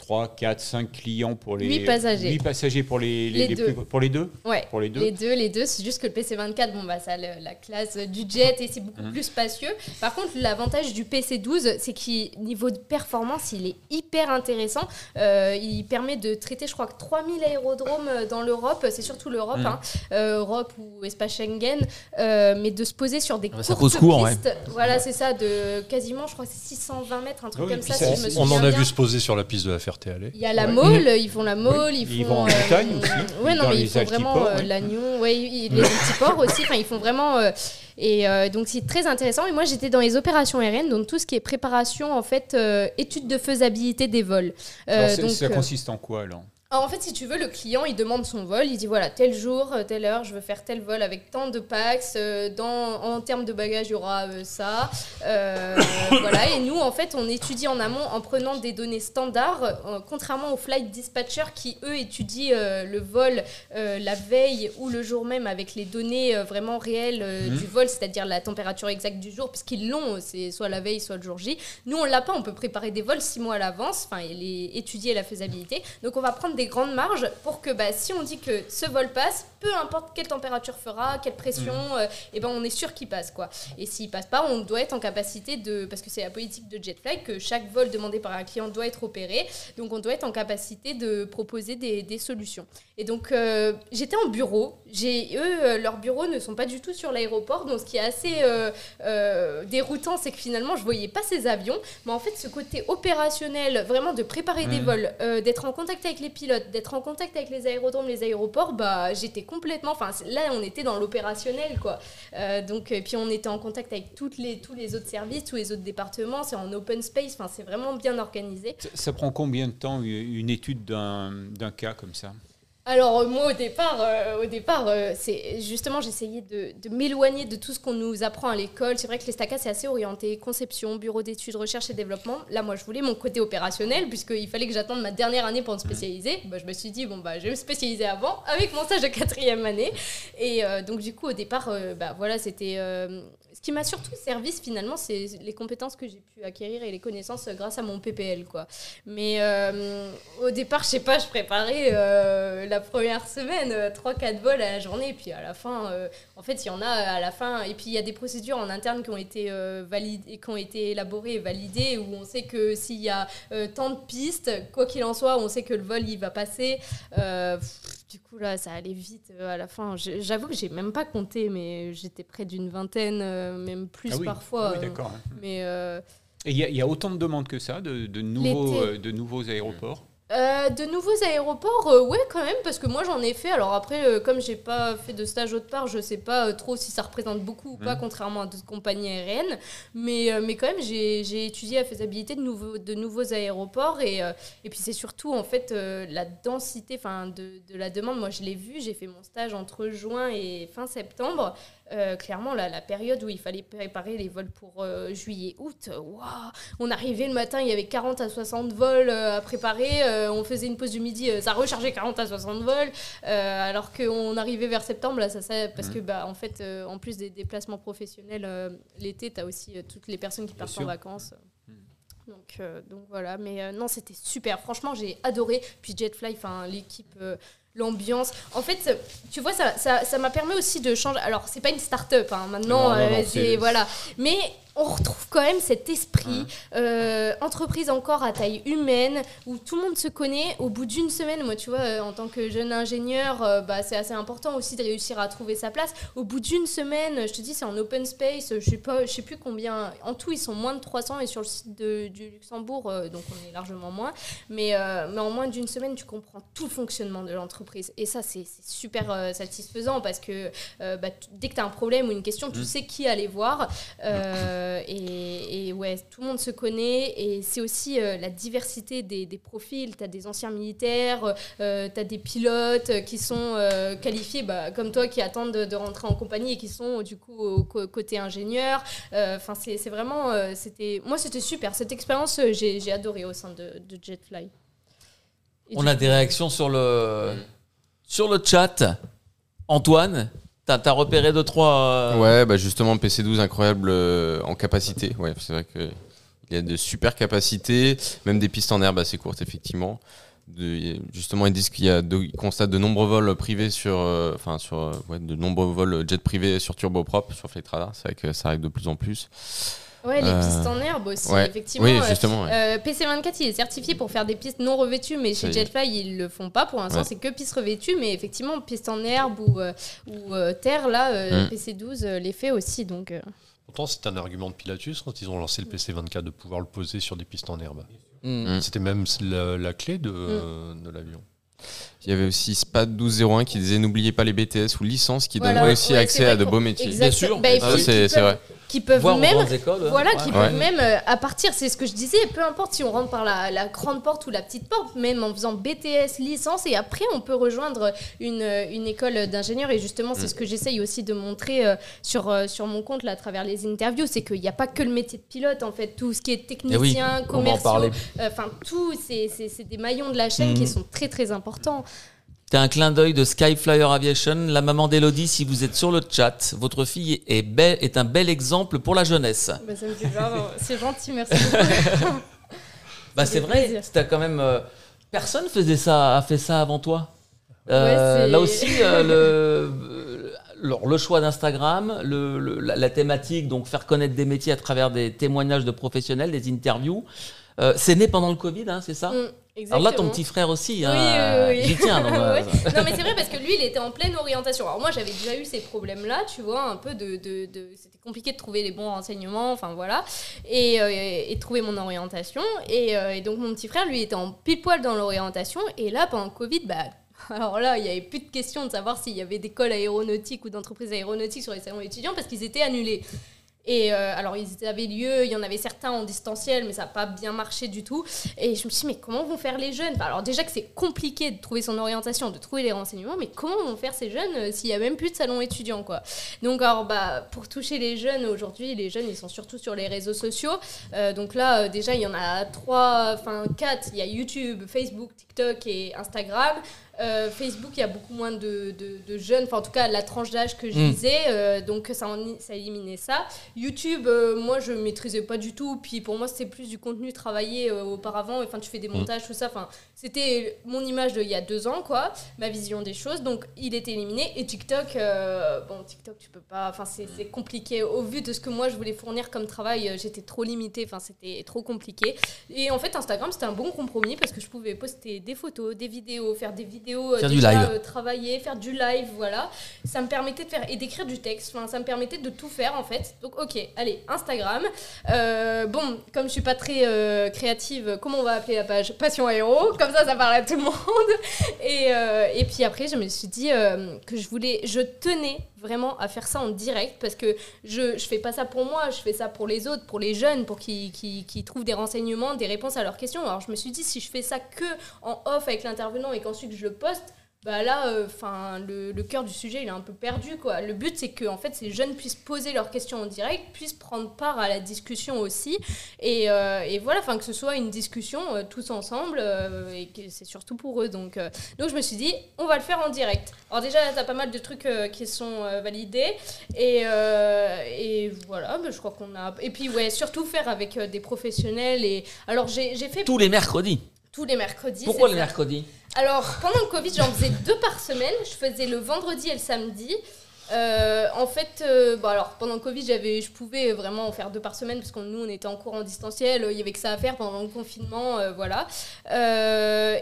3, 4, 5 clients pour les. Huit passagers. 8 passagers pour les, Les deux. plus- pour les deux Ouais. Pour les deux Les deux, les deux, c'est juste que le PC24, bon bah ça a le- la classe du jet et c'est beaucoup Mhm. plus spacieux. Par contre, l'avantage du PC12, c'est qu'il niveau de performance, il est hyper intéressant. Euh, il permet de traiter, je crois que 3000 aérodromes dans l'Europe, c'est surtout l'Europe, Mhm. hein, euh, Europe ou espace Schengen, euh, mais de se poser sur des Ah, ça courtes court, ouais. pistes. Voilà, c'est ça, de quasiment, je crois que c'est 620 mètres, un truc Oui, comme ça, si je me On en a bien. vu se poser sur la piste de la Ferté-Alais. Il y a la Ouais. Mole, ils font la Mole, ils, Ils font, vont en euh, aussi, Ouais, non, mais les ils font vraiment euh, ouais. l'Agnon, ouais, ils- les altiports aussi. Enfin, ils font vraiment. euh, et euh, donc c'est très intéressant. Et moi, j'étais dans les opérations aériennes, donc tout ce qui est préparation, en fait, euh, étude de faisabilité des vols. Euh, Alors, donc, Ça consiste en quoi alors? Alors, en fait, si tu veux, le client, il demande son vol. Il dit voilà, tel jour, euh, telle heure, je veux faire tel vol avec tant de pax. euh, dans, en termes de bagages, il y aura euh, ça. Euh, voilà. Et nous, en fait, on étudie en amont en prenant des données standards, euh, contrairement aux flight dispatchers qui, eux, étudient le vol la veille ou le jour même avec les données vraiment réelles Mhm. du vol, c'est-à-dire la température exacte du jour, puisqu'ils l'ont, c'est soit la veille, soit le jour J. Nous, on l'a pas. On peut préparer des vols six mois à l'avance, enfin, étudier la faisabilité. Donc, on va prendre des grandes marges pour que, bah, si on dit que ce vol passe, peu importe quelle température fera, quelle pression, euh, et ben, on est sûr qu'il passe, quoi. Et s'il passe pas, on doit être en capacité de, parce que c'est la politique de Jetfly que chaque vol demandé par un client doit être opéré. Donc, on doit être en capacité de proposer des, des solutions. Et donc, euh, j'étais en bureau. J'ai eux, euh, leurs bureaux ne sont pas du tout sur l'aéroport, donc ce qui est assez euh, euh, déroutant, c'est que finalement, je voyais pas ces avions. Mais en fait, ce côté opérationnel, vraiment de préparer des Mhm. vols, euh, d'être en contact avec les pilotes, d'être en contact avec les aérodromes, les aéroports, bah, j'étais complètement. Enfin, là, on était dans l'opérationnel, quoi. Euh, donc, et puis, on était en contact avec toutes les, tous les autres services, tous les autres départements. C'est en open space. Enfin, c'est vraiment bien organisé. ça, ça prend combien de temps une étude d'un cas comme ça? Alors euh, moi au départ, euh, au départ, euh, c'est justement j'essayais de, de m'éloigner de tout ce qu'on nous apprend à l'école. C'est vrai que les STACA c'est assez orienté conception, bureau d'études, recherche et développement. Là moi je voulais mon côté opérationnel puisqu'il fallait que j'attende ma dernière année pour me spécialiser. Bah, je me suis dit bon bah je vais me spécialiser avant avec mon stage de quatrième année. Et euh, donc du coup au départ, bah voilà c'était ce qui m'a surtout servi finalement c'est les compétences que j'ai pu acquérir et les connaissances euh, grâce à mon PPL quoi. Mais euh, au départ, je sais pas, je préparais euh, la première semaine, 3-4 vols à la journée, et puis à la fin, euh, en fait, il y en a à la fin, et puis il y a des procédures en interne qui ont été euh, validées, qui ont été élaborées et validées, où on sait que s'il y a euh, tant de pistes, quoi qu'il en soit, on sait que le vol il va passer. Euh, du coup, là, ça allait vite euh, à la fin. J'avoue que j'ai même pas compté, mais j'étais près d'une vingtaine, euh, même plus Ah oui, parfois. ah oui, d'accord. mais euh, Et il y, a- il y a autant de demandes que ça, de, de nouveaux, L'été. euh, de nouveaux aéroports? Euh, de nouveaux aéroports, euh, ouais, quand même, parce que moi j'en ai fait. Alors après, euh, comme j'ai pas fait de stage autre part, je sais pas trop si ça représente beaucoup ou pas, mmh. contrairement à d'autres compagnies aériennes. Mais, mais quand même, j'ai étudié la faisabilité de nouveaux, de nouveaux aéroports. Et, et puis c'est surtout en fait la densité de, de la demande. Moi je l'ai vu, j'ai fait mon stage entre juin et fin septembre. Euh, clairement, la, la, période où il fallait préparer les vols pour euh, juillet-août, on arrivait le matin, il y avait 40 à 60 vols euh, à préparer, on faisait une pause du midi, ça rechargeait 40 à 60 vols, alors qu'on arrivait vers septembre, là, ça, ça parce mmh. que, bah, en fait, en plus des déplacements professionnels, l'été, tu as aussi toutes les personnes qui partent en vacances. Mmh. Donc, donc voilà, mais non, c'était super. Franchement, j'ai adoré. Puis Jetfly, l'équipe l'ambiance. En fait, tu vois, ça m'a ça, m'a permis aussi de changer. Alors, c'est pas une start-up, hein, maintenant, c'est voilà. Mais on retrouve quand même cet esprit, euh, entreprise encore à taille humaine, où tout le monde se connaît. Au bout d'une semaine, moi, tu vois, euh, en tant que jeune ingénieur, euh, bah, c'est assez important aussi de réussir à trouver sa place. Au bout d'une semaine, je te dis, c'est en open space, je sais pas, je sais plus combien. En tout, ils sont moins de 300 et sur le site de, du Luxembourg, donc on est largement moins. Mais, mais en moins d'une semaine, tu comprends tout le fonctionnement de l'entreprise. Et ça, c'est super satisfaisant parce que bah, dès que tu as un problème ou une question, tu mmh. sais qui aller voir. Euh, et, ouais, tout le monde se connaît. Et c'est aussi euh, la diversité des, profils. Tu as des anciens militaires, euh, tu as des pilotes qui sont qualifiés, bah, comme toi, qui attendent de, rentrer en compagnie et qui sont du coup au côté ingénieur. Enfin, c'est vraiment. c'était moi, c'était super. Cette expérience, j'ai adoré au sein de, Jetfly. On a des réactions sur le, sur le chat. Antoine, T'as repéré deux, trois. Euh, ouais, bah justement, PC12 incroyable euh, en capacité. Ouais, c'est vrai qu'il y a de super capacités, même des pistes en herbe assez courtes, effectivement. Justement, ils disent qu'il constatent de nombreux vols privés sur, euh, enfin sur, de nombreux vols jet privés sur turboprop sur Flight Radar. C'est vrai que ça arrive de plus en plus. Ouais, les euh, pistes en herbe aussi, effectivement. Oui, justement. Euh, PC24, il est certifié pour faire des pistes non revêtues, mais chez Jetfly, ils le font pas. Pour l'instant, c'est que pistes revêtues, mais effectivement, pistes en herbe ou, euh, ou terre, là, mm. PC12 les fait aussi. Donc, Pourtant, c'est un argument de Pilatus quand ils ont lancé le PC24 de pouvoir le poser sur des pistes en herbe. Mm. C'était même la, clé de, mm. de l'avion. Il y avait aussi SPAD 1201 qui disait n'oubliez pas les BTS ou licences qui donnent aussi accès à de beaux métiers. Bien sûr, bah, ah c'est vrai. qui peuvent même voilà qui peuvent même euh, à partir c'est ce que je disais peu importe si on rentre par la, la, grande porte ou la petite porte même en faisant BTS licence et après on peut rejoindre une, une école d'ingénieur et justement c'est mm. ce que j'essaye aussi de montrer euh, sur, euh, sur mon compte là, à travers les interviews c'est qu'il n'y a pas que le métier de pilote en fait. Tout ce qui est technicien eh oui, enfin tout c'est des maillons de la chaîne qui mm. sont très très importants c'est un clin d'œil de Skyflyer Aviation. La maman d'Elodie, si vous êtes sur le chat, votre fille est, belle, est un bel exemple pour la jeunesse. Bah, c'est gentil, merci bah, c'est vrai, c'était quand même. Euh, personne faisait ça, a fait ça avant toi. Euh, là aussi, euh, le, le, choix d'Instagram, le, la, thématique, donc faire connaître des métiers à travers des témoignages de professionnels, des interviews. c'est né pendant le Covid, hein, c'est ça? Mm. Alors là, ton petit frère aussi, hein, oui, oui, tiens. Euh, non, mais c'est vrai parce que lui, il était en pleine orientation. Alors moi, j'avais déjà eu ces problèmes-là, tu vois, un peu de, de, c'était compliqué de trouver les bons renseignements, enfin voilà, et, euh, et trouver mon orientation. Euh, et, donc mon petit frère, lui, était en pile poil dans l'orientation. Et là, pendant le Covid, bah alors là, il n'y avait plus de question de savoir s'il y avait d'écoles aéronautiques ou d'entreprises aéronautiques sur les salons étudiants parce qu'ils étaient annulés. Et euh, alors, ils avaient lieu, il y en avait certains en distanciel, mais ça n'a pas bien marché du tout. Et je me suis dit, mais comment vont faire les jeunes? Alors, déjà que c'est compliqué de trouver son orientation, de trouver les renseignements, mais comment vont faire ces jeunes euh, s'il n'y a même plus de salon étudiant, quoi? Donc, alors, bah, pour toucher les jeunes, aujourd'hui, les jeunes, ils sont surtout sur les réseaux sociaux. Euh, donc là, déjà, il y en a trois, enfin quatre. Il y a YouTube, Facebook, TikTok et Instagram. Euh, Facebook, il y a beaucoup moins de, de, jeunes, enfin en tout cas la tranche d'âge que je disais, euh, donc ça, ça a éliminé ça. YouTube, euh, moi je maîtrisais pas du tout, puis pour moi c'était plus du contenu travaillé auparavant, enfin tu fais des hmm. montages, tout ça, enfin c'était mon image d'il y a deux ans, quoi, ma vision des choses, donc il était éliminé. Et TikTok, bon TikTok tu peux pas, enfin c'est compliqué, au vu de ce que moi je voulais fournir comme travail, j'étais trop limitée, enfin c'était trop compliqué. Et en fait Instagram c'était un bon compromis parce que je pouvais poster des photos, des vidéos, faire des vidéos euh, faire du live. Euh, travailler, faire du live, voilà. Ça me permettait de faire et d'écrire du texte. Enfin, ça me permettait de tout faire en fait. Donc ok, allez, Instagram. Euh, bon, comme je suis pas très créative, comment on va appeler la page? Passion Aéro, comme ça, ça parle à tout le monde. Et, et puis après, je me suis dit que je voulais, je tenais vraiment à faire ça en direct parce que je, je fais pas ça pour moi, je fais ça pour les autres, pour les jeunes, pour qu'ils qui, trouvent des renseignements, des réponses à leurs questions. Alors je me suis dit, si je fais ça que en off avec l'intervenant et qu'ensuite je le poste, bah là, euh, enfin, le, cœur du sujet, il est un peu perdu, quoi. Le but, c'est que, en fait, ces jeunes puissent poser leurs questions en direct, puissent prendre part à la discussion aussi, et, euh, voilà, enfin, que ce soit une discussion euh, tous ensemble, et que c'est surtout pour eux. Donc, donc, je me suis dit, on va le faire en direct. Alors déjà, t'as pas mal de trucs qui sont validés, et, et voilà, bah, je crois qu'on a. Et puis, ouais, surtout faire avec des professionnels. Et alors, j'ai fait tous les mercredis. Tous les mercredis. Pourquoi les mercredis? Alors, pendant le Covid, j'en faisais deux par semaine. Je faisais le vendredi et le samedi. Euh, en fait, euh, alors pendant le Covid, je pouvais vraiment en faire deux par semaine parce que nous, on était en cours en distanciel, il y avait que ça à faire pendant le confinement, euh, voilà.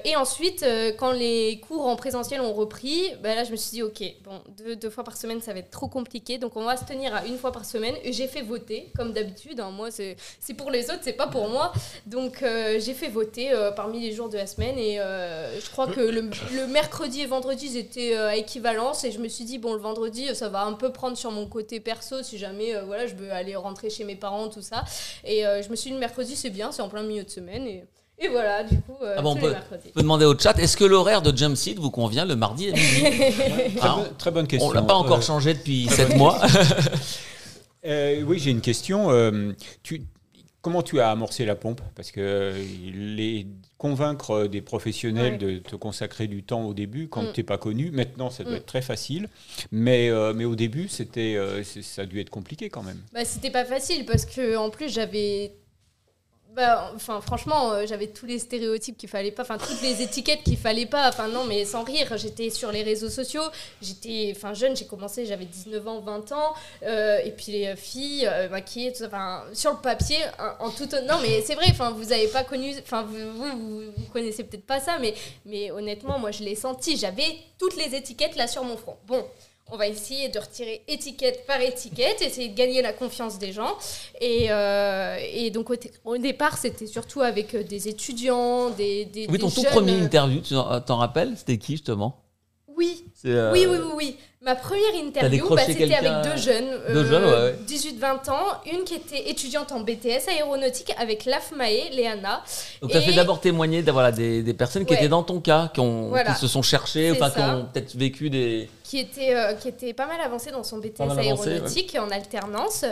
et ensuite, quand les cours en présentiel ont repris, ben là, je me suis dit, ok, bon, deux, fois par semaine, ça va être trop compliqué, donc on va se tenir à une fois par semaine. J'ai fait voter, comme d'habitude. Hein. moi, c'est, pour les autres, c'est pas pour moi. Donc j'ai fait voter parmi les jours de la semaine et je crois que le, le mercredi et vendredi, étaient à équivalence et je me suis dit, bon, le vendredi, ça va un peu prendre sur mon côté perso si jamais euh, voilà, je veux aller rentrer chez mes parents, tout ça. Et euh, je me suis dit, le mercredi, c'est bien, c'est en plein milieu de semaine. Et, et voilà, du coup, euh, ah bon, on, peut, demander au chat, est-ce que l'horaire de Jump Seat vous convient le mardi à midi très, bonne question. On l'a pas encore changé depuis 7 mois. oui, j'ai une question. tu, comment tu as amorcé la pompe? Parce que les convaincre des professionnels de te consacrer du temps au début quand mm. tu n'es pas connu. Maintenant, ça doit mm. être très facile. Mais, euh, mais au début, c'était, euh, ça a dû être compliqué quand même. Bah, c'était pas facile parce que en plus, j'avais bah, enfin, franchement, euh, j'avais tous les stéréotypes qu'il fallait pas, enfin, toutes les étiquettes qu'il fallait pas. Enfin, non, mais sans rire, j'étais sur les réseaux sociaux, j'étais, enfin, jeune, j'ai commencé, j'avais 19 ans, 20 ans, euh, et puis les filles euh, maquillées, tout ça, enfin, sur le papier, en, tout. Non, mais c'est vrai, enfin, vous avez pas connu, enfin, vous, vous, vous, connaissez peut-être pas ça, mais, mais honnêtement, moi, je l'ai senti, j'avais toutes les étiquettes là sur mon front. Bon on va essayer de retirer étiquette par étiquette, essayer de gagner la confiance des gens. Et, euh, donc au, départ, c'était surtout avec euh, des étudiants, des, des Oui, ton tout premier interview, tu t'en rappelles? C'était qui justement? Oui. Euh, oui. oui. Oui, oui, Ma première interview, bah, c'était avec deux jeunes, 18-20 ans, une qui était étudiante en BTS aéronautique avec l'AFMAE, Léana. Donc tu as fait d'abord témoigner voilà, des, des, personnes qui étaient dans ton cas, qui, ont, qui se sont cherchées, enfin qui ont peut-être vécu des... Qui était, euh, qui était pas mal avancée dans son BTS aéronautique en alternance.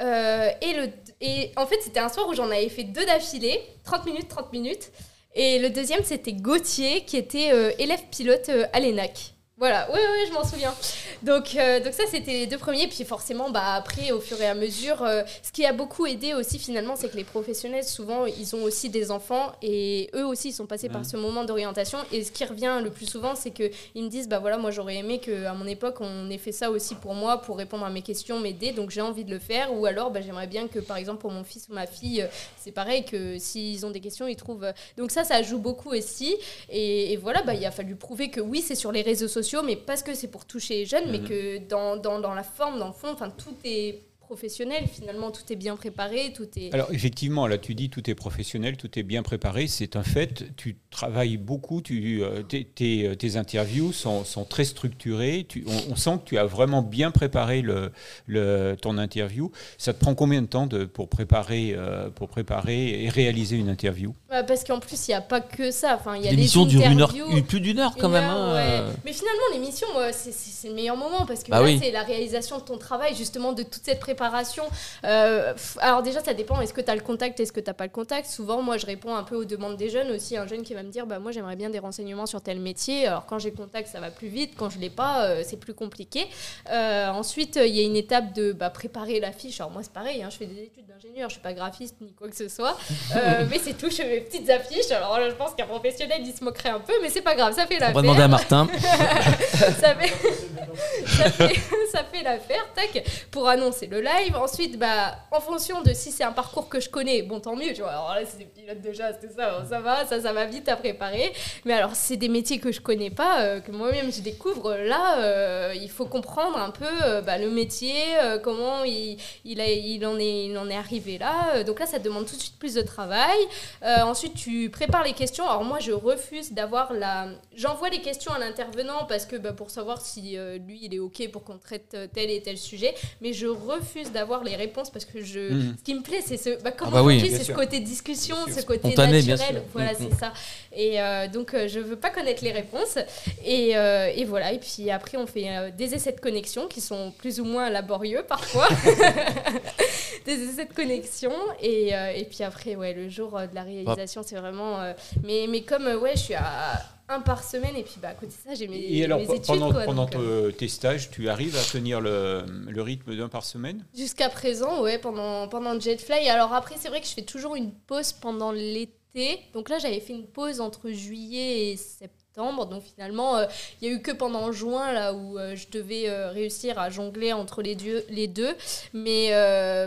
Euh, et, le, et en fait, c'était un soir où j'en avais fait deux d'affilée, 30 minutes, 30 minutes. Et le deuxième, c'était Gauthier, qui était euh, élève pilote à l'ENAC. Voilà, oui, oui, je m'en souviens. Donc, euh, donc ça, c'était les deux premiers. Puis forcément, bah, après, au fur et à mesure, euh, ce qui a beaucoup aidé aussi, finalement, c'est que les professionnels, souvent, ils ont aussi des enfants et eux aussi, ils sont passés par ce moment d'orientation. Et ce qui revient le plus souvent, c'est qu'ils me disent, bah voilà, moi, j'aurais aimé qu'à mon époque, on ait fait ça aussi pour moi, pour répondre à mes questions, m'aider. Donc, j'ai envie de le faire. Ou alors, bah, j'aimerais bien que, par exemple, pour mon fils ou ma fille, euh, c'est pareil, que s'ils ont des questions, ils trouvent... Donc ça, ça joue beaucoup aussi. Et, et voilà, bah, il a fallu prouver que oui, c'est sur les réseaux sociaux mais parce que c'est pour toucher les jeunes, mais mhm. que dans, dans, dans, la forme, dans le fond, enfin, tout est professionnel. Finalement, tout est bien préparé, tout est. Alors effectivement, là, tu dis tout est professionnel, tout est bien préparé. C'est un fait. Tu travailles beaucoup. Tu, euh, tes, euh, tes, interviews sont, sont, très structurées. Tu, on, sent que tu as vraiment bien préparé le, le, ton interview. Ça te prend combien de temps de, pour préparer, euh, pour préparer et réaliser une interview? Bah, Parce qu'en plus, il n'y a pas que ça. Enfin, il y a L'émission dure une heure, plus d'une heure quand même. Hein. Mais finalement, l'émission, c'est le meilleur moment parce que bah là, c'est la réalisation de ton travail, justement, de toute cette préparation préparation. Euh, alors déjà, ça dépend. Est-ce que tu as le contact Est-ce que tu n'as pas le contact? Souvent, moi, je réponds un peu aux demandes des jeunes aussi. Un jeune qui va me dire, bah, moi, j'aimerais bien des renseignements sur tel métier. Alors quand j'ai contact, ça va plus vite. Quand je l'ai pas, euh, c'est plus compliqué. Euh, ensuite, il y a une étape de bah, préparer la fiche. Alors moi, c'est pareil. Hein, je fais des études d'ingénieur. Je suis pas graphiste ni quoi que ce soit. mais c'est tout. Je fais mes petites affiches. Alors là, je pense qu'un professionnel, il se moquerait un peu, mais c'est pas grave. Ça fait l'affaire. On va demander à Martin. ça fait, ça fait, ça fait l'affaire. Tac. Pour annoncer le Ensuite, bah, en fonction de si c'est un parcours que je connais, bon, tant mieux, tu vois. Alors là, c'est des pilotes chasse, tout ça, ça va, ça, ça va vite à préparer. Mais alors, c'est des métiers que je connais pas, euh, que moi-même je découvre. Là, euh, il faut comprendre un peu euh, bah, le métier, comment il, il, a, il, en est, il en est arrivé là. Donc là, ça demande tout de suite plus de travail. ensuite, tu prépares les questions. Alors moi, je refuse d'avoir la... J'envoie les questions à l'intervenant parce que bah, pour savoir si lui, il est OK pour qu'on traite tel et tel sujet. Mais je refuse d'avoir les réponses parce que je... Mhm. ce qui me plaît, c'est ce... Bah, comment ah bah c'est ce côté discussion, ce côté naturel. Voilà, mhm. c'est ça. Et donc, je veux pas connaître les réponses. Et, euh, et, voilà, et puis après, on fait euh, des essais de connexion qui sont plus ou moins laborieux parfois. des essais de connexion. Et, euh, et, puis après, ouais, le jour de la réalisation, c'est vraiment. mais, mais comme ouais, je suis à un par semaine et puis bah à côté de ça j'ai mes, et alors, études pendant, quoi, pendant tes stages tu arrives à tenir le, le rythme d'un par semaine? Jusqu'à présent ouais pendant pendant Jetfly. Alors après c'est vrai que je fais toujours une pause pendant l'été. Donc là j'avais fait une pause entre juillet et septembre donc finalement, euh, il n'y a eu que pendant juin là où euh, je devais euh, réussir à jongler entre les, dieux, les deux. Mais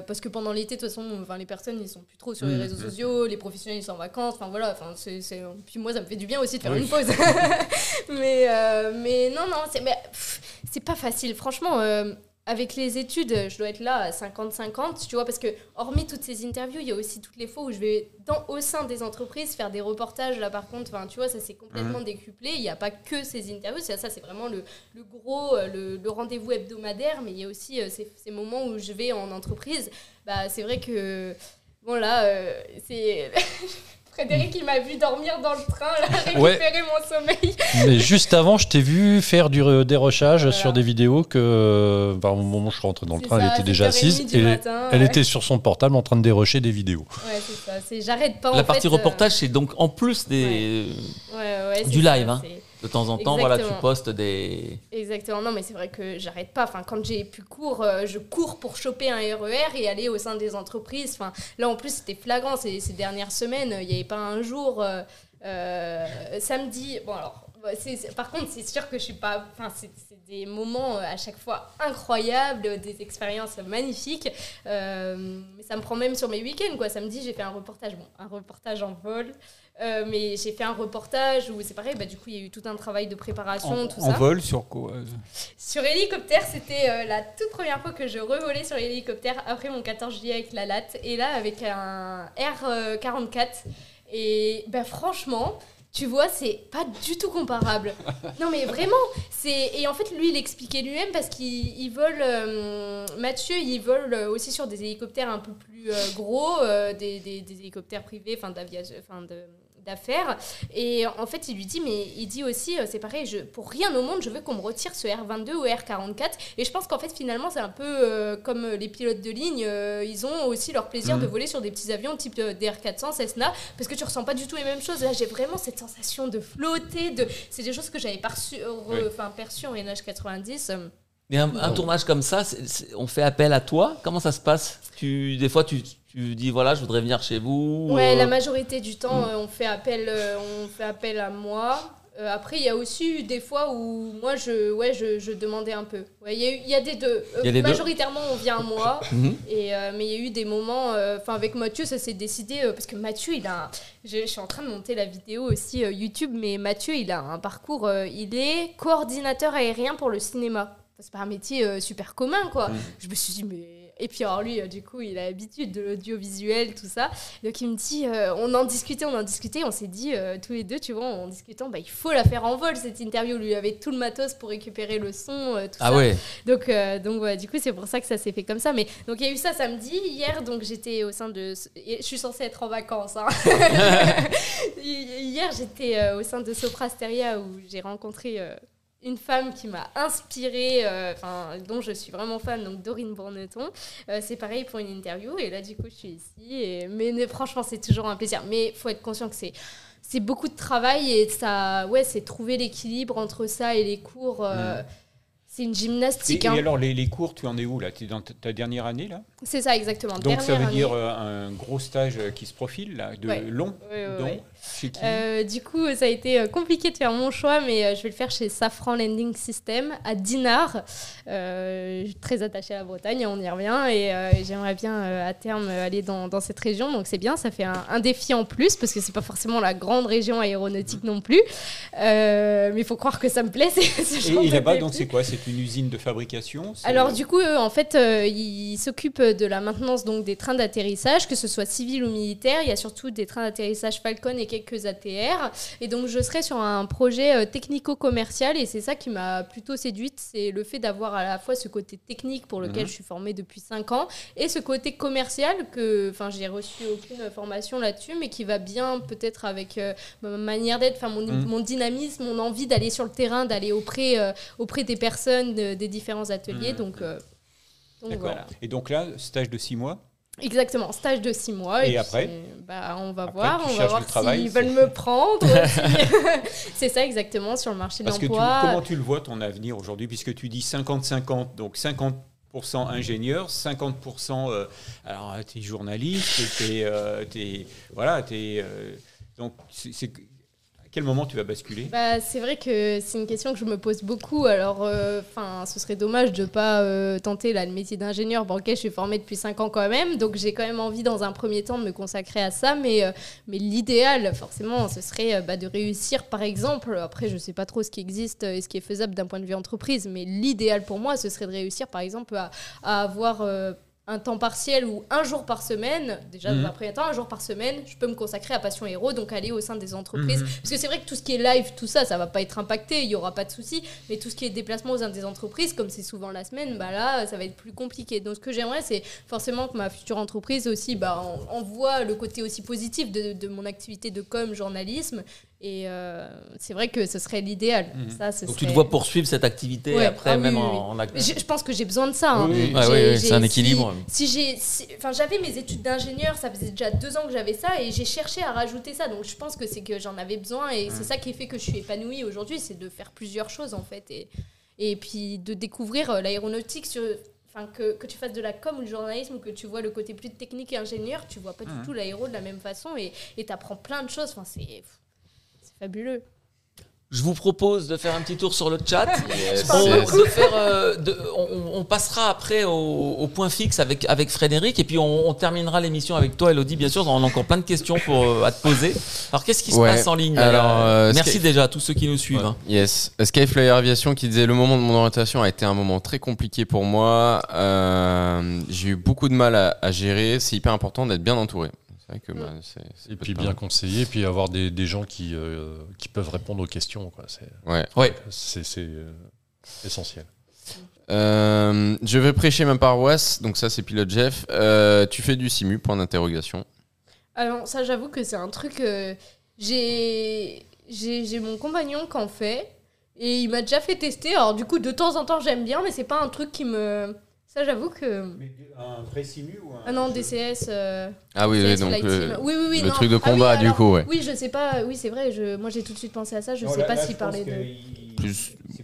parce que pendant l'été, de toute façon, enfin, les personnes ils sont plus trop sur les mmh, réseaux sociaux, les professionnels ils sont en vacances. Enfin voilà. Enfin c'est, puis moi ça me fait du bien aussi de faire une pause. mais mais non non c'est c'est pas facile. Franchement avec les études, je dois être là à 50-50, tu vois, parce que hormis toutes ces interviews, il y a aussi toutes les fois où je vais dans, au sein des entreprises faire des reportages. Là, par contre, tu vois, ça s'est complètement mhm. décuplé. Il n'y a pas que ces interviews, ça, c'est vraiment le, le gros, euh, le, le rendez-vous hebdomadaire, mais il y a aussi euh, ces, ces, moments où je vais en entreprise. Bah, c'est vrai que, bon, là, euh, c'est. Frédéric, il m'a vu dormir dans le train, là, récupérer mon sommeil. Mais juste avant, je t'ai vu faire du dérochage sur des vidéos que, au moment où je rentre dans le train, elle était déjà assise et elle était sur son portable en train de dérocher des vidéos. Ouais, c'est ça. J'arrête pas. La partie reportage, c'est donc en plus des... du live. hein de temps en temps, voilà, tu postes des. Exactement. Non, mais c'est vrai que j'arrête pas. Enfin, quand j'ai plus cours, euh, je cours pour choper un RER e et aller au sein des entreprises. Enfin, là, en plus, c'était flagrant ces, ces, dernières semaines. Il n'y avait pas un jour. Euh, euh, samedi. Bon, alors. Par contre, c'est sûr que je suis pas. Enfin, c'est des moments à chaque fois incroyables, des expériences magnifiques. mais ça me prend même sur mes week-ends, quoi. Samedi, j'ai fait un reportage. Bon, un reportage en vol. Euh, mais j'ai fait un reportage où c'est pareil, bah, du coup, il y a eu tout un travail de préparation, en, tout en vol sur quoi Sur hélicoptère, c'était euh, la toute première fois que je revolais sur hélicoptère après mon 14 juillet avec la latte. Et là, avec un R44. Et bah, franchement, tu vois, c'est pas du tout comparable. non, mais vraiment, c'est et en fait lui, il expliquait lui-même parce qu'il vole euh, Mathieu, il vole aussi sur des hélicoptères un peu plus gros, des, des, des, hélicoptères privés, enfin d'aviation, enfin de d'affaires. Et en fait, il lui dit, mais il dit aussi, euh, c'est pareil, je, pour rien au monde, je veux qu'on me retire ce R22 ou R44. Et je pense qu'en fait, finalement, c'est un peu euh, comme euh, les pilotes de ligne, ils ont aussi leur plaisir de mhm. voler sur des petits avions type DR400, Cessna, parce que tu ressens pas du tout les mêmes choses. Là, j'ai vraiment cette sensation de flotter, de... c'est des choses que j'avais perçues enfin, perçu en NH90. Mais un, tournage comme ça, on fait appel à toi? Comment ça se passe? Tu, Des fois, tu, tu dis voilà, je voudrais venir chez vous Ouais, la majorité du temps, mm. euh, on, fait appel, euh, on fait appel à moi. Euh, après, il y a aussi eu des fois où moi, je, ouais, je, je demandais un peu. Il ouais, y, a y a des deux. majoritairement, on vient à moi. Mhm. et, mais il y a eu des moments. Enfin, avec Mathieu, ça s'est décidé. parce que Mathieu, il a. je, suis en train de monter la vidéo aussi YouTube, mais Mathieu, il a un parcours. il est coordinateur aérien pour le cinéma. C'est pas un métier super commun, quoi. Mhm. Je me suis dit, mais et puis alors lui, euh, du coup, il a l'habitude de l'audiovisuel, tout ça. Donc il me dit, euh, on en discutait, on en discutait, on s'est dit euh, tous les deux, tu vois, en discutant, bah, il faut la faire en vol cette interview. Lui avait tout le matos pour récupérer le son, tout ah ça. Ouais. Donc donc du coup c'est pour ça que ça s'est fait comme ça. Mais donc il y a eu ça samedi, hier, donc j'étais au sein de, je suis censée être en vacances. Hein. hier j'étais au sein de Soprasteria où j'ai rencontré une femme qui m'a inspirée, euh, dont je suis vraiment fan, donc Dorine Bourneton. Euh, c'est pareil pour une interview, et là du coup je suis ici. Et, mais, franchement, c'est toujours un plaisir. Mais faut être conscient que c'est c'est beaucoup de travail et ça, ouais, c'est trouver l'équilibre entre ça et les cours. Euh, C'est une gymnastique. Et, hein. et alors, les, les cours, tu en es où là? Tu es dans ta, dernière année là? C'est ça, exactement. Donc ça veut année. dire euh, un gros stage euh, qui se profile là, de Ouais. long Ouais, ouais, dont ouais. chez qui? Euh, du coup, ça a été compliqué de faire mon choix, mais je vais le faire chez Safran Landing System à Dinard. Euh, je suis très attachée à la Bretagne, on y revient, et j'aimerais bien à terme aller dans, dans cette région. Donc c'est bien, ça fait un, un défi en plus, parce que c'est pas forcément la grande région aéronautique non plus. Mais il faut croire que ça me plaît. ce Et, genre et de là-bas, donc c'est quoi? C'est une usine de fabrication Alors du coup, en fait, euh, ils s'occupent de la maintenance donc des trains d'atterrissage, que ce soit civil ou militaire. Il y a surtout des trains d'atterrissage Falcon et quelques ATR. Et donc je serai sur un projet euh, technico-commercial et c'est ça qui m'a plutôt séduite, c'est le fait d'avoir à la fois ce côté technique pour lequel Mhm. je suis formée depuis 5 ans et ce côté commercial que, enfin, j'ai reçu aucune formation là-dessus, mais qui va bien peut-être avec euh, ma manière d'être, enfin mon, Mhm. mon dynamisme, mon envie d'aller sur le terrain, d'aller auprès auprès des personnes de- des différents ateliers. Mhm. Donc, euh, donc voilà. Et donc là, stage de six mois Exactement, stage de six mois. Et puis, après bah, On va Après, voir, tu on va voir s'ils veulent me prendre. c'est ça exactement sur le marché de Parce que tu- l'emploi. comment tu le vois ton avenir aujourd'hui Puisque tu dis 50-50, donc 50% ingénieur, 50% euh, alors tu es journaliste, tu es, voilà, t'es, euh, donc c'est, quel moment tu vas basculer? Bah, c'est vrai que c'est une question que je me pose beaucoup. Alors, euh, ce serait dommage de pas euh, tenter le métier d'ingénieur. Ok, je suis formée depuis 5 ans quand même, donc j'ai quand même envie dans un premier temps de me consacrer à ça. Mais, euh, l'idéal, forcément, ce serait bah, de réussir, par exemple. Après, je sais pas trop ce qui existe et ce qui est faisable d'un point de vue entreprise, mais l'idéal pour moi, ce serait de réussir, par exemple, à, avoir un temps partiel ou un jour par semaine, déjà Mhm. dans un premier temps, un jour par semaine, je peux me consacrer à Passion Héros, donc aller au sein des entreprises. Mhm. Parce que c'est vrai que tout ce qui est live, tout ça, ça va pas être impacté, il y aura pas de souci. Mais tout ce qui est déplacement au sein des entreprises, comme c'est souvent la semaine, bah là, ça va être plus compliqué. Donc ce que j'aimerais, c'est forcément que ma future entreprise aussi, bah, en voit le côté aussi positif de, de mon activité de com, journalisme. Et euh, c'est vrai que ce serait l'idéal. Mhm. Ça, ce Donc tu te serait- vois poursuivre cette activité Ouais. après, Ah oui, même oui, en, activité. Je, je pense que j'ai besoin de ça. hein. Oui, oui. Ouais, c'est un équilibre. Si, j'ai, si- enfin, j'avais mes études d'ingénieur, ça faisait déjà deux ans que j'avais ça et j'ai cherché à rajouter ça. Donc je pense que c'est que j'en avais besoin et c'est ça qui fait que je suis épanouie aujourd'hui, c'est de faire plusieurs choses en fait et et puis de découvrir euh, l'aéronautique sur Enfin, que, que tu fasses de la com ou du journalisme ou que tu vois le côté plus technique et ingénieur, tu vois pas du tout l'aéro de la même façon et tu apprends plein de choses. Enfin, c'est fabuleux. Je vous propose de faire un petit tour sur le chat. Yes, On, yes. de faire, euh, de- on- on passera après au, au point fixe avec, avec Frédéric et puis on, on terminera l'émission avec toi, Elodie. Bien sûr, on a encore plein de questions pour, euh, à te poser. Alors, qu'est-ce qui se Ouais. passe en ligne Alors, euh, Merci Sky- déjà à tous ceux qui nous suivent. Ouais. hein. Yes. Skyflyer Aviation qui disait le moment de mon orientation a été un moment très compliqué pour moi. Euh, J'ai eu beaucoup de mal à, à gérer. C'est hyper important d'être bien entouré. Vrai que bah, Et puis bien conseiller, et puis avoir des, des gens qui, euh, qui peuvent répondre aux questions. quoi. C'est. Ouais. Ouais. c'est- euh, essentiel. Euh, je vais prêcher ma paroisse. Donc ça, c'est pilote Jeff. Euh, tu fais du simu Point d'interrogation. Alors ça j'avoue que c'est un truc euh, j'ai j'ai j'ai mon compagnon qui en fait et il m'a déjà fait tester alors du coup de temps en temps j'aime bien mais c'est pas un truc qui me ça j'avoue que Mais Un vrai simu ou un ah non DCS euh, Ah oui, oui, donc le, oui oui oui non. truc de Ah oui, combat, du alors, coup, ouais. oui je sais pas oui c'est vrai je moi j'ai tout de suite pensé à ça je Non, sais là- pas s'il parlait de Plus- du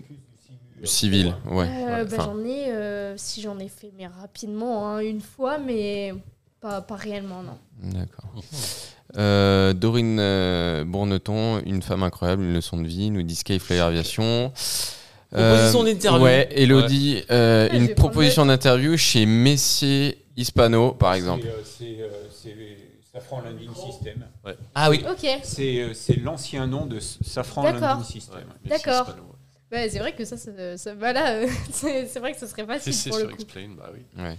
euh, civil. Ouais. Euh, ouais. bah, j'en ai euh, si j'en ai fait mais rapidement hein, une fois mais pas pas réellement non D'accord. Euh, Dorine Bourneton, une femme incroyable, une leçon de vie, nous dit Skyflyer Aviation. Proposition d'interview. Ouais, Elodie, euh, Ouais, je une vais proposition d'interview chez Messier Hispano, par exemple. C'est, euh, C'est euh, c'est Safran Landing System. Ah oui. ok C'est euh, c'est l'ancien nom de S- Safran D'accord. Landing System. D'accord. Ouais, c'est vrai que ça, ça, ça- voilà, euh, c'est c'est vrai que ce serait facile C'est pour le sur coup. Explain, bah oui. Ouais,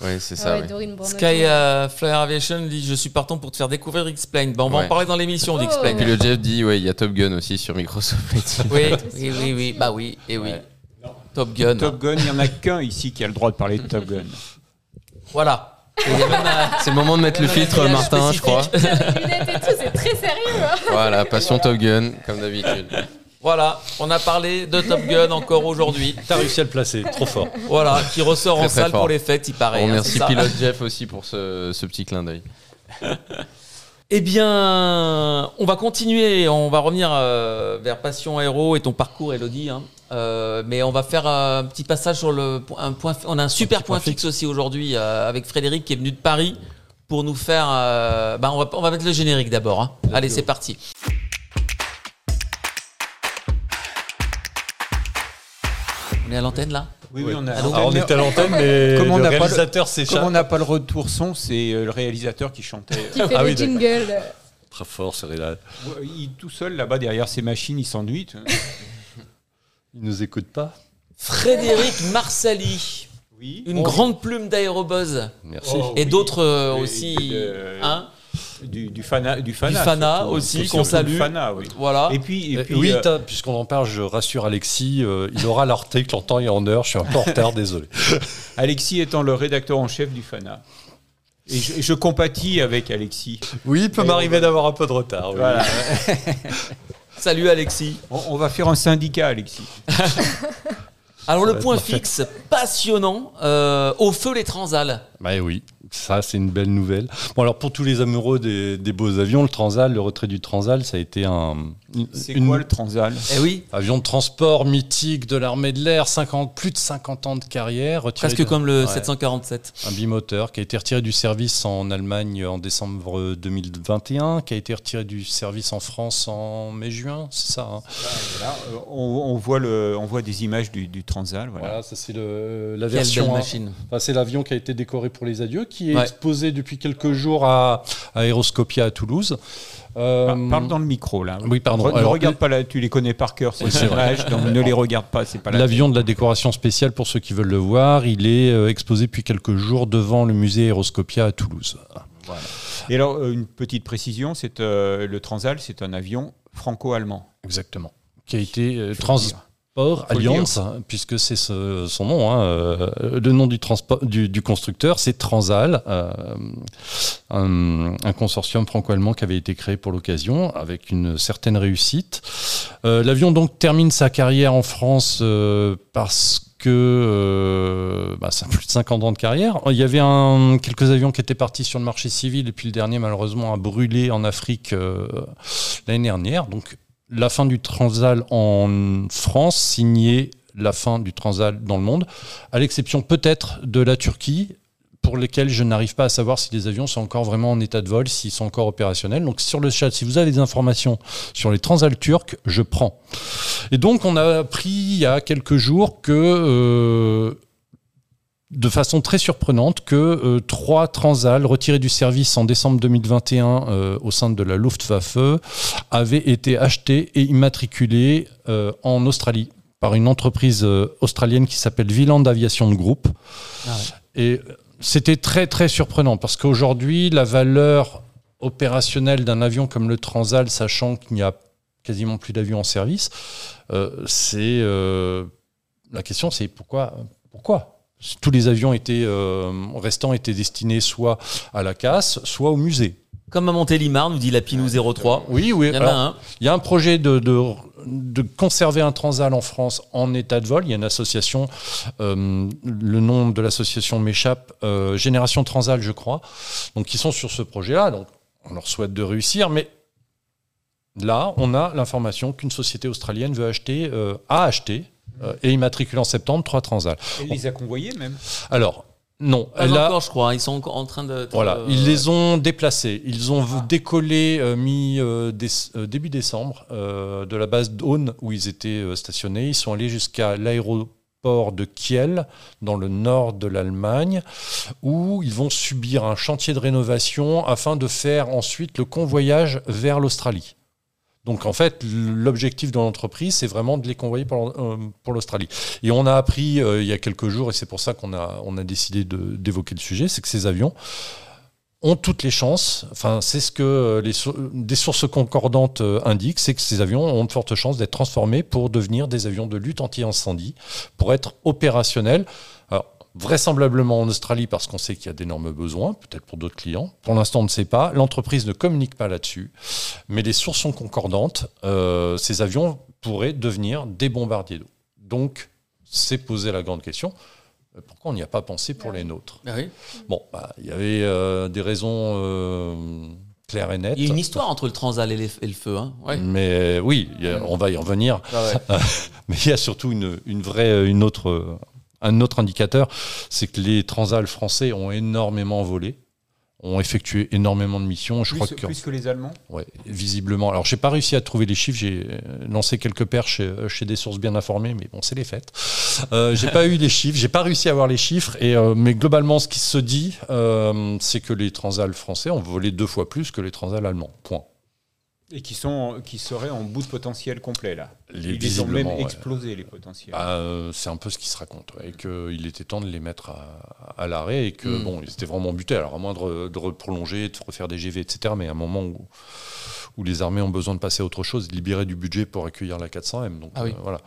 ouais c'est ça. ouais. Sky euh, Flyer Aviation dit Je suis partant pour te faire découvrir X-Plane. Bah, on va Ouais. en parler dans l'émission Oh. d'X-Plane. Puis le Jeff dit, ouais, il y a Top Gun aussi sur Microsoft. Oui, oui, oui, oui, bah oui, et oui. Top Gun. Top Gun, il n'y en a qu'un ici qui a le droit de parler de Top Gun. Voilà. C'est le moment de mettre le filtre, Martin, je crois. C'est très sérieux. hein. Voilà, passion Top Gun, comme d'habitude. Voilà, on a parlé de Top Gun encore aujourd'hui. T'as réussi à le placer, trop fort. Voilà, qui ressort Très, en très salle fort. pour les fêtes, il paraît. On hein, ça. Pilote Jeff aussi pour ce, ce petit clin d'œil. Eh bien, on va continuer, on va revenir euh, vers Passion Aéro et ton parcours, Elodie. Hein. Euh, mais on va faire un petit passage sur le un point. On a un super point, fixe aussi aujourd'hui euh, avec Frédéric qui est venu de Paris pour nous faire. bah on, va, on va mettre le générique d'abord. Hein. Allez, c'est parti. On est à l'antenne là oui, oui, on, a, on est à l'antenne, mais comme on le réalisateur s'échappe. Comme on n'a pas le retour son, c'est le réalisateur qui chantait. Qui fait ah, les jingles. Très fort, c'est là. Il tout seul là-bas derrière ses machines, il s'ennuie. il nous écoute pas. Frédéric Marsali. Oui. Une grande plume d'aérobuzz. Merci. Et d'autres euh, aussi. Hein du, du, Fana, du Fana, aussi qu'on salue. Fana, oui. Voilà. Et puis, et puis oui, euh, puisqu'on en parle, je rassure Alexis, euh, il aura l'article en temps et en heure. Je suis un peu en retard, désolé. Alexis étant le rédacteur en chef du Fana. Et je, compatis avec Alexis. Oui, il peut m'arriver d'avoir un peu de retard. Voilà. Salut Alexis. On, va faire un syndicat, Alexis. Alors le point fixe, passionnant, euh, au feu les transals. Bah oui. Ça, c'est une belle nouvelle. Bon, alors pour tous les amoureux des, beaux avions, le Transal, le retrait du Transal, ça a été un. C'est quoi le Transal? Eh oui. Avion de transport mythique de l'armée de l'air, 50, plus de 50 ans de carrière. Presque comme le 747. Un bimoteur qui a été retiré du service en Allemagne en décembre 2021, qui a été retiré du service en France en mai-juin, c'est ça hein? Euh, on, voit le, on voit des images du, Transal. Voilà, ça c'est la version. machine. Enfin, c'est l'avion qui a été décoré pour les adieux, qui est exposé depuis quelques jours à, Aeroscopia à Toulouse. Euh, parle dans le micro là. Oui, pardon. Ne regarde pas là, tu les connais par cœur ces images, donc ne les regarde pas. C'est pas l'avion de la décoration spéciale pour ceux qui veulent le voir. Il est euh, exposé depuis quelques jours devant le musée Aeroscopia à Toulouse. Et alors euh, une petite précision, c'est le Transal, c'est un avion franco-allemand. Exactement. Qui a été trans Port Alliance, puisque c'est son nom. Hein, euh, le nom du, du, constructeur, c'est Transal, euh, un, consortium franco-allemand qui avait été créé pour l'occasion, avec une certaine réussite. Euh, l'avion donc termine sa carrière en France parce que bah, ça a plus de 50 ans de carrière. Il y avait un, quelques avions qui étaient partis sur le marché civil, et puis le dernier malheureusement a brûlé en Afrique l'année dernière. Donc la fin du Transal en France signait la fin du Transal dans le monde, à l'exception peut-être de la Turquie, pour lesquels je n'arrive pas à savoir si les avions sont encore vraiment en état de vol, s'ils sont encore opérationnels. Donc sur le chat, si vous avez des informations sur les Transal turcs, je prends. Et donc on a appris il y a quelques jours que euh, de façon très surprenante que euh, trois Transal retirés du service en décembre 2021 euh, au sein de la Luftwaffe avaient été achetés et immatriculés euh, en Australie par une entreprise australienne qui s'appelle Viland Aviation Group. Ah et c'était très très surprenant parce qu'aujourd'hui la valeur opérationnelle d'un avion comme le Transal, sachant qu'il n'y a quasiment plus d'avions en service, c'est la question c'est pourquoi pourquoi? Tous les avions étaient, euh, restants étaient destinés soit à la casse, soit au musée. Comme à Montélimar, nous dit la Pinou 03. Oui, oui. Il y, un. il y a un projet de, de, conserver un Transal en France en état de vol. Il y a une association, euh, le nom de l'association m'échappe, euh, Génération Transal, je crois. Donc, qui sont sur ce projet-là. Donc, on leur souhaite de réussir, mais là, on a l'information qu'une société australienne veut acheter, a acheté euh, et immatriculé en septembre, trois Transal. Elle les a convoyés même Alors, non. Pas elle encore, je crois. Ils sont encore en train de. Voilà, ils les ont déplacés. Ils ont ah. décollé euh, mi, euh, début décembre de la base d'Aune où ils étaient stationnés. Ils sont allés jusqu'à l'aéroport de Kiel, dans le nord de l'Allemagne, où ils vont subir un chantier de rénovation afin de faire ensuite le convoyage vers l'Australie. Donc en fait, l'objectif de l'entreprise, c'est vraiment de les convoyer pour, euh, l'Australie. Et on a appris euh, il y a quelques jours, et c'est pour ça qu'on a, décidé d'évoquer le sujet, c'est que ces avions ont toutes les chances, enfin c'est ce que euh, les, des sources concordantes indiquent, c'est que ces avions ont de fortes chances d'être transformés pour devenir des avions de lutte anti-incendie, pour être opérationnels. Vraisemblablement en Australie parce qu'on sait qu'il y a d'énormes besoins, peut-être pour d'autres clients. Pour l'instant, on ne sait pas. L'entreprise ne communique pas là-dessus, mais les sources sont concordantes. Euh, ces avions pourraient devenir des bombardiers d'eau. Donc, c'est poser la grande question. Euh, pourquoi on n'y a pas pensé pour les nôtres ah Bon, bah, il y avait euh, des raisons clair et net. Il y a une histoire entre le Transal et, le feu. Hein. Mais oui, on va y revenir. Ah Mais il y a surtout une, une vraie, une autre, un autre indicateur, c'est que les Transals français ont énormément volé ont effectué énormément de missions. Je plus, crois que, plus que les Allemands Ouais, visiblement. Alors, j'ai pas réussi à trouver les chiffres. J'ai euh, lancé quelques perches chez, chez, des sources bien informées, mais bon, c'est les fêtes. Euh, j'ai pas eu les chiffres. J'ai pas réussi à avoir les chiffres. Et, euh, mais globalement, ce qui se dit, euh, c'est que les transals français ont volé deux fois plus que les transals allemands. Point. Et qui, sont, qui seraient en bout de potentiel complet, là. Les, Ils ont même explosé, les potentiels. Bah, euh, c'est un peu ce qui se raconte. et qu'il était temps de les mettre à, à l'arrêt et que, mm. bon, ils étaient vraiment butés. Alors, à moins de, de prolonger, de refaire des GV, etc. Mais à un moment où, où les armées ont besoin de passer à autre chose, de libérer du budget pour accueillir la 400M. Donc, ah oui. Euh, voilà.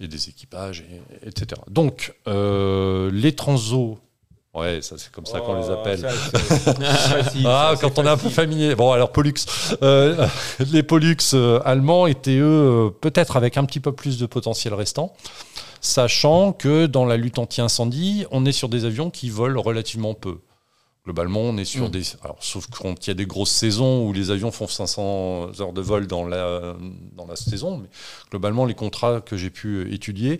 Et des équipages, etc. Donc, euh, les transos Ouais, ça c'est comme ça qu'on les oh, appelle. ah, quand on est un peu familier. Bon, alors Pollux. Euh, les Pollux euh, allemands étaient eux euh, peut-être avec un petit peu plus de potentiel restant, sachant que dans la lutte anti-incendie, on est sur des avions qui volent relativement peu. Globalement, on est sur mm. des. Alors, sauf qu'il y a des grosses saisons où les avions font 500 heures de vol dans la, dans la saison, mais globalement, les contrats que j'ai pu étudier,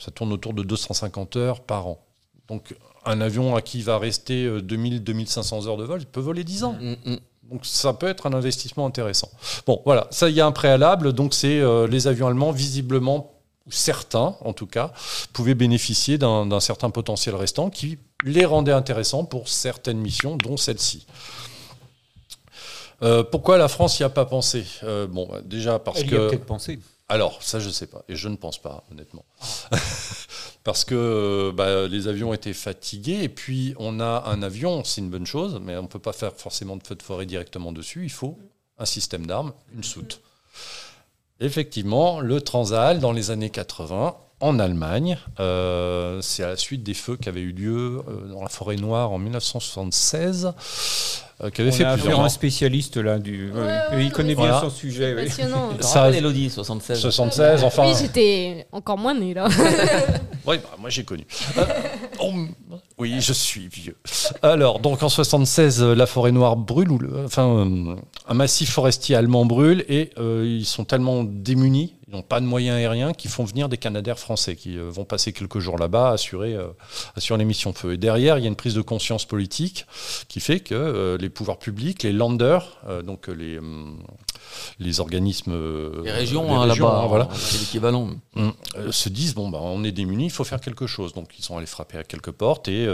ça tourne autour de 250 heures par an. Donc, un avion à qui va rester 2000-2500 euh, heures de vol, il peut voler 10 ans. Mm, mm. Donc ça peut être un investissement intéressant. Bon, voilà, ça, il y a un préalable. Donc c'est euh, les avions allemands, visiblement, certains en tout cas, pouvaient bénéficier d'un certain potentiel restant qui les rendait intéressants pour certaines missions, dont celle-ci. Euh, pourquoi la France n'y a pas pensé? Bon, déjà parce Elle que. Y a peut-être pensé. Alors, ça, je ne sais pas. Et je ne pense pas, honnêtement. Parce que bah, les avions étaient fatigués. Et puis, on a un avion, c'est une bonne chose, mais on ne peut pas faire forcément de feu de forêt directement dessus. Il faut un système d'armes, une soute. Effectivement, le Transal, dans les années 80, en Allemagne, euh, c'est à la suite des feux qui avaient eu lieu euh, dans la forêt noire en 1976 euh, qui avait fait plusieurs. un spécialiste là, du, il connaît bien son sujet. Passionnant. Ça, Elodie, 76. 76, enfin. Oui, j'étais encore moins né là. oui, bah, moi j'ai connu. Euh, oui, je suis vieux. Alors, donc en 76, euh, la forêt noire brûle, ou enfin, un massif forestier allemand brûle et ils sont tellement démunis ils n'ont pas de moyens aériens qui font venir des Canadaires français qui euh, vont passer quelques jours là-bas, assurer, euh, assurer les missions feu. Et derrière, il y a une prise de conscience politique qui fait que euh, les pouvoirs publics, les landers, donc les, les organismes. les régions, hein, là-bas, hein, voilà, c'est l'équivalent. Hum, se disent bon, bah, on est démunis, il faut faire quelque chose. Donc ils sont allés frapper à quelques portes et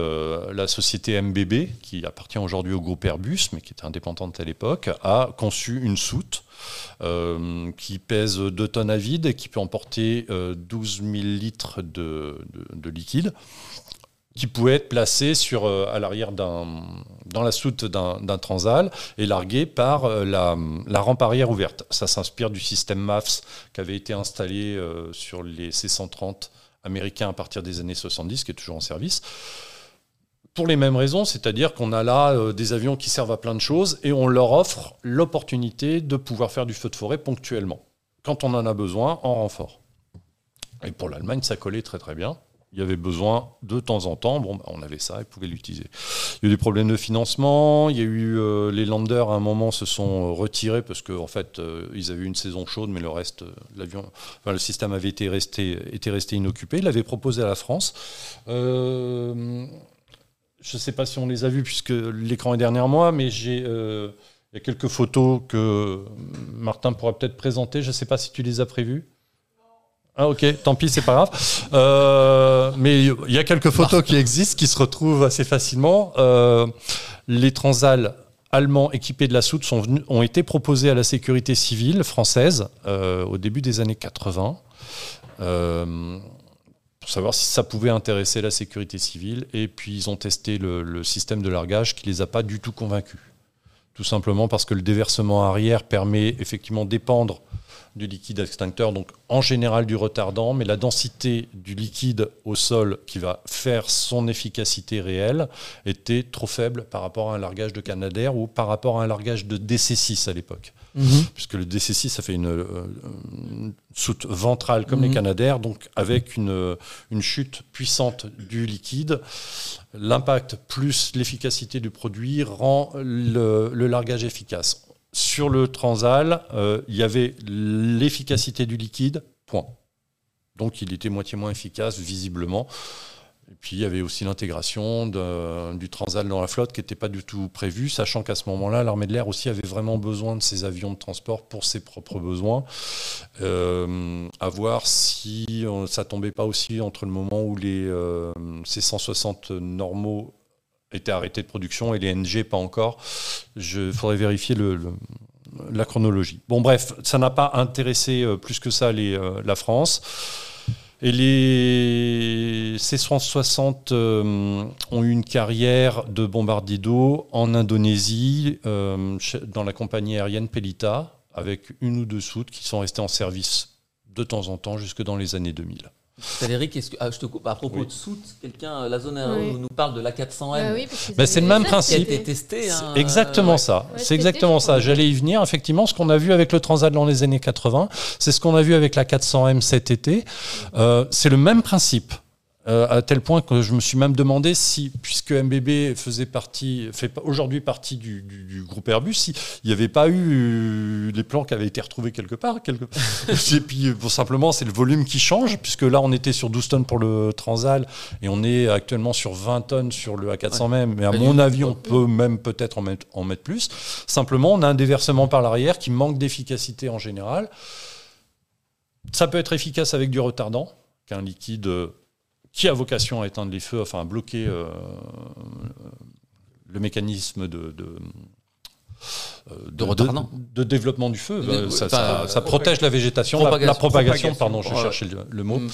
la société MBB, qui appartient aujourd'hui au groupe Airbus, mais qui était indépendante à l'époque, a conçu une soute euh, qui pèse 2 tonnes à vide et qui peut emporter 12 000 litres de, liquide qui pouvait être placé sur, euh, à l'arrière dans la soute d'un, transal et largué par euh, la, rampe arrière ouverte. Ça s'inspire du système MAFS qui avait été installé sur les C-130 américains à partir des années 70, qui est toujours en service pour les mêmes raisons, c'est-à-dire qu'on a là euh, des avions qui servent à plein de choses et on leur offre l'opportunité de pouvoir faire du feu de forêt ponctuellement, quand on en a besoin, en renfort. Et pour l'Allemagne, ça collait très très bien. Il y avait besoin de temps en temps, bon, bah, on avait ça, ils pouvaient l'utiliser. Il y a eu des problèmes de financement, il y a eu euh, les landers à un moment se sont retirés parce qu'en en fait euh, ils avaient eu une saison chaude, mais le reste, l'avion, le système avait été resté, resté inoccupé. Il l'avait proposé à la France. Je ne sais pas si on les a vus puisque l'écran est derrière moi, mais j'ai euh, il y a quelques photos que Martin pourra peut-être présenter. Je ne sais pas si tu les as prévues. Ah ok, tant pis, c'est pas grave. Euh, mais il y a quelques photos qui existent, qui se retrouvent assez facilement. Euh, les transals allemands équipés de la soute sont venus, ont été proposés à la sécurité civile française au début des années 80 pour savoir si ça pouvait intéresser la sécurité civile. Et puis ils ont testé le, système de largage qui les a pas du tout convaincus. Tout simplement parce que le déversement arrière permet effectivement d'épandre du liquide extincteur, donc en général du retardant, mais la densité du liquide au sol qui va faire son efficacité réelle était trop faible par rapport à un largage de Canadair ou par rapport à un largage de DC6 à l'époque. Mhm. Puisque le DC6, ça fait une, euh, soute ventrale comme les mhm. Canadair, donc avec une, une chute puissante du liquide. L'impact plus l'efficacité du produit rend le, largage efficace. sur le Transal, euh, il y avait l'efficacité du liquide, point. Donc il était moitié moins efficace, visiblement. Et puis il y avait aussi l'intégration du Transal dans la flotte qui n'était pas du tout prévue, sachant qu'à ce moment-là, l'armée de l'air aussi avait vraiment besoin de ces avions de transport pour ses propres besoins. Euh, à voir si euh, ça tombait pas aussi entre le moment où les euh, ces 160 normaux étaient arrêtés de production et les NG pas encore. Il faudrait vérifier la chronologie. Bon bref, ça n'a pas intéressé plus que ça la France. Et les C-160 euh, ont eu une carrière de bombardier d'eau en Indonésie, euh, dans la compagnie aérienne Pelita, avec une ou deux soutes qui sont restées en service de temps en temps jusque dans les années 2000. Frédéric, que, ah, je te coupe, à propos de soute, quelqu'un, euh, la zone oui. nous parle de l'A400M. Bah bah, c'est le même principe. Qui testé. Hein, exactement ça. c'est exactement ça. J'allais y venir. Effectivement, ce qu'on a vu avec le Transat dans les années 80, c'est ce qu'on a vu avec la 400M cet été. Euh, c'est le même principe. Euh, à tel point que je me suis même demandé si, puisque MBB faisait partie, fait aujourd'hui partie du, groupe Airbus, s'il n'y avait pas eu les plans qui avaient été retrouvés quelque part. Quelque... et puis, pour simplement, c'est le volume qui change, puisque là, on était sur 12 tonnes pour le Transal et on est actuellement sur 20 tonnes sur le A400 même. Mais à mon avis, on peut même peut-être en mettre, en mettre plus. Simplement, on a un déversement par l'arrière qui manque d'efficacité en général. Ça peut être efficace avec du retardant, qu'un liquide qui a vocation à éteindre les feux, enfin à bloquer euh, le mécanisme de, de de, développement du feu. ça, protège la végétation, la, propagation, pardon, je cherchais le, mot. Mm.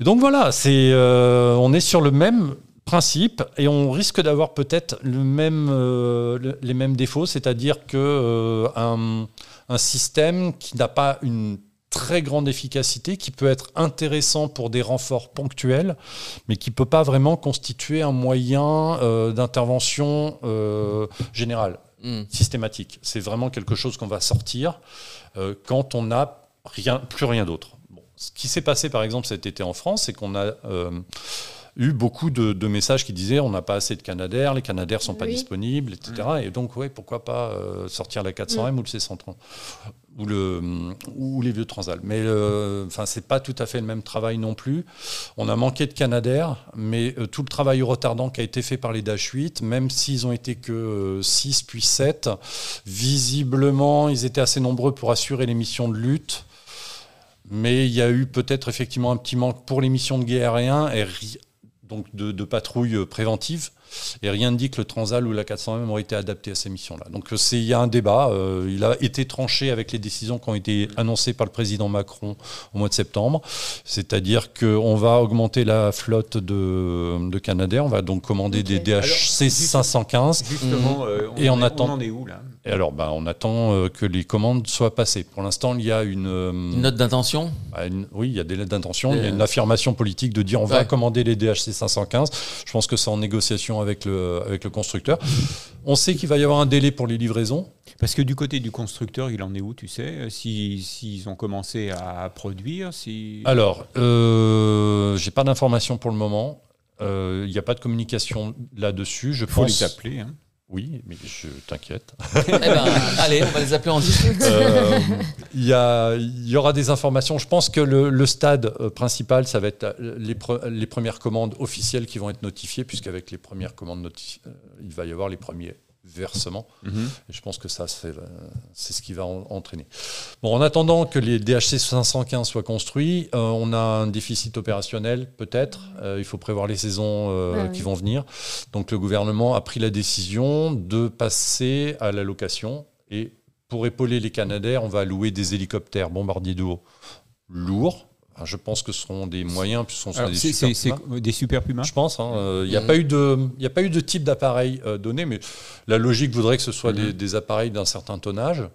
Et donc voilà, c'est, euh, on est sur le même principe et on risque d'avoir peut-être le même, euh, les mêmes défauts, c'est-à-dire que un, un, système qui n'a pas une très grande efficacité, qui peut être intéressant pour des renforts ponctuels, mais qui ne peut pas vraiment constituer un moyen euh, d'intervention euh, générale, hmm. systématique. C'est vraiment quelque chose qu'on va sortir euh, quand on n'a rien, plus rien d'autre. Ce qui s'est passé par exemple cet été en France, c'est qu'on a eu beaucoup de, messages qui disaient on n'a pas assez de Canadair, les Canadair sont pas disponibles, etc. Mm. Et donc, ouais, pourquoi pas euh, sortir la 400M mm. ou le C130 ou, le, ou les vieux Transal. Mais enfin, c'est pas tout à fait le même travail non plus. On a manqué de Canadair, mais euh, tout le travail retardant qui a été fait par les Dash 8, même s'ils ont été que 6 euh, puis 7, visiblement, ils étaient assez nombreux pour assurer les missions de lutte. Mais il y a eu peut-être effectivement un petit manque pour les missions de guerre aérien et donc de, de patrouille préventive. Et rien ne dit que le Transal ou la 400M auraient été adaptés à ces missions-là. Donc euh, il y a un débat. Euh, il a été tranché avec les décisions qui ont été annoncées par le président Macron au mois de septembre. C'est-à-dire qu'on va augmenter la flotte de, de Canadair. On va donc commander des DHC 515. Justement, euh, et on, attend. en est où là? Et alors, bah, on attend que les commandes soient passées. Pour l'instant, il y a une, une note d'intention. Bah, oui, il y a des lettres d'intention. Il y a une affirmation politique de dire on va commander les DHC 515. Je pense que c'est en négociation avec le, avec le constructeur. On sait qu'il va y avoir un délai pour les livraisons. Parce que du côté du constructeur, il en est où, tu sais S'ils si, ont commencé à produire si... Alors, euh, j'ai pas d'informations pour le moment. Euh, il n'y a pas de communication là-dessus. Je faut les appeler. Hein. Oui, mais je t'inquiète. eh ben, allez, on va les appeler en direct. Euh, il y, aura des informations. Je pense que le, stade euh, principal, ça va être euh, les, les, premières commandes officielles qui vont être notifiées, puisqu'avec les premières commandes notifiées, il va y avoir les premiers versement. Mhm. Et je pense que ça, c'est ce qui va entraîner. Bon, en attendant que les DHC 515 soient construits, euh, on a un déficit opérationnel, peut-être. Euh, il faut prévoir les saisons euh, qui vont venir. Donc le gouvernement a pris la décision de passer à la location. Et pour épauler les Canadaires, on va louer des hélicoptères bombardiers d'eau lourds je pense que ce seront des moyens, puisque ce des super C'est des super pumas Je pense. Il hein. n'y euh, a, pas eu de, a pas eu de type d'appareil euh, donné, mais la logique voudrait que ce soit des, mhm. appareils d'un certain tonnage.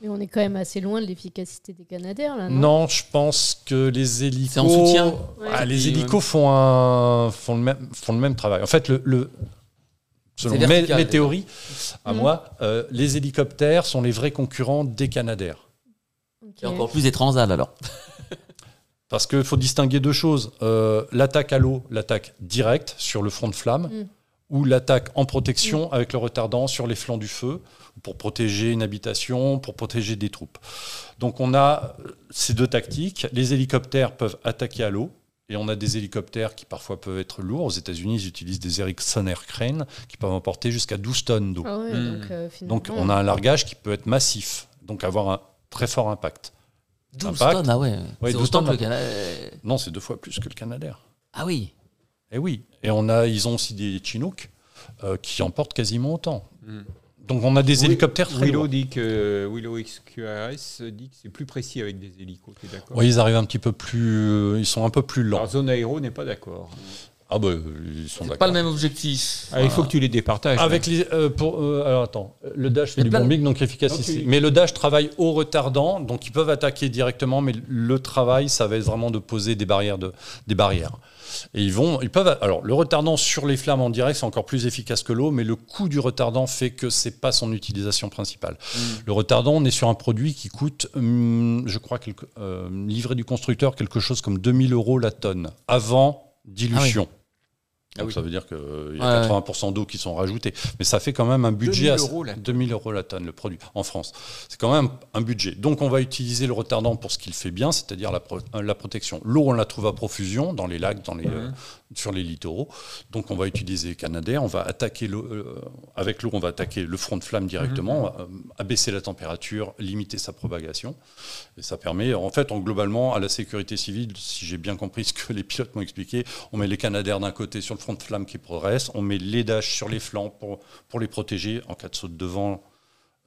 Mais on est quand même assez loin de l'efficacité des Canadaires, là, non, non je pense que les hélicos... en soutien ah, Les hélicos font, un, font, le même, font le même travail. En fait, le, selon mes, théories, à mhm. moi, euh, les hélicoptères sont les vrais concurrents des Canadaires. Et encore plus des Transal, alors parce qu'il faut distinguer deux choses. Euh, l'attaque à l'eau, l'attaque directe sur le front de flamme, mm. ou l'attaque en protection avec le retardant sur les flancs du feu pour protéger une habitation, pour protéger des troupes. Donc on a ces deux tactiques. Les hélicoptères peuvent attaquer à l'eau. Et on a des hélicoptères qui parfois peuvent être lourds. Aux États-Unis, ils utilisent des Ericsson Air Crane qui peuvent emporter jusqu'à 12 tonnes d'eau. Ah ouais, donc, euh, Donc on a un largage qui peut être massif, donc avoir un très fort impact. 12 Impact. tonnes, ah ouais. Ouais, c'est 12 autant tonnes, que le là. Canada. Non, c'est deux fois plus que le Canadair. Ah oui. Et oui. Et on a, ils ont aussi des Chinook euh, qui emportent quasiment autant. Mm. Donc on a des Oui, hélicoptères très Willow lourds. dit que Willow XQRS dit que c'est plus précis avec des hélicos. Oui, ils arrivent un petit peu plus, euh, ils sont un peu plus lents. Alors zone aéro n'est pas d'accord. Ah bah ils sont d'accord. pas le même objectif. Ah, il faut que tu les départages. Avec les, euh, pour, euh, alors attends, le dash fait du plein bombing donc efficace Donc, ici. tu- Mais le dash travaille au retardant, donc ils peuvent attaquer directement, mais le travail, ça va être vraiment de poser des barrières, de, des barrières. Et ils vont, ils peuvent. Alors le retardant sur les flammes en direct, c'est encore plus efficace que l'eau, mais le coût du retardant fait que c'est pas son utilisation principale. Mm. Le retardant, on est sur un produit qui coûte, hum, je crois, quelque, euh, livré du constructeur quelque chose comme 2000 euros la tonne avant dilution. Ah Donc oui. ça veut dire qu'il y Ouais, a 80% d'eau qui sont rajoutés. Mais ça fait quand même un budget 2000 à euros la tonne. 2000 euros la tonne, le produit, en France. C'est quand même un budget. Donc on va utiliser le retardant pour ce qu'il fait bien, c'est-à-dire la, pro- euh, la protection. L'eau, on la trouve à profusion dans les lacs, dans les, euh, sur les littoraux. Donc on va utiliser Canadair, on va attaquer euh, avec l'eau, on va attaquer le front de flamme directement, euh, abaisser la température, limiter sa propagation. Et ça permet, en fait, en, globalement, à la sécurité civile, si j'ai bien compris ce que les pilotes m'ont expliqué, on met les Canadair d'un côté sur le front de flamme qui progresse, on met les Dash sur les flancs pour, pour les protéger en cas de saut de devant,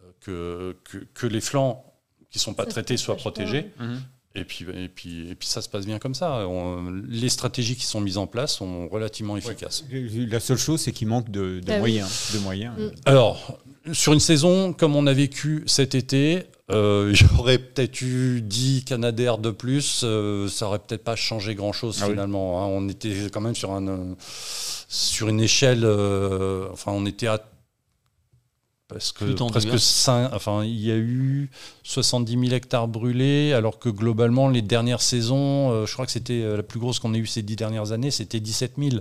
euh, que, que, que les flancs qui ne sont pas Ça traités soient protégés. Mhm. Et puis, et, puis, et puis ça se passe bien comme ça. On- les stratégies qui sont mises en place sont relativement efficaces. La seule chose, c'est qu'il manque de, de Ah oui. moyens. De moyens. Mm. Alors, sur une saison comme on a vécu cet été, euh, j'aurais peut-être eu 10 Canadair de plus, euh, ça aurait peut-être pas changé grand-chose Ah oui. finalement. hein. On était quand même sur, un, euh, sur une échelle, euh, enfin on était à parce que presque hein. 5, enfin il y a eu 70 000 hectares brûlés, alors que globalement les dernières saisons, euh, je crois que c'était la plus grosse qu'on ait eue ces 10 dernières années, c'était 17 000.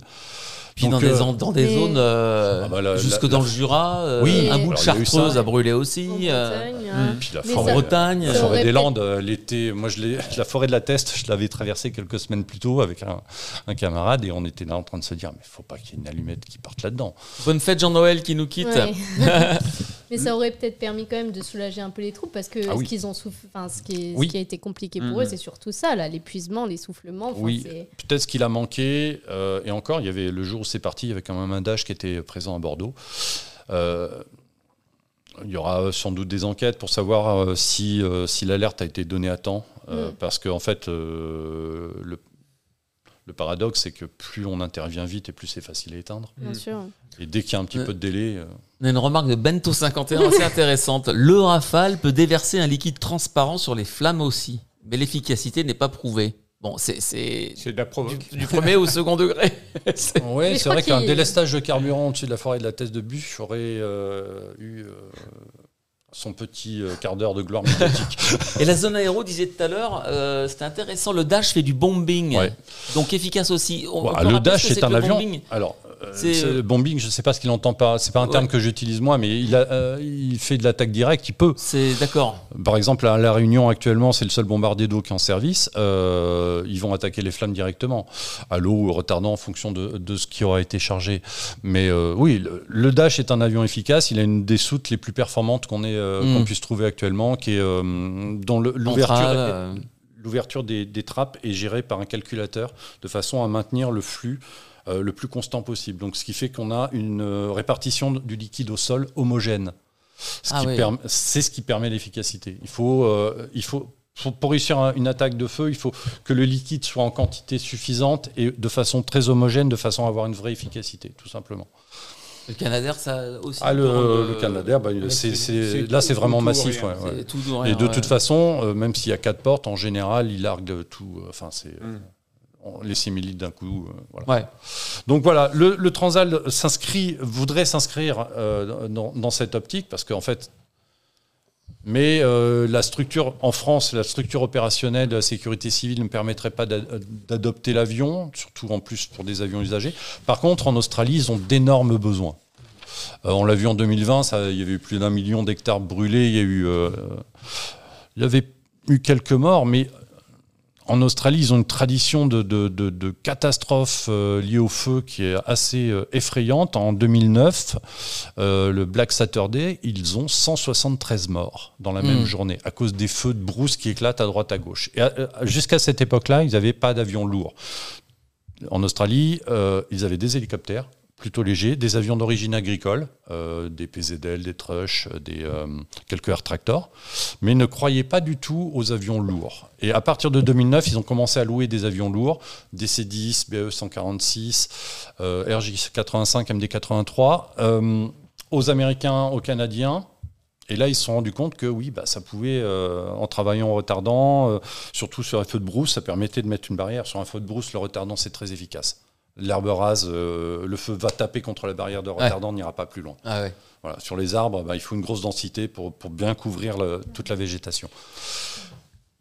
Puis Donc, dans, des, euh, dans des zones euh, Ah bah la- jusque la- dans la- le Jura, euh, Oui, un bout de Chartreuse a brûlé aussi. En euh, Bretagne, hein. Puis la forêt, Bretagne. La forêt des Landes, l'été, moi je l'ai, la forêt de la Teste, je l'avais traversée quelques semaines plus tôt avec un, un camarade et on était là en train de se dire mais faut pas qu'il y ait une allumette qui parte là-dedans. Bonne fête Jean-Noël qui nous quitte. Ouais. Mais ça aurait peut-être permis quand même de soulager un peu les troupes parce que Ah ce, oui. qu'ils ont souff- enfin, ce, qui est- ce Oui. qui a été compliqué pour Mhm. eux, c'est surtout ça, là, l'épuisement, l'essoufflement. Oui. Peut-être ce qu'il a manqué euh, et encore il y avait le jour où c'est parti, il y avait quand même un dash qui était présent à Bordeaux. Euh, il y aura sans doute des enquêtes pour savoir euh, si, euh, si l'alerte a été donnée à temps. euh, Mm. Parce qu'en fait, euh, le, le paradoxe, c'est que plus on intervient vite et plus c'est facile à éteindre. Bien Mm. sûr. Et dès qu'il y a un petit Euh, peu de délai, euh, On a une remarque de Bento51 assez intéressante. Le rafale peut déverser un liquide transparent sur les flammes aussi, mais l'efficacité n'est pas prouvée. Bon, c'est c'est C'est de la du, provoque. du premier au second degré. C'est- Oui, c'est vrai qu'un qu'il- délestage de carburant au-dessus de la forêt de la Thèse de Bûche aurait euh, eu euh, son petit euh, quart d'heure de gloire médiatique. Et la zone aéro disait tout à l'heure, euh, c'était intéressant. Le Dash fait du bombing, Ouais. donc efficace aussi. On- on le Dash est un avion. bombing? Alors, C'est, c'est euh, bombing, je ne sais pas ce qu'il entend par. C'est pas un Ouais. terme que j'utilise moi, mais il, a, euh, il fait de l'attaque directe. Il peut. C'est d'accord. Par exemple, à La Réunion actuellement, c'est le seul bombardier d'eau qui est en service. Euh, ils vont attaquer les flammes directement, à l'eau ou retardant en fonction de, de ce qui aura été chargé. Mais euh, oui, le, le Dash est un avion efficace. Il a une des soutes les plus performantes qu'on ait, euh, Mm. qu'on puisse trouver actuellement, qui est euh, dont l'ouverture. Centrale, euh, L'ouverture des, des trappes est gérée par un calculateur de façon à maintenir le flux euh, le plus constant possible. Donc, ce qui fait qu'on a une euh, répartition du liquide au sol homogène. Ce Ah oui. C'est ce qui permet l'efficacité. Il faut, euh, il faut pour, pour réussir un- une attaque de feu, il faut que le liquide soit en quantité suffisante et de façon très homogène, de façon à avoir une vraie efficacité, tout simplement. le Canadair, ça aussi. Ah, le, le Canadair, bah, là, c'est- vraiment tout massif. rien. ouais, ouais. c'est tout ou Et de ouais. toute façon, euh, même s'il y a quatre portes, en général, il largue tout. euh, Enfin, c'est Mm. On- les similites d'un coup. euh, voilà. Ouais. Donc voilà, le, le Transal s'inscrit, voudrait s'inscrire euh, dans, dans cette optique parce qu'en fait, Mais euh, la structure, en France, la structure opérationnelle de la sécurité civile ne permettrait pas d'adopter l'avion, surtout en plus pour des avions usagés. Par contre, en Australie, ils ont d'énormes besoins. Euh, on l'a vu en 2020, ça, il y avait eu plus d'un million d'hectares brûlés, il y a eu, euh, il y avait eu quelques morts, mais en Australie, ils ont une tradition de, catastrophes euh, liées au feu qui est assez euh, effrayante. En 2009, euh, le Black Saturday, ils ont 173 morts dans la même hmm. journée à cause des feux de brousse qui éclatent à droite à gauche. Et jusqu'à cette époque-là, ils n'avaient pas d'avions lourds. En Australie, ils avaient des hélicoptères, plutôt légers, des avions d'origine agricole, euh, des PZL, des Trush, des, euh, quelques Air Tractor, mais ne croyaient pas du tout aux avions lourds. Et à partir de 2009, ils ont commencé à louer des avions lourds, DC-10, BE-146, RJ-85, MD-83, aux Américains, aux Canadiens, et là, ils se sont rendus compte que oui, bah, ça pouvait, euh, en travaillant en retardant, surtout sur un feu de brousse, ça permettait de mettre une barrière. Sur un feu de brousse, le retardant, c'est très efficace l'herbe rase, euh, le feu va taper contre la barrière de retardant, n'ira pas plus loin. Ah voilà. Sur les arbres, bah, il faut une grosse densité pour, bien couvrir toute la végétation.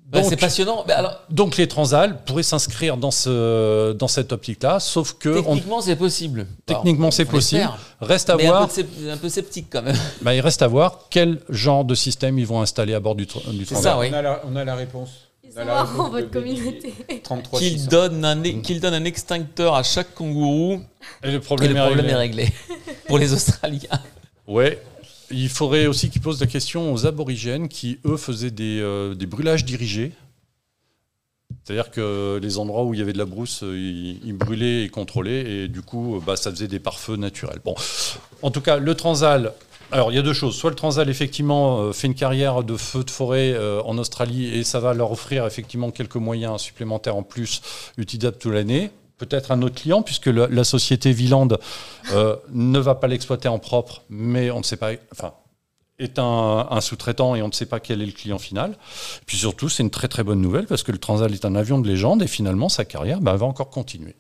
Bah, c'est passionnant. alors... Donc les transals pourraient s'inscrire dans, ce, dans cette optique-là, sauf que... Techniquement, c'est possible. Techniquement, c'est possible. Reste à voir... Un peu, sceptique quand même. Bah, il reste à voir quel genre de système ils vont installer à bord du, du transal. Ça, oui. on a la réponse votre communauté. Qu'il donne, un, donne un extincteur à chaque kangourou. Et le problème, est, réglé. pour les Australiens. Ouais. Il faudrait aussi qu'ils posent la question aux aborigènes qui, eux, faisaient des, euh, des brûlages dirigés. C'est-à-dire que les endroits où il y avait de la brousse, euh, ils, brûlaient et contrôlaient, et du coup, bah, ça faisait des pare-feux naturels. Bon, en tout cas, le Transal, alors, il y a deux choses. Soit le Transal, effectivement, euh, fait une carrière de feu de forêt euh, en Australie et ça va leur offrir effectivement quelques moyens supplémentaires en plus utilisables toute l'année. Peut-être un autre client, puisque la société Viland euh, ne va pas l'exploiter en propre, mais on ne sait pas. Enfin, est un, sous-traitant et on ne sait pas quel est le client final. Puis surtout, c'est une très très bonne nouvelle parce que le Transal est un avion de légende et finalement, sa carrière bah, va encore continuer.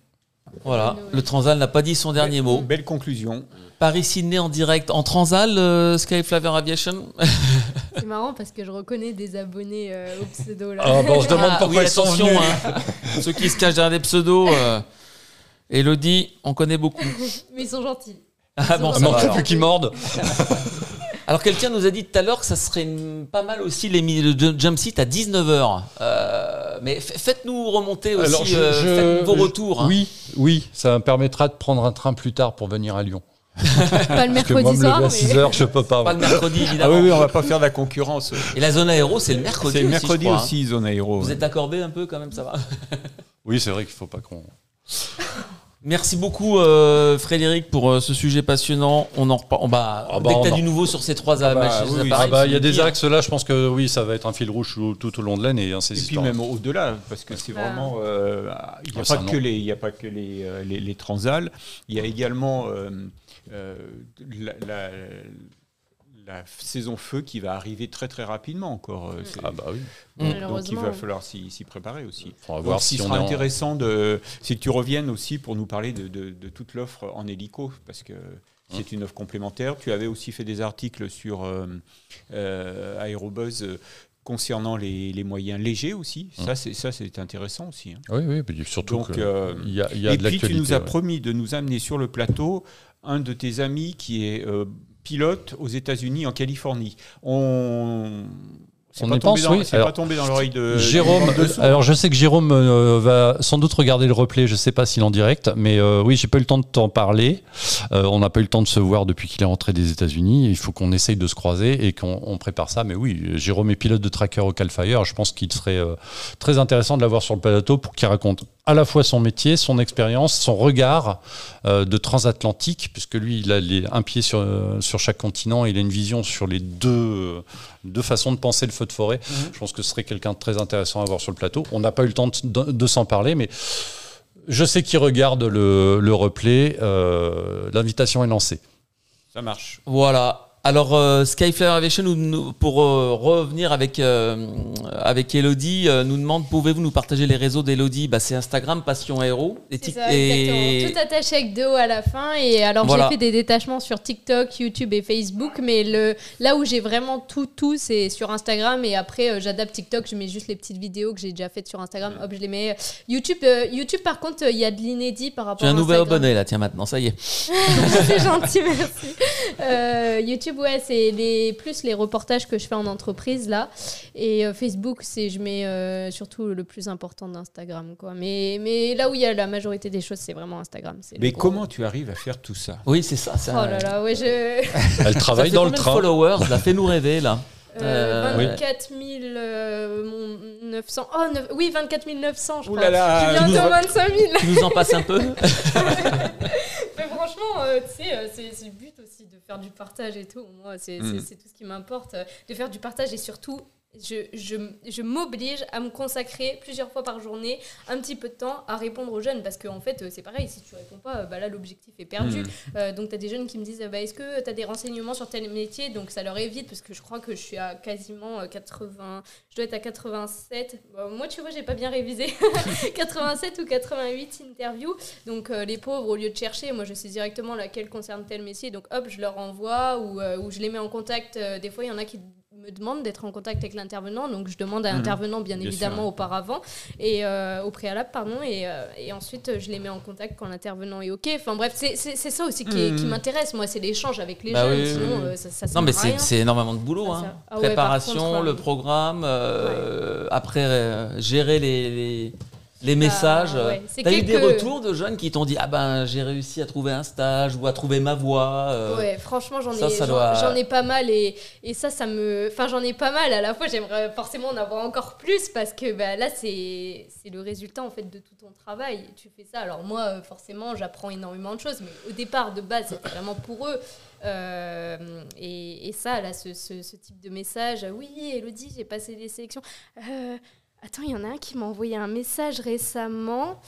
Voilà, le Transal n'a pas dit son dernier mot. Belle conclusion. Paris-Sydney en direct en Transal, euh, Skyflaver Aviation C'est marrant parce que je reconnais des abonnés euh, au pseudo là. Ah, bon, je demande ah, pourquoi ils sont venus. Hein. Ceux qui se cachent derrière des pseudos. Euh, Elodie, on connaît beaucoup. Mais ils sont gentils. ah bon, ça plus qu'ils mordent. Alors quelqu'un nous a dit tout à l'heure que ça serait pas mal aussi les le jump seat à 19h. Mais faites-nous remonter aussi vos retours. Hein. Oui, oui, ça me permettra de prendre un train plus tard pour venir à Lyon. pas le mercredi soir. à 6 h je peux pas. Pas le mercredi, évidemment. Ah oui, oui, on va pas faire de la concurrence. Et la zone aéro, c'est le mercredi. C'est le mercredi aussi, hein. zone aéro. Vous êtes accordé un peu quand même, ça va? Oui, c'est vrai qu'il faut pas qu'on. Merci beaucoup euh, Frédéric pour euh, ce sujet passionnant. On en reparle. bah, ah bah, dès que tu as du nouveau sur ces trois ah bah, ah bah, Il y a des axes là, je pense que oui, ça va être un fil rouge tout, au long de l'année. Hein, et puis même au-delà, parce que c'est vraiment. Euh, il n'y a, pas que les, a pas que les, les, les transals, il y a également euh, la, la, saison feu qui va arriver très très rapidement encore. Euh, ah bah oui. Donc, il va falloir s'y préparer aussi. voir si sera intéressant de, c'est que tu reviennes aussi pour nous parler de, de, toute l'offre en hélico parce que c'est hein. une offre complémentaire. Tu avais aussi fait des articles sur euh, Aérobuzz concernant les, les, moyens légers aussi. Hein. Ça, c'est ça, c'est intéressant aussi. Hein. Oui, oui, surtout Donc, il y a, y a et puis tu nous as promis de nous amener sur le plateau un de tes amis qui est euh, pilote aux États-Unis, en Californie. On pas, pense, oui. pas tombé dans l'oreille de Jérôme. alors je sais que Jérôme euh, va sans doute regarder le replay. Je sais pas s'il est en direct, mais euh, oui, j'ai pas eu le temps de t'en parler. Euh, on n'a pas eu le temps de se voir depuis qu'il est rentré des États-Unis. Il faut qu'on essaye de se croiser et qu'on prépare ça. Mais oui, Jérôme est pilote de tracker au Calfire. Je pense qu'il serait très intéressant de l'avoir sur le plateau pour qu'il raconte à la fois son métier, son expérience, son regard de transatlantique, puisque lui, il a les, un pied sur, sur chaque continent. Et il a une vision sur les deux deux façons de penser le feu de forêt. Mhm. Je pense que ce serait quelqu'un de très intéressant à voir sur le plateau. On n'a pas eu le temps de, s'en parler, mais je sais qu'il regarde le, replay. Euh, l'invitation est lancée. Ça marche. Voilà. Alors, euh, Aviation, nous, pour euh, revenir avec, euh, avec Elodie, nous demande pouvez-vous nous partager les réseaux d'Elodie? Bah, C'est Instagram, Passion Aéro. Et, ça, et... Tout attaché avec deux à la fin. Et alors, j'ai fait des détachements sur TikTok, YouTube et Facebook. Mais le, là où j'ai vraiment tout, tout, c'est sur Instagram. Et après, j'adapte TikTok. Je mets juste les petites vidéos que j'ai déjà faites sur Instagram. Hop, je les mets. YouTube, YouTube par contre, il y a de l'inédit par rapport à. J'ai un nouvel abonné là, tiens, maintenant, ça y est. c'est gentil, merci. YouTube, ouais, c'est les, plus les reportages que je fais en entreprise là. Et euh, Facebook, c'est je mets euh, surtout le plus important d'Instagram. quoi. Mais, mais là où il y a la majorité des choses, c'est vraiment Instagram. Mais comment tu arrives à faire tout ça Oui, c'est ça. Oh là là, ouais, je... Elle travaille dans le train. followers, la fait nous rêver là. 24 euh, 900. Oh, oui, 24 900, je crois. Là je bientôt 25 000. Tu nous en passes un peu Tu sais, c'est le but aussi de faire du partage et tout. Moi, c'est mm. tout ce qui m'importe. De faire du partage et surtout je, je, je m'oblige à me consacrer plusieurs fois par journée un petit peu de temps à répondre aux jeunes. Parce qu'en en fait c'est pareil si tu réponds pas bah là l'objectif est perdu. Mm. euh, donc tu as des jeunes qui me disent bah, est-ce que tu as des renseignements sur tel métier? Donc ça leur évite parce que je crois que je suis à quasiment 80 euh, je dois être à 87 moi tu vois j'ai pas bien révisé. 87 ou 88 interviews. Donc euh, les pauvres au lieu de chercher moi je sais directement laquelle concerne tel métier. Donc hop je leur envoie ou, ou je les mets en contact. Des fois il y en a qui me demande d'être en contact avec l'intervenant. Donc, je demande à mhm. l'intervenant, bien, évidemment, auparavant, et euh, au préalable, pardon. Et, euh, et, ensuite, je les mets en contact quand l'intervenant est OK. Enfin, bref, c'est ça aussi qui, qui mhm. m'intéresse. Moi, c'est l'échange avec les bah jeunes. sinon, euh, ça, ça, Non, mais c'est énormément de boulot. Hein. Ah Préparation, le programme, après, gérer les les bah, messages. Ouais. T'as eu des retours de jeunes qui t'ont dit ah ben j'ai réussi à trouver un stage ou à trouver ma voie. Euh. Ouais, franchement j'en ai ai pas mal et, et ça ça me enfin j'en ai pas mal à la fois j'aimerais forcément en avoir encore plus parce que bah, là c'est c'est le résultat en fait de tout ton travail. Tu fais ça alors moi euh, forcément j'apprends énormément de choses mais au départ de base c'était vraiment pour eux. Euh, et, et, ça, là, ce, ce, ce, type de message, oui, Elodie, j'ai passé des sélections. Euh, Attends, il y en a un qui m'a envoyé un message récemment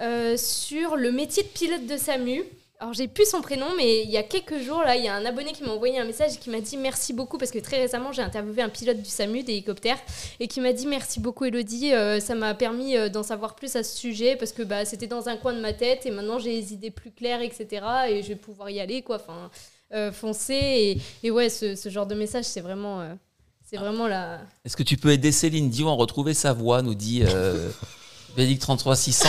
euh, sur le métier de pilote de SAMU. Alors j'ai plus son prénom, mais il y a quelques jours là, il y a un abonné qui m'a envoyé un message et qui m'a dit merci beaucoup parce que très récemment j'ai interviewé un pilote du SAMU d'hélicoptère et qui m'a dit merci beaucoup Elodie, euh, ça m'a permis euh, d'en savoir plus à ce sujet parce que bah, c'était dans un coin de ma tête et maintenant j'ai les idées plus claires etc et je vais pouvoir y aller quoi, enfin foncer et, ouais ce, ce, genre de message c'est vraiment c'est vraiment la. Est-ce que tu peux aider Céline Dion à retrouver sa voix nous dit euh, 33 600.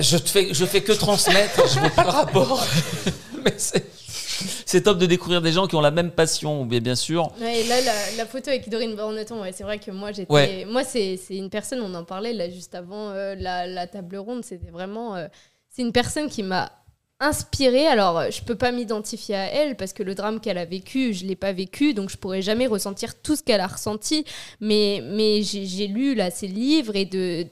Je, te fais, je fais que transmettre, je veux pas le rapport. Mais c'est top de découvrir des gens qui ont la même passion, bien, bien sûr. Ouais, et là, la, photo avec Dorine Borneton, ouais, c'est vrai que moi, j'étais. Moi, c'est une personne, on en parlait là juste avant euh, la, la, table ronde, c'était vraiment. Euh, c'est une personne qui m'a inspirée. Alors, je peux pas m'identifier à elle parce que le drame qu'elle a vécu, je l'ai pas vécu, donc je pourrais jamais ressentir tout ce qu'elle a ressenti. Mais, mais j'ai lu là ses livres et de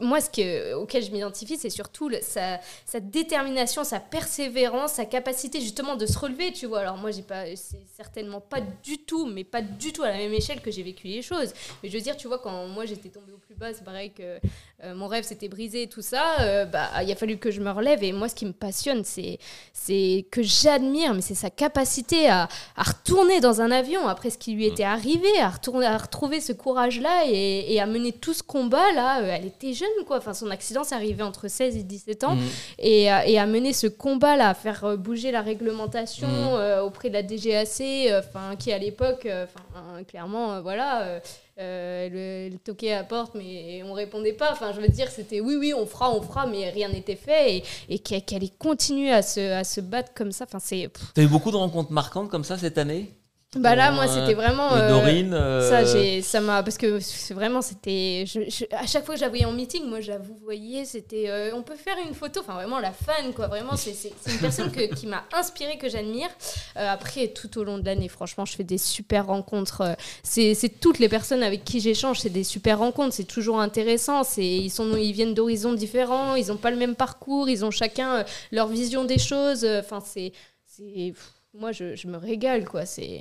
moi, ce que, auquel je m'identifie, c'est surtout sa, sa, détermination, sa persévérance, sa capacité justement de se relever, tu vois. Alors moi, j'ai pas, c'est certainement pas du tout, mais pas du tout à la même échelle que j'ai vécu les choses. Mais je veux dire, tu vois, quand moi j'étais tombée au plus bas, c'est pareil que euh, mon rêve s'était brisé, tout ça, euh, bah, il a fallu que je me relève. Et moi, ce qui me passionne, c'est, c'est que j'admire, mais c'est sa capacité à, à, retourner dans un avion après ce qui lui était arrivé, à, retourner, à retrouver ce courage-là et, et, à mener tout ce combat-là. Euh, elle était jeune, quoi. Enfin, son accident s'est arrivé entre 16 et 17 ans. Mmh. Et, et, à mener ce combat-là, à faire bouger la réglementation mmh. auprès de la DGAC, enfin, qui à l'époque, enfin, clairement, voilà euh, le, toquait à la porte, mais on répondait pas. Enfin, je veux dire, c'était oui, oui, on fera, on fera, mais rien n'était fait. Et, et qu'elle ait continué à se, à se battre comme ça. Enfin, c'est. T'as eu beaucoup de rencontres marquantes comme ça cette année? Bah là, moi, c'était vraiment. Euh, Dorine. Euh, ça, j'ai, ça m'a, parce que vraiment, c'était. à chaque fois que je la voyais en meeting, moi, je la vous voyez, c'était. Euh, on peut faire une photo. Enfin, vraiment, la fan, quoi. Vraiment, c'est, une personne que, qui m'a inspirée, que j'admire. après, tout au long de l'année, franchement, je fais des super rencontres. C'est, toutes les personnes avec qui j'échange, c'est des super rencontres. C'est toujours intéressant. C'est, ils, sont, ils viennent d'horizons différents. Ils n'ont pas le même parcours. Ils ont chacun leur vision des choses. Enfin, c'est. c'est moi, je, je me régale, quoi. C'est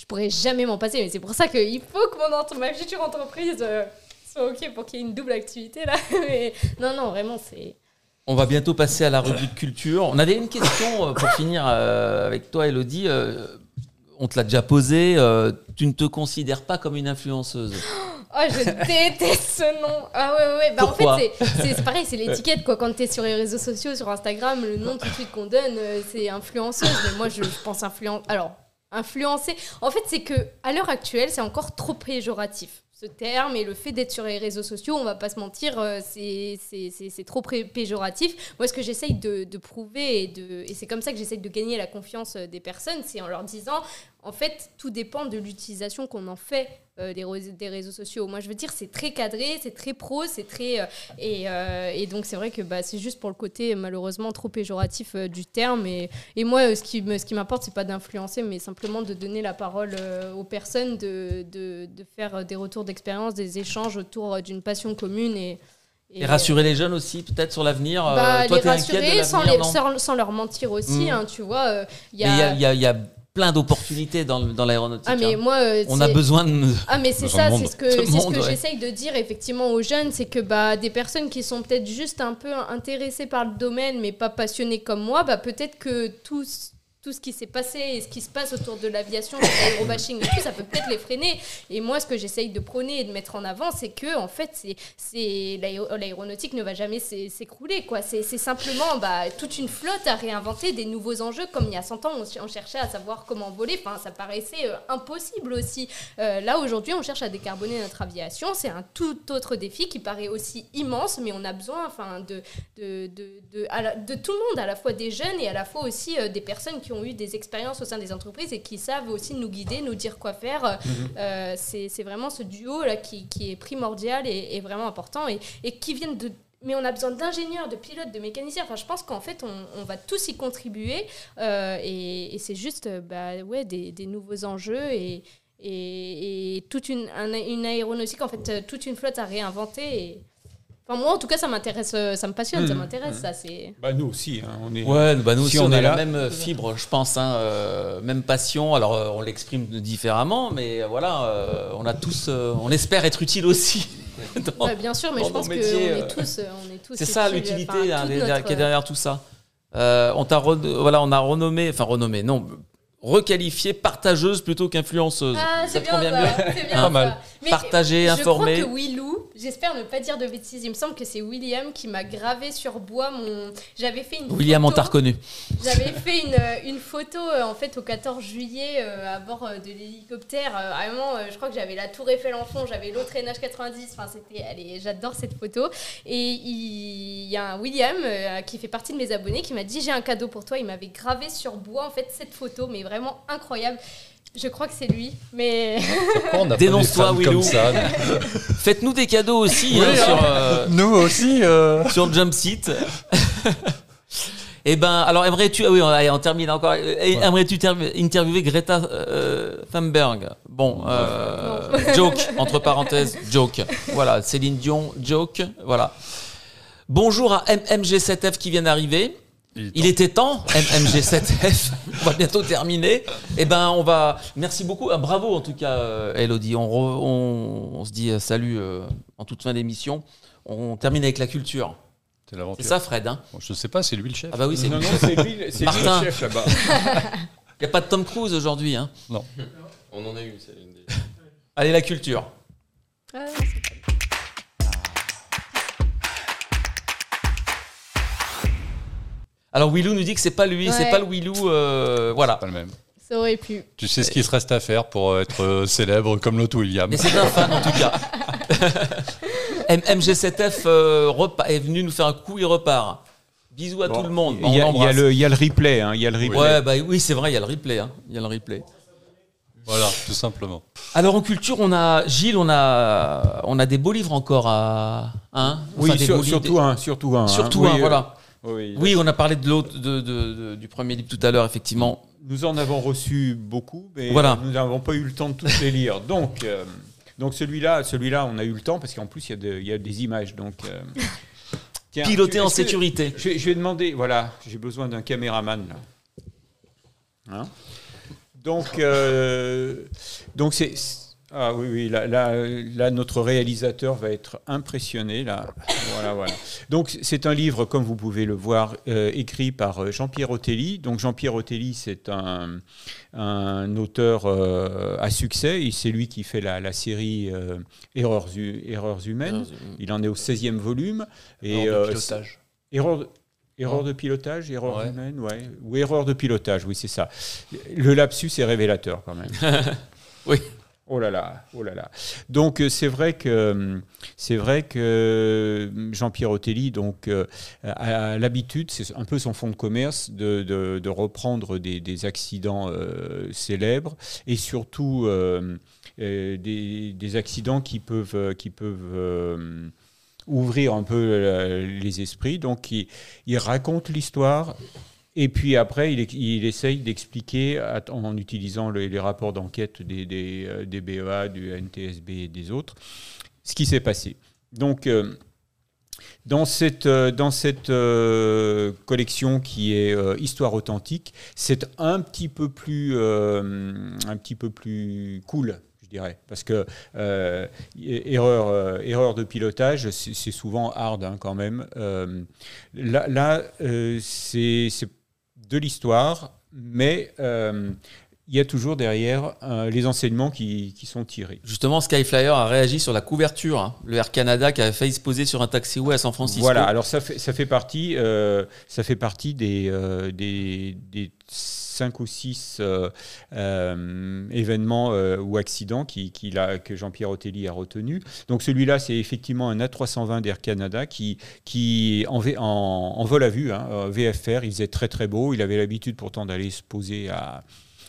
je pourrais jamais m'en passer. Mais c'est pour ça qu'il faut que mon ma future entreprise euh, soit OK pour qu'il y ait une double activité là. mais non, non, vraiment, c'est. On va bientôt passer à la rubrique culture. On avait une question euh, pour finir euh, avec toi, Elodie. Euh, on te l'a déjà posée. tu ne te considères pas comme une influenceuse Oh, je déteste ce nom. Ah ouais, ouais. Bah, en fait, c'est pareil, c'est l'étiquette, quoi. Quand tu es sur les réseaux sociaux, sur Instagram, le nom tout de suite qu'on donne, c'est influenceuse. Mais moi, je, je pense influence. Alors, influencer. En fait, c'est que à l'heure actuelle, c'est encore trop péjoratif ce terme et le fait d'être sur les réseaux sociaux, on va pas se mentir, euh, c'est trop péjoratif. Moi, ce que j'essaye de, prouver, et, et c'est comme ça que j'essaye de gagner la confiance euh, des personnes, c'est en leur disant, en fait, tout dépend de l'utilisation qu'on en fait euh, des, des, réseaux sociaux. Moi, je veux dire, c'est très cadré, c'est très pro, c'est très. Euh, et, euh, et, donc, c'est vrai que bah, c'est juste pour le côté, malheureusement, trop péjoratif du terme. Et, et moi, ce qui, ce qui m'importe, c'est pas d'influencer, mais simplement de donner la parole aux personnes, de, de, de, faire des retours d'expérience, des échanges autour d'une passion commune. Et, et, rassurer les jeunes aussi, peut-être sur l'avenir. Bah, toi, les rassurer sans, sans, leur mentir aussi, mmh. hein, tu vois. Il y a, y a, y a plein d'opportunités dans, dans l'aéronautique. Ah, mais hein. moi, euh, on a besoin de. Ah, mais c'est ça, c'est ce que, ce que j'essaye de dire effectivement aux jeunes, c'est que bah, des personnes qui sont peut-être juste un peu intéressées par le domaine, mais pas passionnées comme moi, bah, peut-être que tous tout ce qui s'est passé et ce qui se passe autour de l'aviation, l'aérobashing ça peut peut-être les freiner. Et moi, ce que j'essaye de prôner et de mettre en avant, c'est que, en fait, c'est, l'aéronautique ne va jamais s'écrouler, quoi. C'est, simplement bah, toute une flotte à réinventer des nouveaux enjeux, comme il y a 100 ans, on, cherchait à savoir comment voler. Enfin, ça paraissait euh, impossible aussi. Euh, là, aujourd'hui, on cherche à décarboner notre aviation. C'est un tout autre défi qui paraît aussi immense, mais on a besoin, enfin, de, de, de, de, tout le monde, à la fois des jeunes et à la fois aussi euh, des personnes qui ont eu des expériences au sein des entreprises et qui savent aussi nous guider, nous dire quoi faire. Mhm. Euh, c'est vraiment ce duo-là qui, qui, est primordial et, vraiment important et, et qui viennent de mais on a besoin d'ingénieurs, de pilotes, de mécaniciens. Enfin, je pense qu'en fait, on, on, va tous y contribuer. Euh, et, c'est juste bah, ouais, des, des, nouveaux enjeux et, et, toute une, une aéronautique, en fait, toute une flotte à réinventer. Et, moi, en tout cas, ça m'intéresse, euh, ça me passionne, ça mmh. m'intéresse. Mmh. Ça, c'est. Bah nous aussi, hein, on est. Ouais, bah nous aussi, on, a la même fibre, je pense, hein, euh, même passion. Alors, euh, on l'exprime différemment, mais voilà, on a tous, on espère être utile aussi. Dans, bien sûr, mais je pense qu'on est tous, on est tous. C'est ça l'utilité qui est derrière tout ça. on t'a, voilà, on a renommé, enfin renommé, non, requalifiée partageuse plutôt qu'influenceuse. Ah, ça te convient mieux C'est bien Pas mal. Partager, informer. Je crois que Willou, j'espère ne pas dire de bêtises, il me semble que c'est William qui m'a gravé sur bois mon. J'avais fait une. William, on t'a reconnu. J'avais fait une, une photo euh, en fait au 14 juillet euh, à bord euh, de l'hélicoptère. vraiment, je crois que j'avais la Tour Eiffel en fond, j'avais l'autre NH90. Enfin, c'était. Allez, j'adore cette photo. Et il y a un William qui fait partie de mes abonnés qui m'a dit j'ai un cadeau pour toi. Il m'avait gravé sur bois en fait cette photo, mais vraiment incroyable. Je crois que c'est lui, mais. Dénonce-toi, Willou. Faites-nous des cadeaux aussi. hein, sur, euh, Nous aussi. Euh... Sur Jumpseat. Eh ben, alors aimerais-tu, ah oui, on, termine encore. Aimerais-tu interviewer Greta euh, Thunberg? Bon, euh, joke entre parenthèses, joke. Voilà, Céline Dion, joke. Voilà. Bonjour à MMG7F qui vient d'arriver. Il, était temps, MMG7F. on va bientôt terminer. Eh ben, on va. Merci beaucoup. Ah, bravo en tout cas, euh, Elodie. On, se dit euh, salut euh, en toute fin d'émission. On termine avec la culture. C'est ça, Fred. Hein je sais pas, c'est lui le chef. Ah bah oui, c'est lui. Non, c'est lui, le chef là-bas. Il n'y a pas de Tom Cruise aujourd'hui. Hein non. On en a eu. Allez, la culture. Ah, Alors Willou nous dit que c'est pas lui, c'est pas le Willou, euh, voilà. Pas le même. Ça aurait pu. Tu sais ce qu'il se reste à faire pour être euh, célèbre comme l'autre William. Mais c'est un fan en tout cas. MG7F euh, est venu nous faire un coup, il repart. Bisous à tout le monde. Il y, a, le, y a le replay. Hein, y a le replay. Ouais, bah, oui, c'est vrai, il y a le replay. Hein, il y a le replay. Voilà, tout simplement. Alors en culture, on a Gilles, on a on a des beaux livres encore à hein Oui, surtout un, surtout un. Surtout un, voilà. Oui, on a parlé de l'autre, du premier livre tout à l'heure, effectivement. Nous en avons reçu beaucoup, mais nous n'avons pas eu le temps de tous les lire. Donc, euh, donc celui-là, celui-là, on a eu le temps parce qu'en plus il y, a des images. Donc, euh, piloter en sécurité. Je, vais demander, voilà, j'ai besoin d'un caméraman là. Hein? Donc, euh, donc c'est Ah oui, oui, là, là, notre réalisateur va être impressionné. Là. Voilà, voilà. Donc c'est un livre, comme vous pouvez le voir, euh, écrit par euh, Jean-Pierre Otelli. Donc Jean-Pierre Otelli, c'est un, un, auteur euh, à succès. C'est lui qui fait la, série Erreurs, Erreurs, humaines. Il en est au 16e volume. Et, Erreur de pilotage. Erreur, Erreur de pilotage, erreur humaine, ouais. Ou erreur de pilotage, oui, c'est ça. Le lapsus est révélateur quand même. oui. Oh là là, oh là là. Donc euh, c'est vrai que c'est vrai que Jean-Pierre Otelli donc euh, a l'habitude, c'est un peu son fonds de commerce, de, reprendre des, accidents euh, célèbres et surtout des, accidents qui peuvent qui peuvent ouvrir un peu les esprits. Donc il raconte l'histoire et puis après, il, essaye d'expliquer en utilisant les, rapports d'enquête des, des, BEA, du NTSB et des autres, ce qui s'est passé. Donc, euh, dans cette, euh, dans cette euh, collection qui est Histoire authentique, c'est un petit peu plus, un petit peu plus cool dirais. Parce que erreur, erreur de pilotage, c'est souvent hard hein, quand même. là, là c'est de l'histoire, mais euh, il y a toujours derrière euh, les enseignements qui, sont tirés. Justement, Skyflyer a réagi sur la couverture, hein. le Air Canada qui avait failli se poser sur un taxiway à San Francisco. Voilà, alors ça fait, ça fait partie, euh, ça fait partie des, des, des cinq ou six euh, euh, événements euh, ou accidents qui, que Jean-Pierre Otelli a retenu. Donc celui-là, c'est effectivement un A320 d'Air Canada qui, qui en, en, vol à vue, hein, VFR, il faisait très très beau. Il avait l'habitude pourtant d'aller se poser à,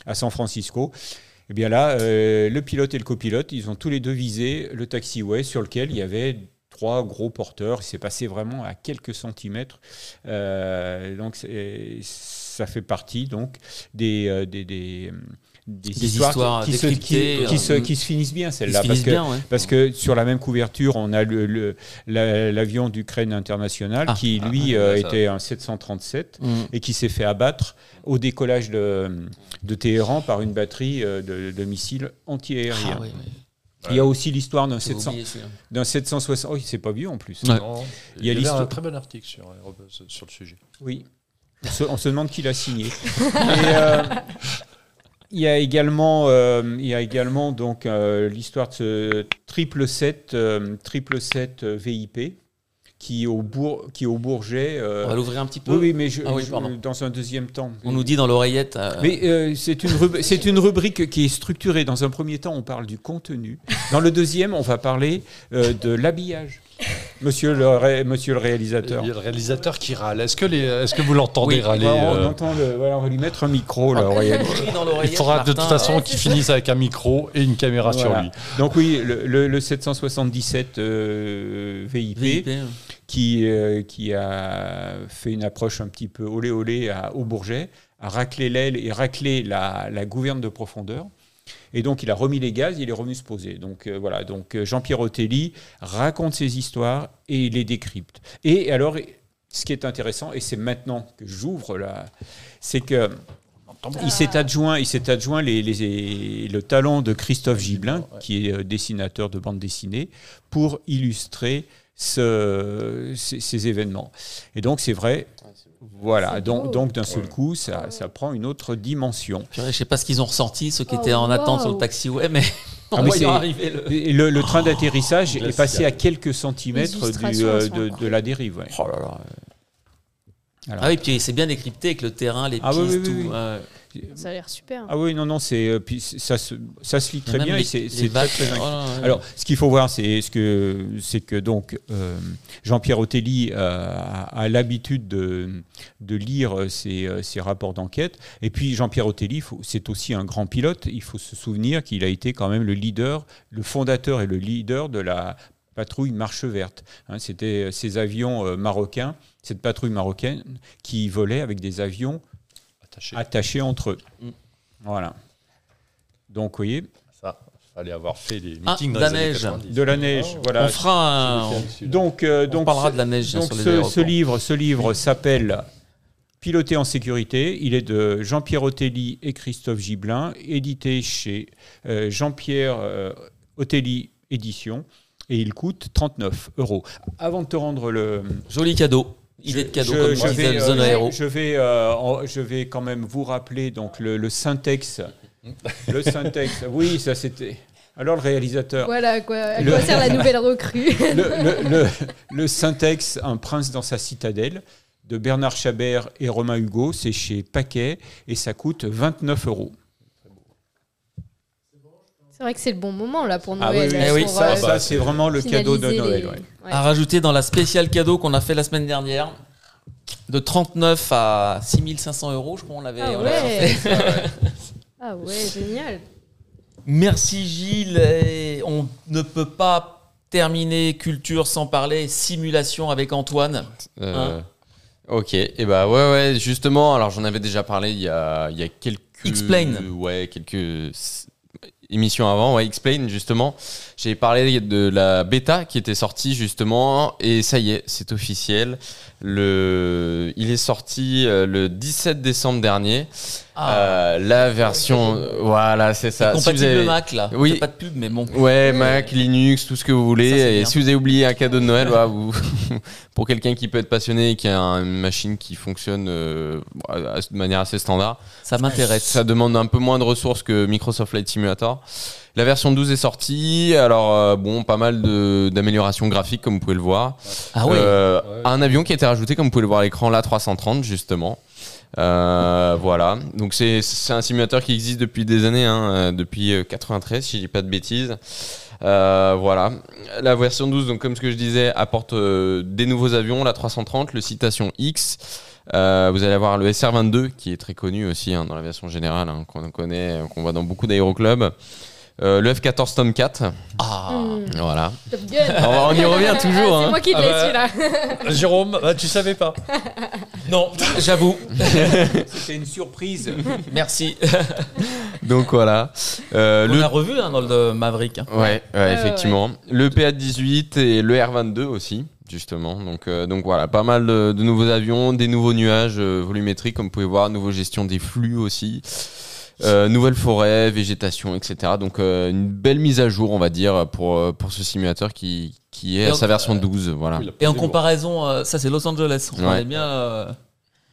à San Francisco. Et eh bien là, le pilote et le copilote, ils ont tous les deux visé le taxiway sur lequel il y avait trois gros porteurs. Il s'est passé vraiment à quelques centimètres. donc ça fait partie donc des, euh, des, des, histoires, qui, se, euh, qui, se, finissent bien celles-là parce, que, parce que sur la même couverture on a l'avion le, l'avion d'Ukraine international ah. qui lui ah, euh, était un 737 mm. et qui s'est fait abattre au décollage de, de Téhéran par une batterie de, missiles antiaériens. Ah, il y a aussi l'histoire d'un 760. Oh, c'est pas vieux en plus. Il y a, un très bon article sur, sur le sujet. Oui. On se, demande qui l'a signé. Euh, il y a également, euh, il y a également donc euh, l'histoire de ce triple 7, triple 7 VIP qui au, Bourg, qui au Bourget. On va l'ouvrir un petit peu. Oui, mais ah dans un deuxième temps. On nous dit dans l'oreillette. Mais c'est une, c'est une rubrique qui est structurée. Dans un premier temps, on parle du contenu. Dans le deuxième, on va parler de l'habillage. Monsieur le, monsieur le réalisateur. Il y a le réalisateur qui râle. Est-ce que, est que vous l'entendez râler on, euh entend on va lui mettre un micro. Là, Il faudra de toute façon qu'il finisse avec un micro et une caméra sur lui. Donc oui, le, 777 euh, VIP, qui, euh, qui a fait une approche un petit peu olé olé au Bourget, a raclé l'aile et raclé la, la gouverne de profondeur. Et donc, il a remis les gaz, il est revenu se poser. Donc, euh, voilà. Donc, euh, Jean-Pierre Otelli raconte ses histoires et il les décrypte. Et alors, ce qui est intéressant, et c'est maintenant que j'ouvre là, c'est que il s'est adjoint, il s'est adjoint les, le talent de Christophe Gibelin, qui est euh, dessinateur de bande dessinée, pour illustrer ce, ces, événements. Et donc, c'est vrai, voilà, donc, donc d'un seul coup, ça, ça, prend une autre dimension. Je ne sais pas ce qu'ils ont ressenti, ceux qui étaient en attente sur le taxiway, mais ah, le... Le, train d'atterrissage est passé à quelques centimètres euh, de, de, la dérive. Oh là là. Ah oui, puis c'est bien décrypté avec le terrain, les ah pistes, tout. Ça a l'air super. Ah oui, non, non, c'est euh, puis ça se, ça se lit très bien et c'est très, très oh Alors, ce qu'il faut voir, c'est ce que c'est que donc euh, Jean-Pierre Otelli euh, a, l'habitude de, de lire ses, ses rapports d'enquête. Et puis Jean-Pierre Otelli, c'est aussi un grand pilote. Il faut se souvenir qu'il a été quand même le leader, le fondateur et le leader de la patrouille Marche Verte. Hein, C'était ces avions marocains, cette patrouille marocaine qui volait avec des avions attachés, entre eux. Mm. Voilà. Donc, vous voyez. Ça, fallait avoir fait des ah, meetings de la neige. De la neige, oh. voilà. On fera Donc, euh, donc, on parlera de la neige. Donc, ce, livre, ce livre s'appelle Piloté en sécurité, il est de Jean-Pierre Otelli et Christophe Gibelin, édité chez euh, Jean-Pierre euh, Otelli Édition, et il coûte 39 euros. Avant de te rendre le... Joli cadeau. Idée de cadeau, comme je, vais, Zone Aéro. Je vais, euh, je vais quand même vous rappeler donc, le, le syntax. le syntax, oui, ça c'était... Alors le réalisateur. Voilà, quoi, à quoi sert la nouvelle recrue Le, le, le syntax, un prince dans sa citadelle de Bernard Chabert et Romain Hugo. C'est chez Paquet et ça coûte 29 euros. C'est vrai que c'est le bon moment là pour ah Noël. oui, ça, ça c'est vraiment le cadeau de Noël. Ouais. À rajouter dans la spéciale cadeau qu'on a fait la semaine dernière, de 39 à 6500 euros, je crois on l'avait ah, ouais. fait. ah ouais, génial. Merci Gilles. Et on ne peut pas terminer culture sans parler simulation avec Antoine. Euh, hein Ok, et bah ouais, ouais, justement, alors j'en avais déjà parlé il y a, il y a quelques. Explain Ouais, quelques émissions avant, ouais, Explain, justement. J'ai parlé de la bêta qui était sortie, justement, et ça y est, c'est officiel. Le... Il est sorti euh, le 17 décembre dernier. Ah. Euh, la version, voilà, c'est ça. Compatible si avez... Mac là. Oui. Pas de pub, mais bon. Ouais, Mac, Linux, tout ce que vous voulez. Ça, et si vous avez oublié un cadeau de Noël, voilà, vous... pour quelqu'un qui peut être passionné et qui a une machine qui fonctionne euh, de manière assez standard, ça m'intéresse. Ça demande un peu moins de ressources que Microsoft Flight Simulator. La version 12 est sortie. Alors, euh, bon, pas mal d'améliorations graphiques, comme vous pouvez le voir. Ah oui. Euh, un avion qui a été rajouté, comme vous pouvez le voir à l'écran, là, 330, justement. Euh, voilà. Donc, c'est un simulateur qui existe depuis des années, hein, depuis 93, si je dis pas de bêtises. voilà. La version 12, donc comme ce que je disais, apporte des nouveaux avions, la 330, le Citation X. vous allez avoir le SR22 qui est très connu aussi hein, dans la version générale, hein, qu'on connaît, qu'on voit dans beaucoup d'aéroclubs. Euh, le F-14 Tomcat. Ah, mmh. voilà. Top Gun. On, y revient toujours. C'est hein. moi qui l'ai Ah bah, celui-là. Jérôme, bah, tu savais pas. non, j'avoue. C'était une surprise. Merci. Donc voilà. Euh, On le... a revu hein, dans le Maverick. Hein. Ouais, ouais, effectivement. Ouais. Le PA-18 et le R-22 aussi justement. Donc, euh, donc voilà, pas mal de, de, nouveaux avions, des nouveaux nuages euh, volumétriques, comme vous pouvez voir, nouveau gestion des flux aussi. Euh, nouvelle forêt, végétation, etc. Donc euh, une belle mise à jour, on va dire, pour, euh, pour ce simulateur qui, qui est à sa version 12. Voilà. Et en comparaison, euh, ça c'est Los Angeles, on ouais. est bien... Euh,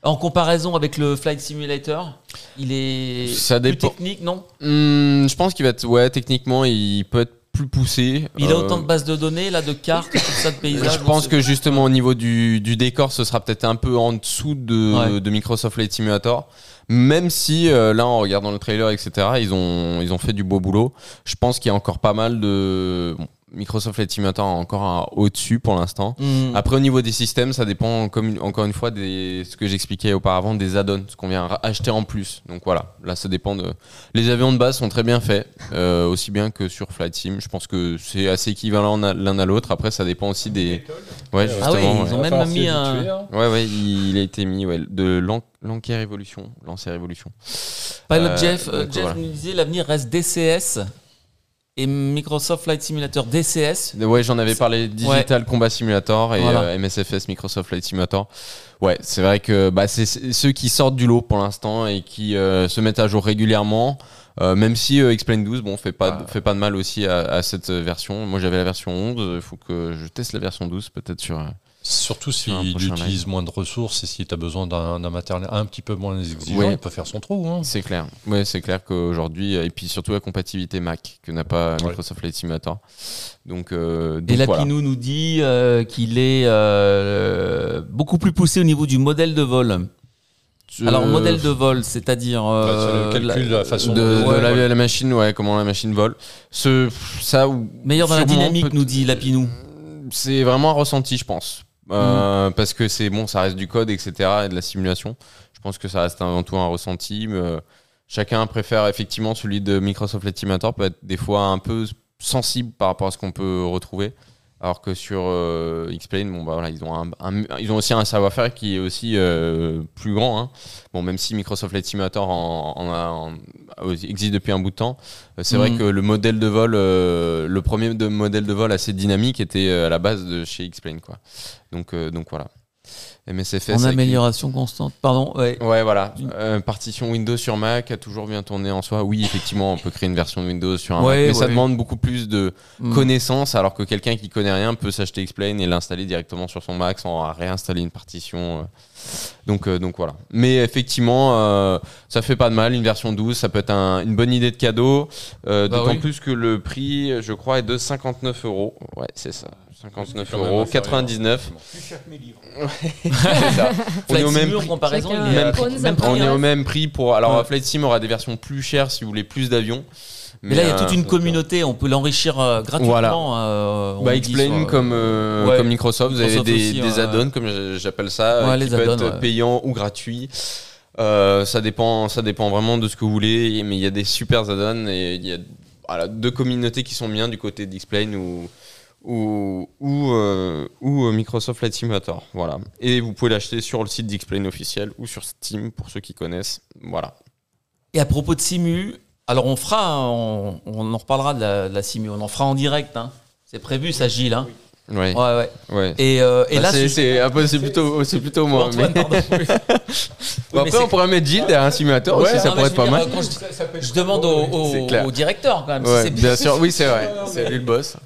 en comparaison avec le Flight Simulator, il est ça plus technique, non? Mmh, Je pense qu'il va être, ouais, techniquement, il peut être plus poussé. Il a autant de bases de données, là, de cartes, tout ça, de paysages. Je pense que justement au niveau du, du décor, ce sera peut-être un peu en dessous de, ouais. de Microsoft Flight Simulator. Même si euh, là, en regardant le trailer, etc., ils ont ils ont fait du beau boulot. Je pense qu'il y a encore pas mal de bon, Microsoft Flight Simulator encore au-dessus pour l'instant. Mm. Après, au niveau des systèmes, ça dépend, comme encore une fois, des ce que j'expliquais auparavant, des add-ons, ce qu'on vient acheter en plus. Donc voilà, là, ça dépend de. Les avions de base sont très bien faits, euh, aussi bien que sur Flight Sim. Je pense que c'est assez équivalent l'un à l'autre. Après, ça dépend aussi des. Ouais, justement. Ah ouais, ils ont ouais. même mis un. Ouais, ouais, il, a été mis ouais, de l'Anker Evolution, Lancer Evolution. Pilot euh, Jeff, euh, Jeff voilà. nous disait l'avenir reste DCS et Microsoft Flight Simulator DCS. Ouais, j'en avais parlé Digital ouais. Combat Simulator et voilà. euh, MSFS Microsoft Flight Simulator. Ouais, c'est vrai que bah, c'est ceux qui sortent du lot pour l'instant et qui euh, se mettent à jour régulièrement. Euh, même si Explain 12 bon fait pas fait pas de mal aussi à, à cette version. Moi j'avais la version 11, il faut que je teste la version 12 peut-être sur Surtout s'il utilise moins de ressources et si tu as besoin d'un matériel un petit peu moins exigeant, ouais. il peut faire son trou. Hein. C'est clair. Ouais, c'est clair qu'aujourd'hui, et puis surtout la compatibilité Mac que n'a pas ouais. Microsoft Flight Simulator. Donc, euh, donc et voilà. Lapinou nous dit euh, qu'il est euh, beaucoup plus poussé au niveau du modèle de vol. Alors modèle de vol, c'est-à-dire euh, le calcul de la façon de, de, ouais, la, ouais. la, machine, ouais, comment la machine vole. Ce, ça meilleur dans la dynamique, nous dit Lapinou. C'est vraiment un ressenti, je pense. Euh, mmh. parce que c'est bon, ça reste du code, etc. et de la simulation. Je pense que ça reste avant tout un ressenti. Mais euh, chacun préfère effectivement celui de Microsoft Simulator peut être des fois un peu sensible par rapport à ce qu'on peut retrouver. Alors que sur euh, X-Plane, bon bah voilà, ils ont un, un, ils ont aussi un savoir-faire qui est aussi euh, plus grand. Hein. Bon, même si Microsoft Flight Simulator en, en, en, en existe depuis un bout de temps, c'est mmh. vrai que le modèle de vol, euh, le premier de modèle de vol assez dynamique était à la base de chez X-Plane, quoi. Donc, donc voilà. MSFS. En avec une- amélioration constante. Pardon, ouais. Ouais, voilà. Euh, partition Windows sur Mac a toujours bien tourné en soi. Oui, effectivement, on peut créer une version de Windows sur un Ouais, Mac, mais ça demande beaucoup plus de Mm. connaissances, alors que quelqu'un qui connaît rien peut s'acheter Explain et l'installer directement sur son Mac sans réinstaller une partition. euh. Donc, euh, donc voilà. Mais effectivement, euh, ça fait pas de mal. Une version 12, ça peut être un- une bonne idée de cadeau. Bah D'autant oui. plus que le prix, je crois, est de 59 euros. Ouais, c'est ça. 59 quand même euros, inférieur. 99. Plus cher que mes livres. C'est ça. On est au même Flight Sim, en prix. comparaison, Chacun il est à- Même prône même sa prix, On est hein. au même prix pour. Alors, Ouais. Flight Sim aura des versions plus chères si vous voulez plus d'avions. Mais là, il y a toute euh, une communauté, on peut l'enrichir euh, gratuitement. Voilà. euh, on Bah, Explain sur, euh, comme, euh, ouais. comme Microsoft, vous avez des, aussi, des ouais. add-ons, comme j'appelle ça, Ouais, les qui peuvent être ouais. payants ou gratuits. Euh, ça, dépend, ça dépend vraiment de ce que vous voulez, mais il y a des super add-ons et il y a voilà, deux communautés qui sont bien du côté d'Explain ou, ou, ou, euh, ou euh, Microsoft Flight Simulator. Voilà. Et vous pouvez l'acheter sur le site d'Explain officiel ou sur Steam pour ceux qui connaissent. Voilà. Et à propos de Simu, alors on fera, on, on en reparlera de la, de la Simu, on en fera en direct. hein. C'est prévu, ça, Gilles. Hein. Ouais. Ouais, ouais. ouais. Et, euh, et Bah, là, c'est, plutôt, c'est plutôt moi. Mais-. Oui. Bon, après, on pourrait mettre Gilles derrière un simulateur aussi, Ouais, ça non, pourrait être pas dire, mal. quand je, je demande au, directeur quand même. si Ouais, bien sûr, oui, c'est vrai. C'est lui le boss.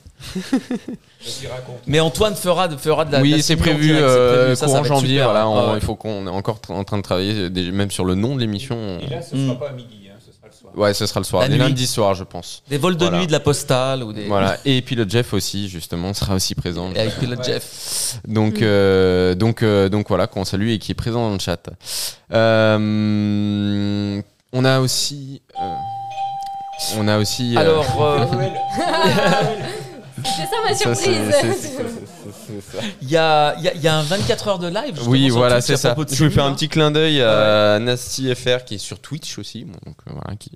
Mais Antoine fera de, fera de la. oui, c'est prévu, direct, euh, prévu. Ça, ça courant janvier. super. Voilà, on- Ah ouais. il faut qu'on est encore en train de travailler, euh, même sur le nom de l'émission. Et là, ce Mm. sera pas à midi, hein, ce sera le soir. Ouais, ce sera le soir, les nuit. lundis soirs, je pense. Des vols de Voilà. nuit, de la postale ou des. Voilà, et puis le Jeff aussi, justement, sera aussi présent. Et avec Pilote Jeff. Donc, Mm. euh, donc, euh, donc voilà, qu'on salue et qui est présent dans le chat. Euh, on a aussi. euh, on a aussi. euh, Alors, euh, C'est ça ma surprise. il y a, il y a- il y a un 24 heures de live. Oui, voilà, c'est ça. Je vais faire un hein. petit clin d'œil à Nasty FR qui est sur Twitch aussi, bon, donc euh, voilà, qui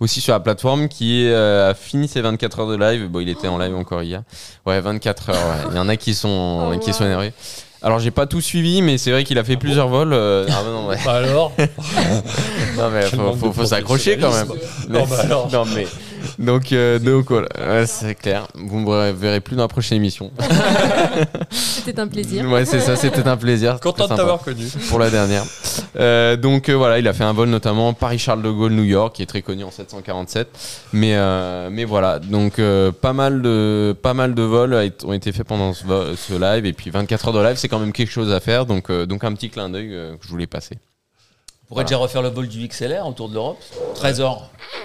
aussi sur la plateforme, qui euh, a fini ses 24 heures de live. Bon, il était en live encore hier. Ouais, 24 heures. ouais. Il y en a qui sont Oh, qui sont wow. énervés. Alors j'ai pas tout suivi, mais c'est vrai qu'il a fait plusieurs vols. euh, ah, non, ouais. Bah alors non mais faut, faut s'accrocher quand même. Non, bah alors. Non, mais donc euh, donc voilà, Ouais, c'est clair. Vous me verrez plus dans la prochaine émission. C'était un plaisir. Ouais, c'est ça. C'était un plaisir. Content de t'avoir connu. pour la dernière. Euh, donc euh, voilà, il a fait un vol notamment Paris-Charles de Gaulle, New York, qui est très connu en 747. Mais, euh, mais voilà, donc euh, pas, mal de, pas mal de vols ont été faits pendant ce, ce live. Et puis 24 heures de live, c'est quand même quelque chose à faire. Donc, euh, donc un petit clin d'œil euh, que je voulais passer. On pourrait déjà refaire le vol du XLR autour de l'Europe. 13h.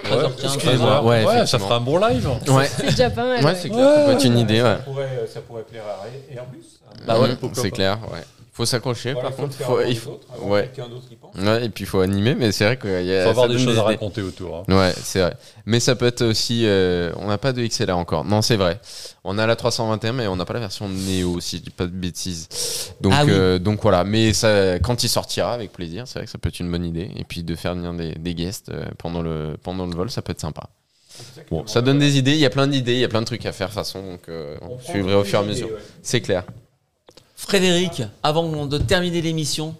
13h15. Excusez-moi. Ouais, Ouais, ça fera un bon live. Ouais, C'est déjà pas mal. ouais c'est clair, ça peut être une idée. Ouais. Ça pourrait, ça pourrait plaire à Airbus. hein. Bah ouais, Mhm, pourquoi c'est clair, ouais. Faut s'accrocher Voilà, par il contre. Faut- il faut- autres, ouais. que quelqu'un d'autre y pense. Ouais, et puis il faut animer, mais c'est vrai qu'il y a Faut avoir des choses à idées. raconter autour. hein. Ouais, c'est vrai. Mais ça peut être aussi. euh, on n'a pas de XLR encore. Non, c'est vrai. On a la 321, mais on n'a pas la version Neo, si je dis pas de bêtises. Donc, Ah oui. euh, donc voilà. Mais ça, quand il sortira, avec plaisir, c'est vrai que ça peut être une bonne idie. Et puis de faire venir des, des guests euh, pendant, le, pendant le vol, ça peut être sympa. Bon, ça donne des idées. Il y a plein d'idées, il y a plein de trucs à faire de toute façon. Donc, euh, On on suivrait au fur et à mesure. ouais. C'est clair. Frédéric, avant de terminer l'émission,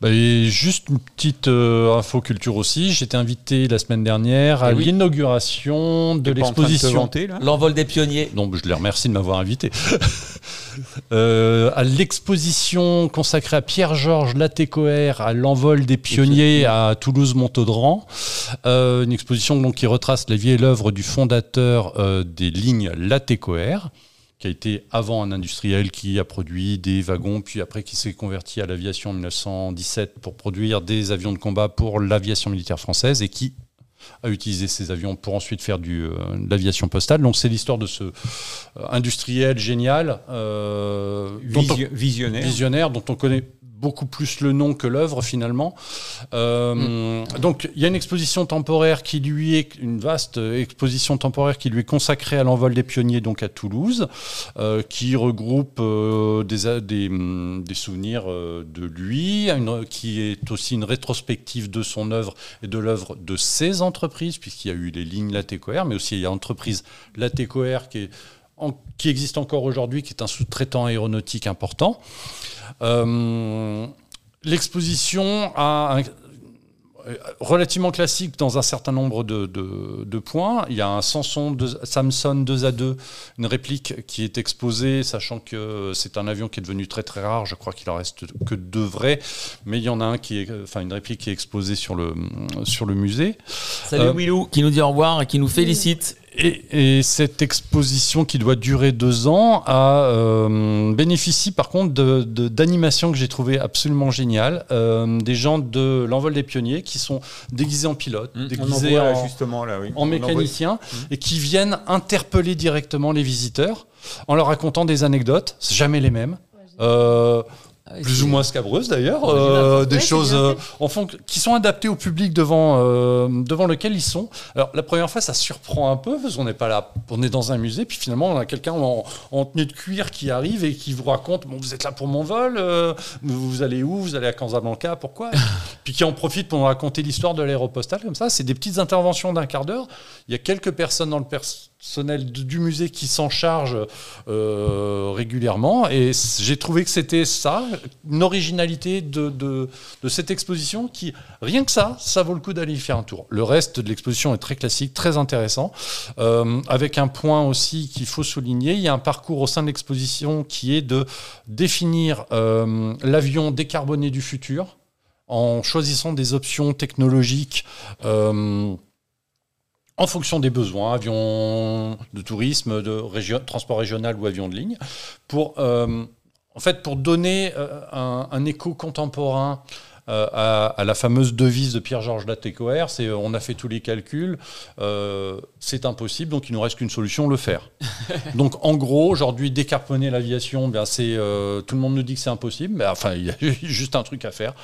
Bah, et juste une petite euh, info culture aussi. J'étais invité la semaine dernière à Eh oui. l'inauguration de l'exposition. l'envol des pionniers. Donc je les remercie de m'avoir invité. Euh, à l'exposition consacrée à Pierre-Georges Latécoère à l'envol des pionniers à Toulouse-Montaudran. Euh, une exposition donc, qui retrace la vie et l'œuvre du fondateur euh, des lignes Latécoère qui a été avant un industriel qui a produit des wagons, puis après qui s'est converti à l'aviation en 1917 pour produire des avions de combat pour l'aviation militaire française et qui a utilisé ces avions pour ensuite faire du, euh, de l'aviation postale. Donc c'est l'histoire de ce euh, industriel génial, euh, visionnaire. visionnaire, dont on connaît beaucoup plus le nom que l'œuvre finalement. Euh, Donc il y a une exposition temporaire qui lui est une vaste exposition temporaire qui lui est consacrée à l'envol des pionniers donc à Toulouse, euh, qui regroupe euh, des, a- des, des souvenirs de lui, une- qui est aussi une rétrospective de son œuvre et de l'œuvre de ses entreprises, puisqu'il y a eu les lignes Latécoère, mais aussi il y a l'entreprise Latécoère qui est en- qui existe encore aujourd'hui, qui est un sous-traitant aéronautique important. Euh, L'exposition a un- relativement classique dans un certain nombre de, de, points. Il y a un Samson de, Samson 2 à 2, une réplique qui est exposée, sachant que c'est un avion qui est devenu très très rare. Je crois qu'il en reste que deux vrais, mais il y en a un qui est, enfin une réplique qui est exposée sur le sur le musée. Salut euh, Willou, qui nous dit au revoir et qui nous félicite. Et, cette exposition qui doit durer deux ans a euh, bénéficie par contre d'animations de, que j'ai trouvé absolument géniales. Euh, des gens de l'envol des pionniers qui sont déguisés en pilote, mmh, déguisés en, justement, là, en mécaniciens mmh. et qui viennent interpeller directement les visiteurs en leur racontant des anecdotes, jamais les mêmes. Euh, plus ou moins scabreuses d'ailleurs, euh, des choses euh, qui sont adaptées au public devant, euh, devant lequel ils sont. Alors la première fois, ça surprend un peu parce qu'on n'est pas là, on est dans un musée, puis finalement on a quelqu'un en, tenue de cuir qui arrive et qui vous raconte bon, vous êtes là pour mon vol, vous allez où Vous allez à Casablanca, pourquoi Puis qui en profite pour nous raconter l'histoire de l'aéropostale comme ça. C'est des petites interventions d'un quart d'heure. Il y a quelques personnes dans le personnel personnel du musée qui s'en charge euh, régulièrement. Et j'ai trouvé que c'était ça, une originalité de, de, cette exposition qui, rien que ça, ça vaut le coup d'aller y faire un tour. Le reste de l'exposition est très classique, très intéressant, euh, avec un point aussi qu'il faut souligner. Il y a un parcours au sein de l'exposition qui est de définir euh, l'avion décarboné du futur en choisissant des options technologiques en fonction des besoins, avions de tourisme, de transport régional ou avions de ligne, pour, euh, en fait, pour donner euh, un, écho contemporain euh, à, la fameuse devise de Pierre-Georges Latécoère, c'est on a fait tous les calculs, c'est impossible, donc il nous reste qu'une solution, le faire. donc en gros, aujourd'hui, décarboner l'aviation, bien c'est tout le monde nous dit que c'est impossible, mais enfin il y a juste un truc à faire,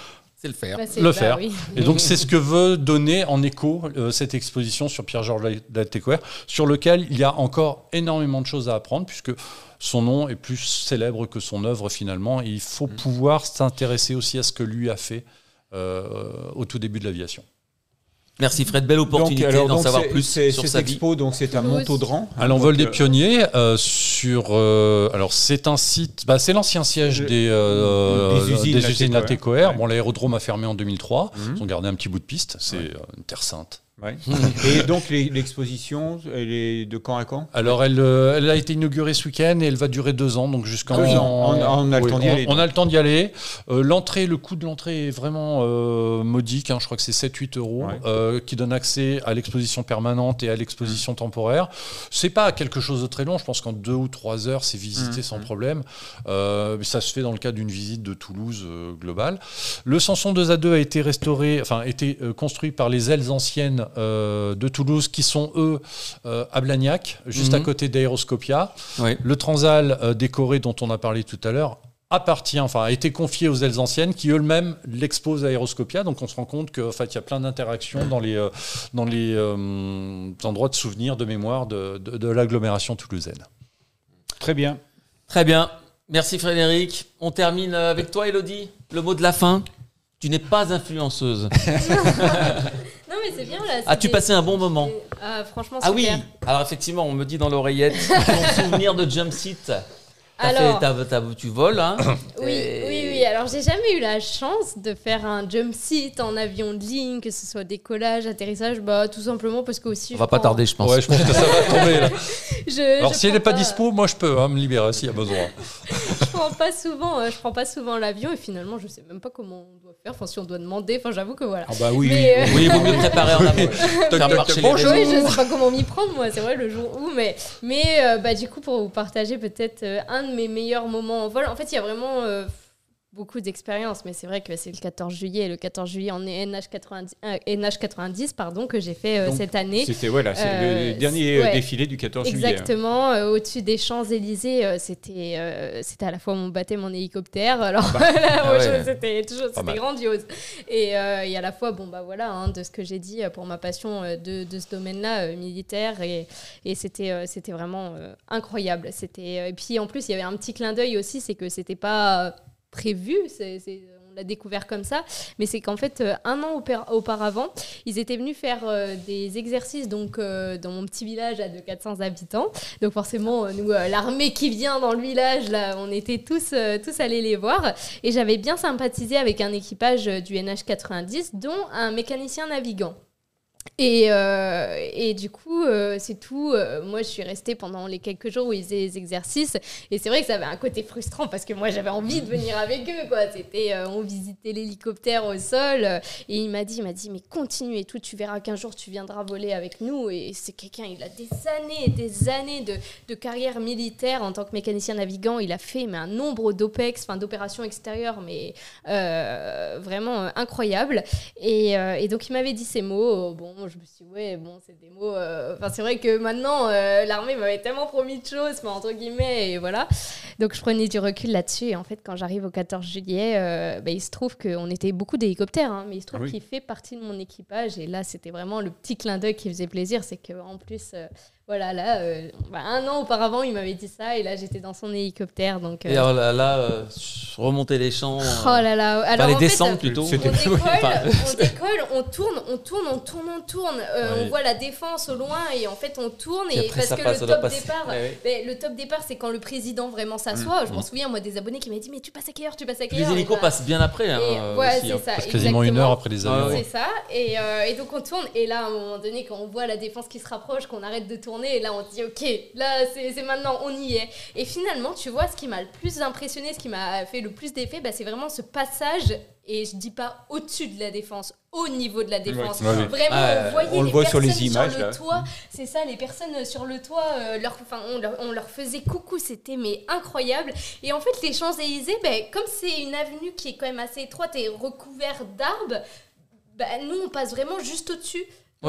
c'est le faire. Bah, le faire. Et donc, c'est ce que veut donner en écho euh, cette exposition sur Pierre-Georges Latécoère, sur lequel il y a encore énormément de choses à apprendre, puisque son nom est plus célèbre que son œuvre finalement. il faut mm. pouvoir s'intéresser aussi à ce que lui a fait euh, au tout début de l'aviation. Merci Fred, belle opportunité d'en savoir plus sur sa expo, Donc c'est à Montaudran. À l'envol des euh, pionniers, euh, sur euh, alors c'est un site, bah, c'est l'ancien siège des, des, usines, des usines Bon, l'aérodrome a fermé en 2003. Mhm. Ils ont gardé un petit bout de piste. C'est une terre sainte. Et donc l'exposition, elle est de quand à quand? Alors elle, euh, elle, a été inaugurée ce week-end et elle va durer deux ans, donc jusqu'en. On, a le temps d'y aller. On, a le temps d'y aller. Euh, l'entrée, le coût de l'entrée est vraiment euh, modique. Hein, je crois que c'est 7-8 euros, qui donne accès à l'exposition permanente et à l'exposition mmh. temporaire. C'est pas quelque chose de très long. Je pense qu'en deux ou trois heures, c'est visité mmh. sans mmh. problème. mais ça se fait dans le cadre d'une visite de Toulouse globale. Le Sanson 2 à 2 a été restauré, enfin, été construit par les ailes anciennes euh, de Toulouse qui sont eux euh, à Blagnac, juste à mhm. côté d'Aéroscopia. Le Transal euh, décoré dont on a parlé tout à l'heure appartient, enfin a été confié aux ailes anciennes qui eux-mêmes l'exposent à Aéroscopia. Donc on se rend compte qu'en fait il y a plein d'interactions dans les, dans les endroits de souvenirs, de mémoire de, de l'agglomération toulousaine. Très bien. Très bien. Merci Frédéric. On termine avec toi Elodie. Le mot de la fin. Tu n'es pas influenceuse. mais c'est bien là. As-tu passé un bon moment ah, Franchement, super. Ah oui. Alors effectivement, on me dit dans l'oreillette ton souvenir de jump seat. Alors, tu voles, hein Oui, oui, oui. Alors, j'ai jamais eu la chance de faire un jump seat en avion de ligne, que ce soit décollage, atterrissage, bah tout simplement parce que aussi. On va pas tarder, je pense. Ouais, je pense que ça va tomber là. Alors, si elle n'est pas... dispo, moi je peux hein, me libérer s'il y a besoin. je prends pas souvent, euh, je prends pas souvent l'avion et finalement, je sais même pas comment on doit faire. Enfin, si on doit demander, enfin, j'avoue que voilà. Ah bah oui, oui, euh, oui, vaut mieux préparer en amont. Bonjour. Oui, je sais pas comment m'y prendre moi. C'est vrai le jour où, mais mais euh, bah du coup pour vous partager peut-être un mes meilleurs moments en vol. En fait, il y a vraiment euh, beaucoup d'expérience, mais c'est vrai que c'est le 14 juillet. Le 14 juillet en NH90, NH 90 pardon, que j'ai fait euh, cette année. C'était voilà, c'est le euh, dernier défilé du 14 juillet. Hein. Exactement, au-dessus des Champs-Élysées, c'était c'était à la fois mon baptême en hélicoptère. Alors ah bah. c'était toujours c'était grandiose. Et, et, à la fois, bon, bah voilà, hein, de ce que j'ai dit pour ma passion de, de ce domaine-là, militaire. Et, et c'était c'était vraiment incroyable. Et puis en plus, il y avait un petit clin d'œil aussi, c'est que c'était pas prévu. C'est, l'a découvert comme ça. Mais c'est qu'en fait, un an auparavant, ils étaient venus faire des exercices donc dans mon petit village à de 400 habitants. Donc forcément, nous, l'armée qui vient dans le village, là, on était tous, tous allés les voir. Et j'avais bien sympathisé avec un équipage du NH90, dont un mécanicien navigant. Et, euh, et, du coup, euh, c'est tout. Euh, moi, je suis restée pendant les quelques jours où ils faisaient les exercices. Et c'est vrai que ça avait un côté frustrant parce que moi, j'avais envie de venir avec eux. Quoi. C'était, on visitait l'hélicoptère au sol. et il m'a dit, il m'a dit, mais continue et tout. Tu verras qu'un jour, tu viendras voler avec nous. Et c'est quelqu'un, il a des années et des années de, de, carrière militaire en tant que mécanicien navigant. Il a fait mais un nombre d'OPEX, enfin d'opérations extérieures, mais vraiment incroyable. Et, et, donc, il m'avait dit ces mots. Bon, je me suis dit, ouais, bon, c'est des mots. Euh, enfin, c'est vrai que maintenant, euh, l'armée m'avait tellement promis de choses, entre guillemets, et voilà. Donc, je prenais du recul là-dessus. Et en fait, quand j'arrive au 14 juillet, euh, bah, il se trouve qu'on était beaucoup d'hélicoptères, hein, mais il se trouve ah qu'il fait partie de mon équipage. Et là, c'était vraiment le petit clin d'œil qui faisait plaisir. C'est qu'en plus, voilà, là, euh, bah, un an auparavant, il m'avait dit ça, et là, j'étais dans son hélicoptère. Donc, euh, Et alors là, là euh, remonter les champs. Oh là là. Alors, les descentes plutôt. On décolle, on décolle, on tourne, on tourne, on tourne, on tourne. On voit la défense au loin, et en fait, on tourne. Et, parce que le top départ, le top départ, c'est quand le président vraiment s'assoit. Je m'en mm. souviens, moi, des abonnés qui m'ont dit Mais tu passes à quelle heure Tu passes à quelle heure Les hélicos passent bien après. Hein, ouais, c'est hein. ça. quasiment une heure après les avions. C'est ça. Et donc, on tourne, et là, à un moment donné, quand on voit la défense qui se rapproche, qu'on arrête de tourner, et là, on dit Ok là c'est maintenant, on y est. Et finalement, tu vois, ce qui m'a le plus impressionné, ce qui m'a fait le plus d'effet, bah, c'est vraiment ce passage, et je dis pas au-dessus de la défense, au niveau de la défense. Vraiment, on voyait on le voit sur les images. Sur le toit, c'est ça, les personnes sur le toit, euh, leur, on, leur, on, leur, faisait coucou, c'était mais incroyable. Et en fait, les Champs-Élysées, bah, comme c'est une avenue qui est quand même assez étroite et recouverte d'arbres, bah, nous on passe vraiment juste au-dessus.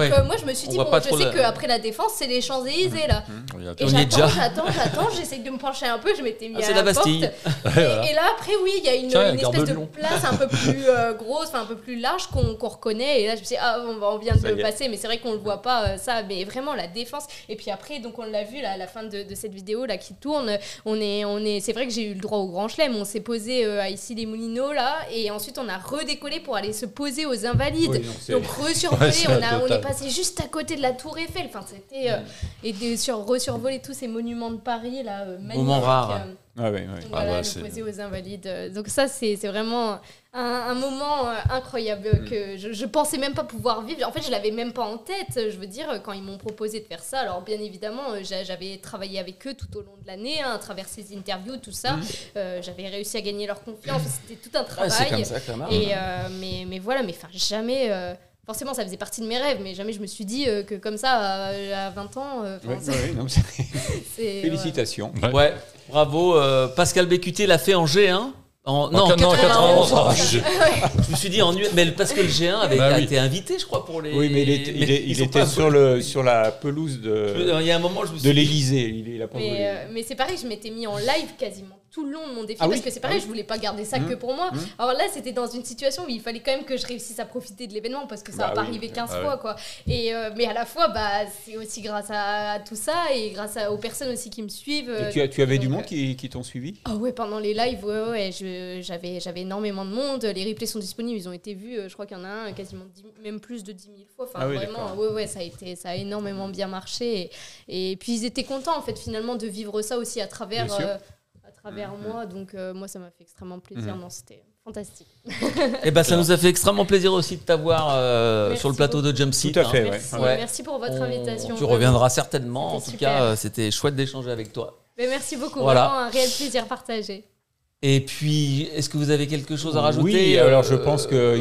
Donc, euh, moi, je me suis dit, bon, je sais qu'après la défense, c'est les Champs-Élysées, là. Mmh. Et j'attends, j'attends, j'attends, j'essaie de me pencher un peu, je m'étais mis ah, à la, la Bastille. porte. Et, là, après, oui, il y a une, une espèce de place un peu plus euh, grosse, un peu plus large qu'on reconnaît. Et là, je me suis dit, ah, on, vient de le passer, mais c'est vrai qu'on le voit pas, euh, ça. Mais vraiment, la défense. Et puis après, donc, on l'a vu, là, à la fin de, de, cette vidéo, là, qui tourne, on est, on est, c'est vrai que j'ai eu le droit au Grand Chelem. On s'est posé à ici les Moulineaux, là, et ensuite, on a redécollé pour aller se poser aux Invalides. donc, resurvolé, on, on est passé juste à côté de la Tour Eiffel. Enfin, c'était euh, et de sur resurvoler tous ces monuments de Paris là, euh, Moment rare. Euh, ah oui, oui. Voilà, ah bah, aux invalides. Donc ça, c'est vraiment un, moment incroyable mm. que je, je pensais même pas pouvoir vivre. En fait, je l'avais même pas en tête. Je veux dire, quand ils m'ont proposé de faire ça, alors bien évidemment, j'avais travaillé avec eux tout au long de l'année, hein, à travers ces interviews, tout ça. Mm. j'avais réussi à gagner leur confiance. C'était tout un travail. comme ça, et, mais, mais voilà, mais enfin, jamais forcément, ça faisait partie de mes rêves, mais jamais je me suis dit euh, que comme ça, à, 20 ans. Euh, Félicitations. Ouais. bravo. Euh, Pascal Bécuté l'a fait en G1. En, non, 91. je me suis dit en mais parce que le G1 avait bah été invité, je crois, pour les. Oui, mais il, il, était sur, le, sur la pelouse de. Il y a un moment, je me suis de l'Élysée. Il, mais, mais c'est pareil, je m'étais mis en live quasiment tout le long de mon défi ah parce que c'est pareil, ah je voulais pas garder ça que mmh. pour moi. Mmh. Alors là, c'était dans une situation où il fallait quand même que je réussisse à profiter de l'événement parce que ça va bah pas arrivé 15 ah fois quoi. Et euh, mais à la fois bah c'est aussi grâce à, tout ça et grâce aux personnes aussi qui me suivent. tu, as, tu avais du monde qui, qui t'ont suivi? Ah ouais, pendant les lives, ouais, ouais, j'avais j'avais énormément de monde, les replays sont disponibles, ils ont été vus, euh, je crois qu'il y en a un quasiment même plus de 10 000 fois. Enfin vraiment, ouais ouais, ça a été ça a énormément bien marché et, puis ils étaient contents en fait finalement de vivre ça aussi à travers vers mm. moi. Donc, euh, moi, ça m'a fait extrêmement plaisir. Mm. Non, c'était fantastique. Et eh ben, ça nous a fait extrêmement plaisir aussi de t'avoir euh, sur le plateau de Jump Tout à fait, hein. merci. merci. pour votre invitation. Tu reviendras certainement. En tout cas, euh, c'était chouette d'échanger avec toi. Mais merci beaucoup. Vraiment un réel plaisir partagé. Et puis, est-ce que vous avez quelque chose à rajouter Oui, alors je pense que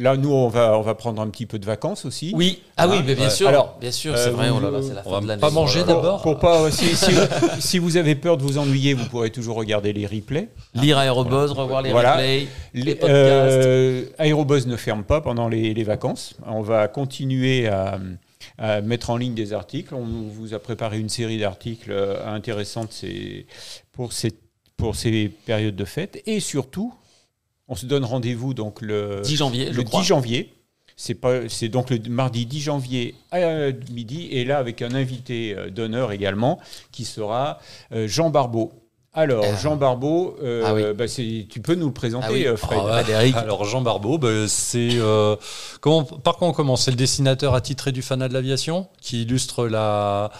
là, nous, on va, on va prendre un petit peu de vacances aussi. Oui, ah oui, mais bien sûr. Alors, bien sûr, c'est vrai. Oh c'est la fin de l'année. Pas manger d'abord. Pour, pas, si, vous avez peur de vous ennuyer, vous pourrez toujours regarder les replays. Lire Aérobuzz, revoir les replays, les podcasts. Euh, Aérobuzz ne ferme pas pendant les, vacances. On va continuer à, à, mettre en ligne des articles. On vous a préparé une série d'articles euh, intéressantes pour cette pour ces périodes de fête. Et surtout, on se donne rendez-vous donc le 10 janvier. Le 10 janvier. C'est pas, c'est donc le mardi 10 janvier à midi, et là avec un invité euh, d'honneur également, qui sera euh, Jean Barbeau. Alors, Euh, Jean Barbeau, euh, ah oui. bah, c'est- tu peux nous le présenter, Ah oui. Fred Ah ouais. Frédéric. Alors Jean Barbeau, bah, c'est euh, comment, par quoi on commence? C'est le dessinateur attitré du fanat de l'aviation qui illustre la,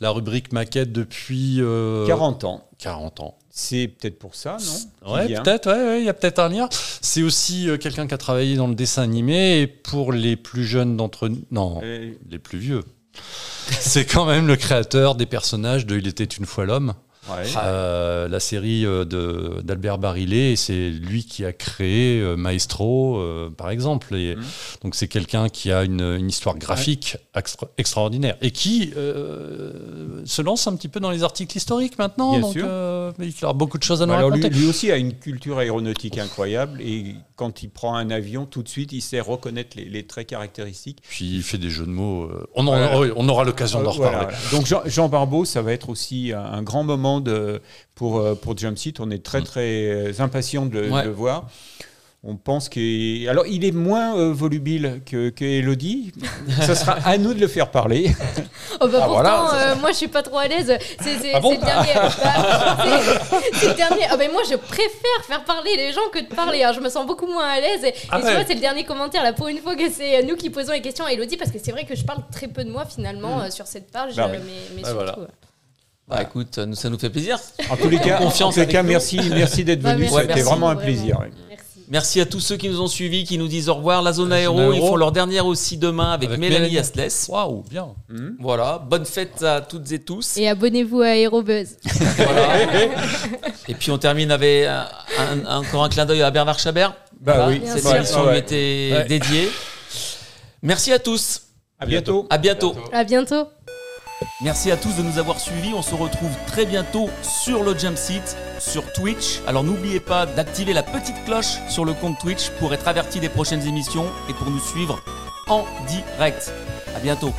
la rubrique maquette depuis euh, 40 ans. 40 ans. C'est peut-être pour ça, non Ouais, peut-être, ouais, ouais, il y a peut-être un lien. C'est aussi euh, quelqu'un qui a travaillé dans le dessin animé et pour les plus jeunes d'entre nous, non, Euh, les plus vieux. c'est quand même le créateur des personnages de Il était une fois l'homme. Ouais. Euh, la série euh, d'Albert Barillet, et c'est lui qui a créé euh, Maestro, euh, par exemple. Et Mhm. Donc c'est quelqu'un qui a une, une histoire graphique extra- extraordinaire et qui euh, se lance un petit peu dans les articles historiques maintenant. Bien donc sûr. il a beaucoup de choses à nous alors lui, raconter. lui aussi a une culture aéronautique incroyable et quand il prend un avion, tout de suite, il sait reconnaître les, les traits caractéristiques. Puis il fait des jeux de mots. euh, on, en- aura l'occasion d'en Euh, voilà, reparler. Donc Jean, Jean Barbeau, ça va être aussi un, grand moment de, pour, euh, pour Jumpseat. On est très Mm. très impatient de, Ouais. de le voir. On pense qu'il alors il est moins euh, volubile que, que Elodie. ça sera à nous de le faire parler. Oh bah Ah, pourtant, voilà. euh, moi je suis pas trop à l'aise. C'est Ah bon le dernier. bah, c'est- c'est le dernier. Ah bah, moi je préfère faire parler les gens que de parler. hein. Je me sens beaucoup moins à l'aise. Et, Ah tu vois, c'est le dernier commentaire là pour une fois que c'est nous qui posons les questions à Elodie parce que c'est vrai que je parle très peu de moi finalement euh, sur cette page. Bah euh, oui. mais mais Bah, surtout. voilà. euh, Bah écoute, nous, ça nous fait plaisir. En tous les cas, en tous les cas merci, merci d'être Bah, venu. C'était vraiment un vraiment. plaisir. ouais. Merci. À tous ceux qui nous ont suivis, qui nous disent au revoir. La zone La zone aéro, ils aéro. font leur dernière aussi demain avec, Avec Mélanie Mélanie. Astless. Waouh, bien. Hmm. Voilà, bonne fête à toutes et tous. Et abonnez-vous à Aérobuzz. Voilà. et puis on termine avec un- un- encore un clin d'œil à Bernard Chabert. Bah oui, Bien cette émission ouais. lui était Ouais. dédiée. Merci à tous. À bientôt. À bientôt. À bientôt. Merci à tous de nous avoir suivis. On se retrouve très bientôt sur le Jump Seat, sur Twitch. Alors n'oubliez pas d'activer la petite cloche sur le compte Twitch pour être averti des prochaines émissions et pour nous suivre en direct. À bientôt.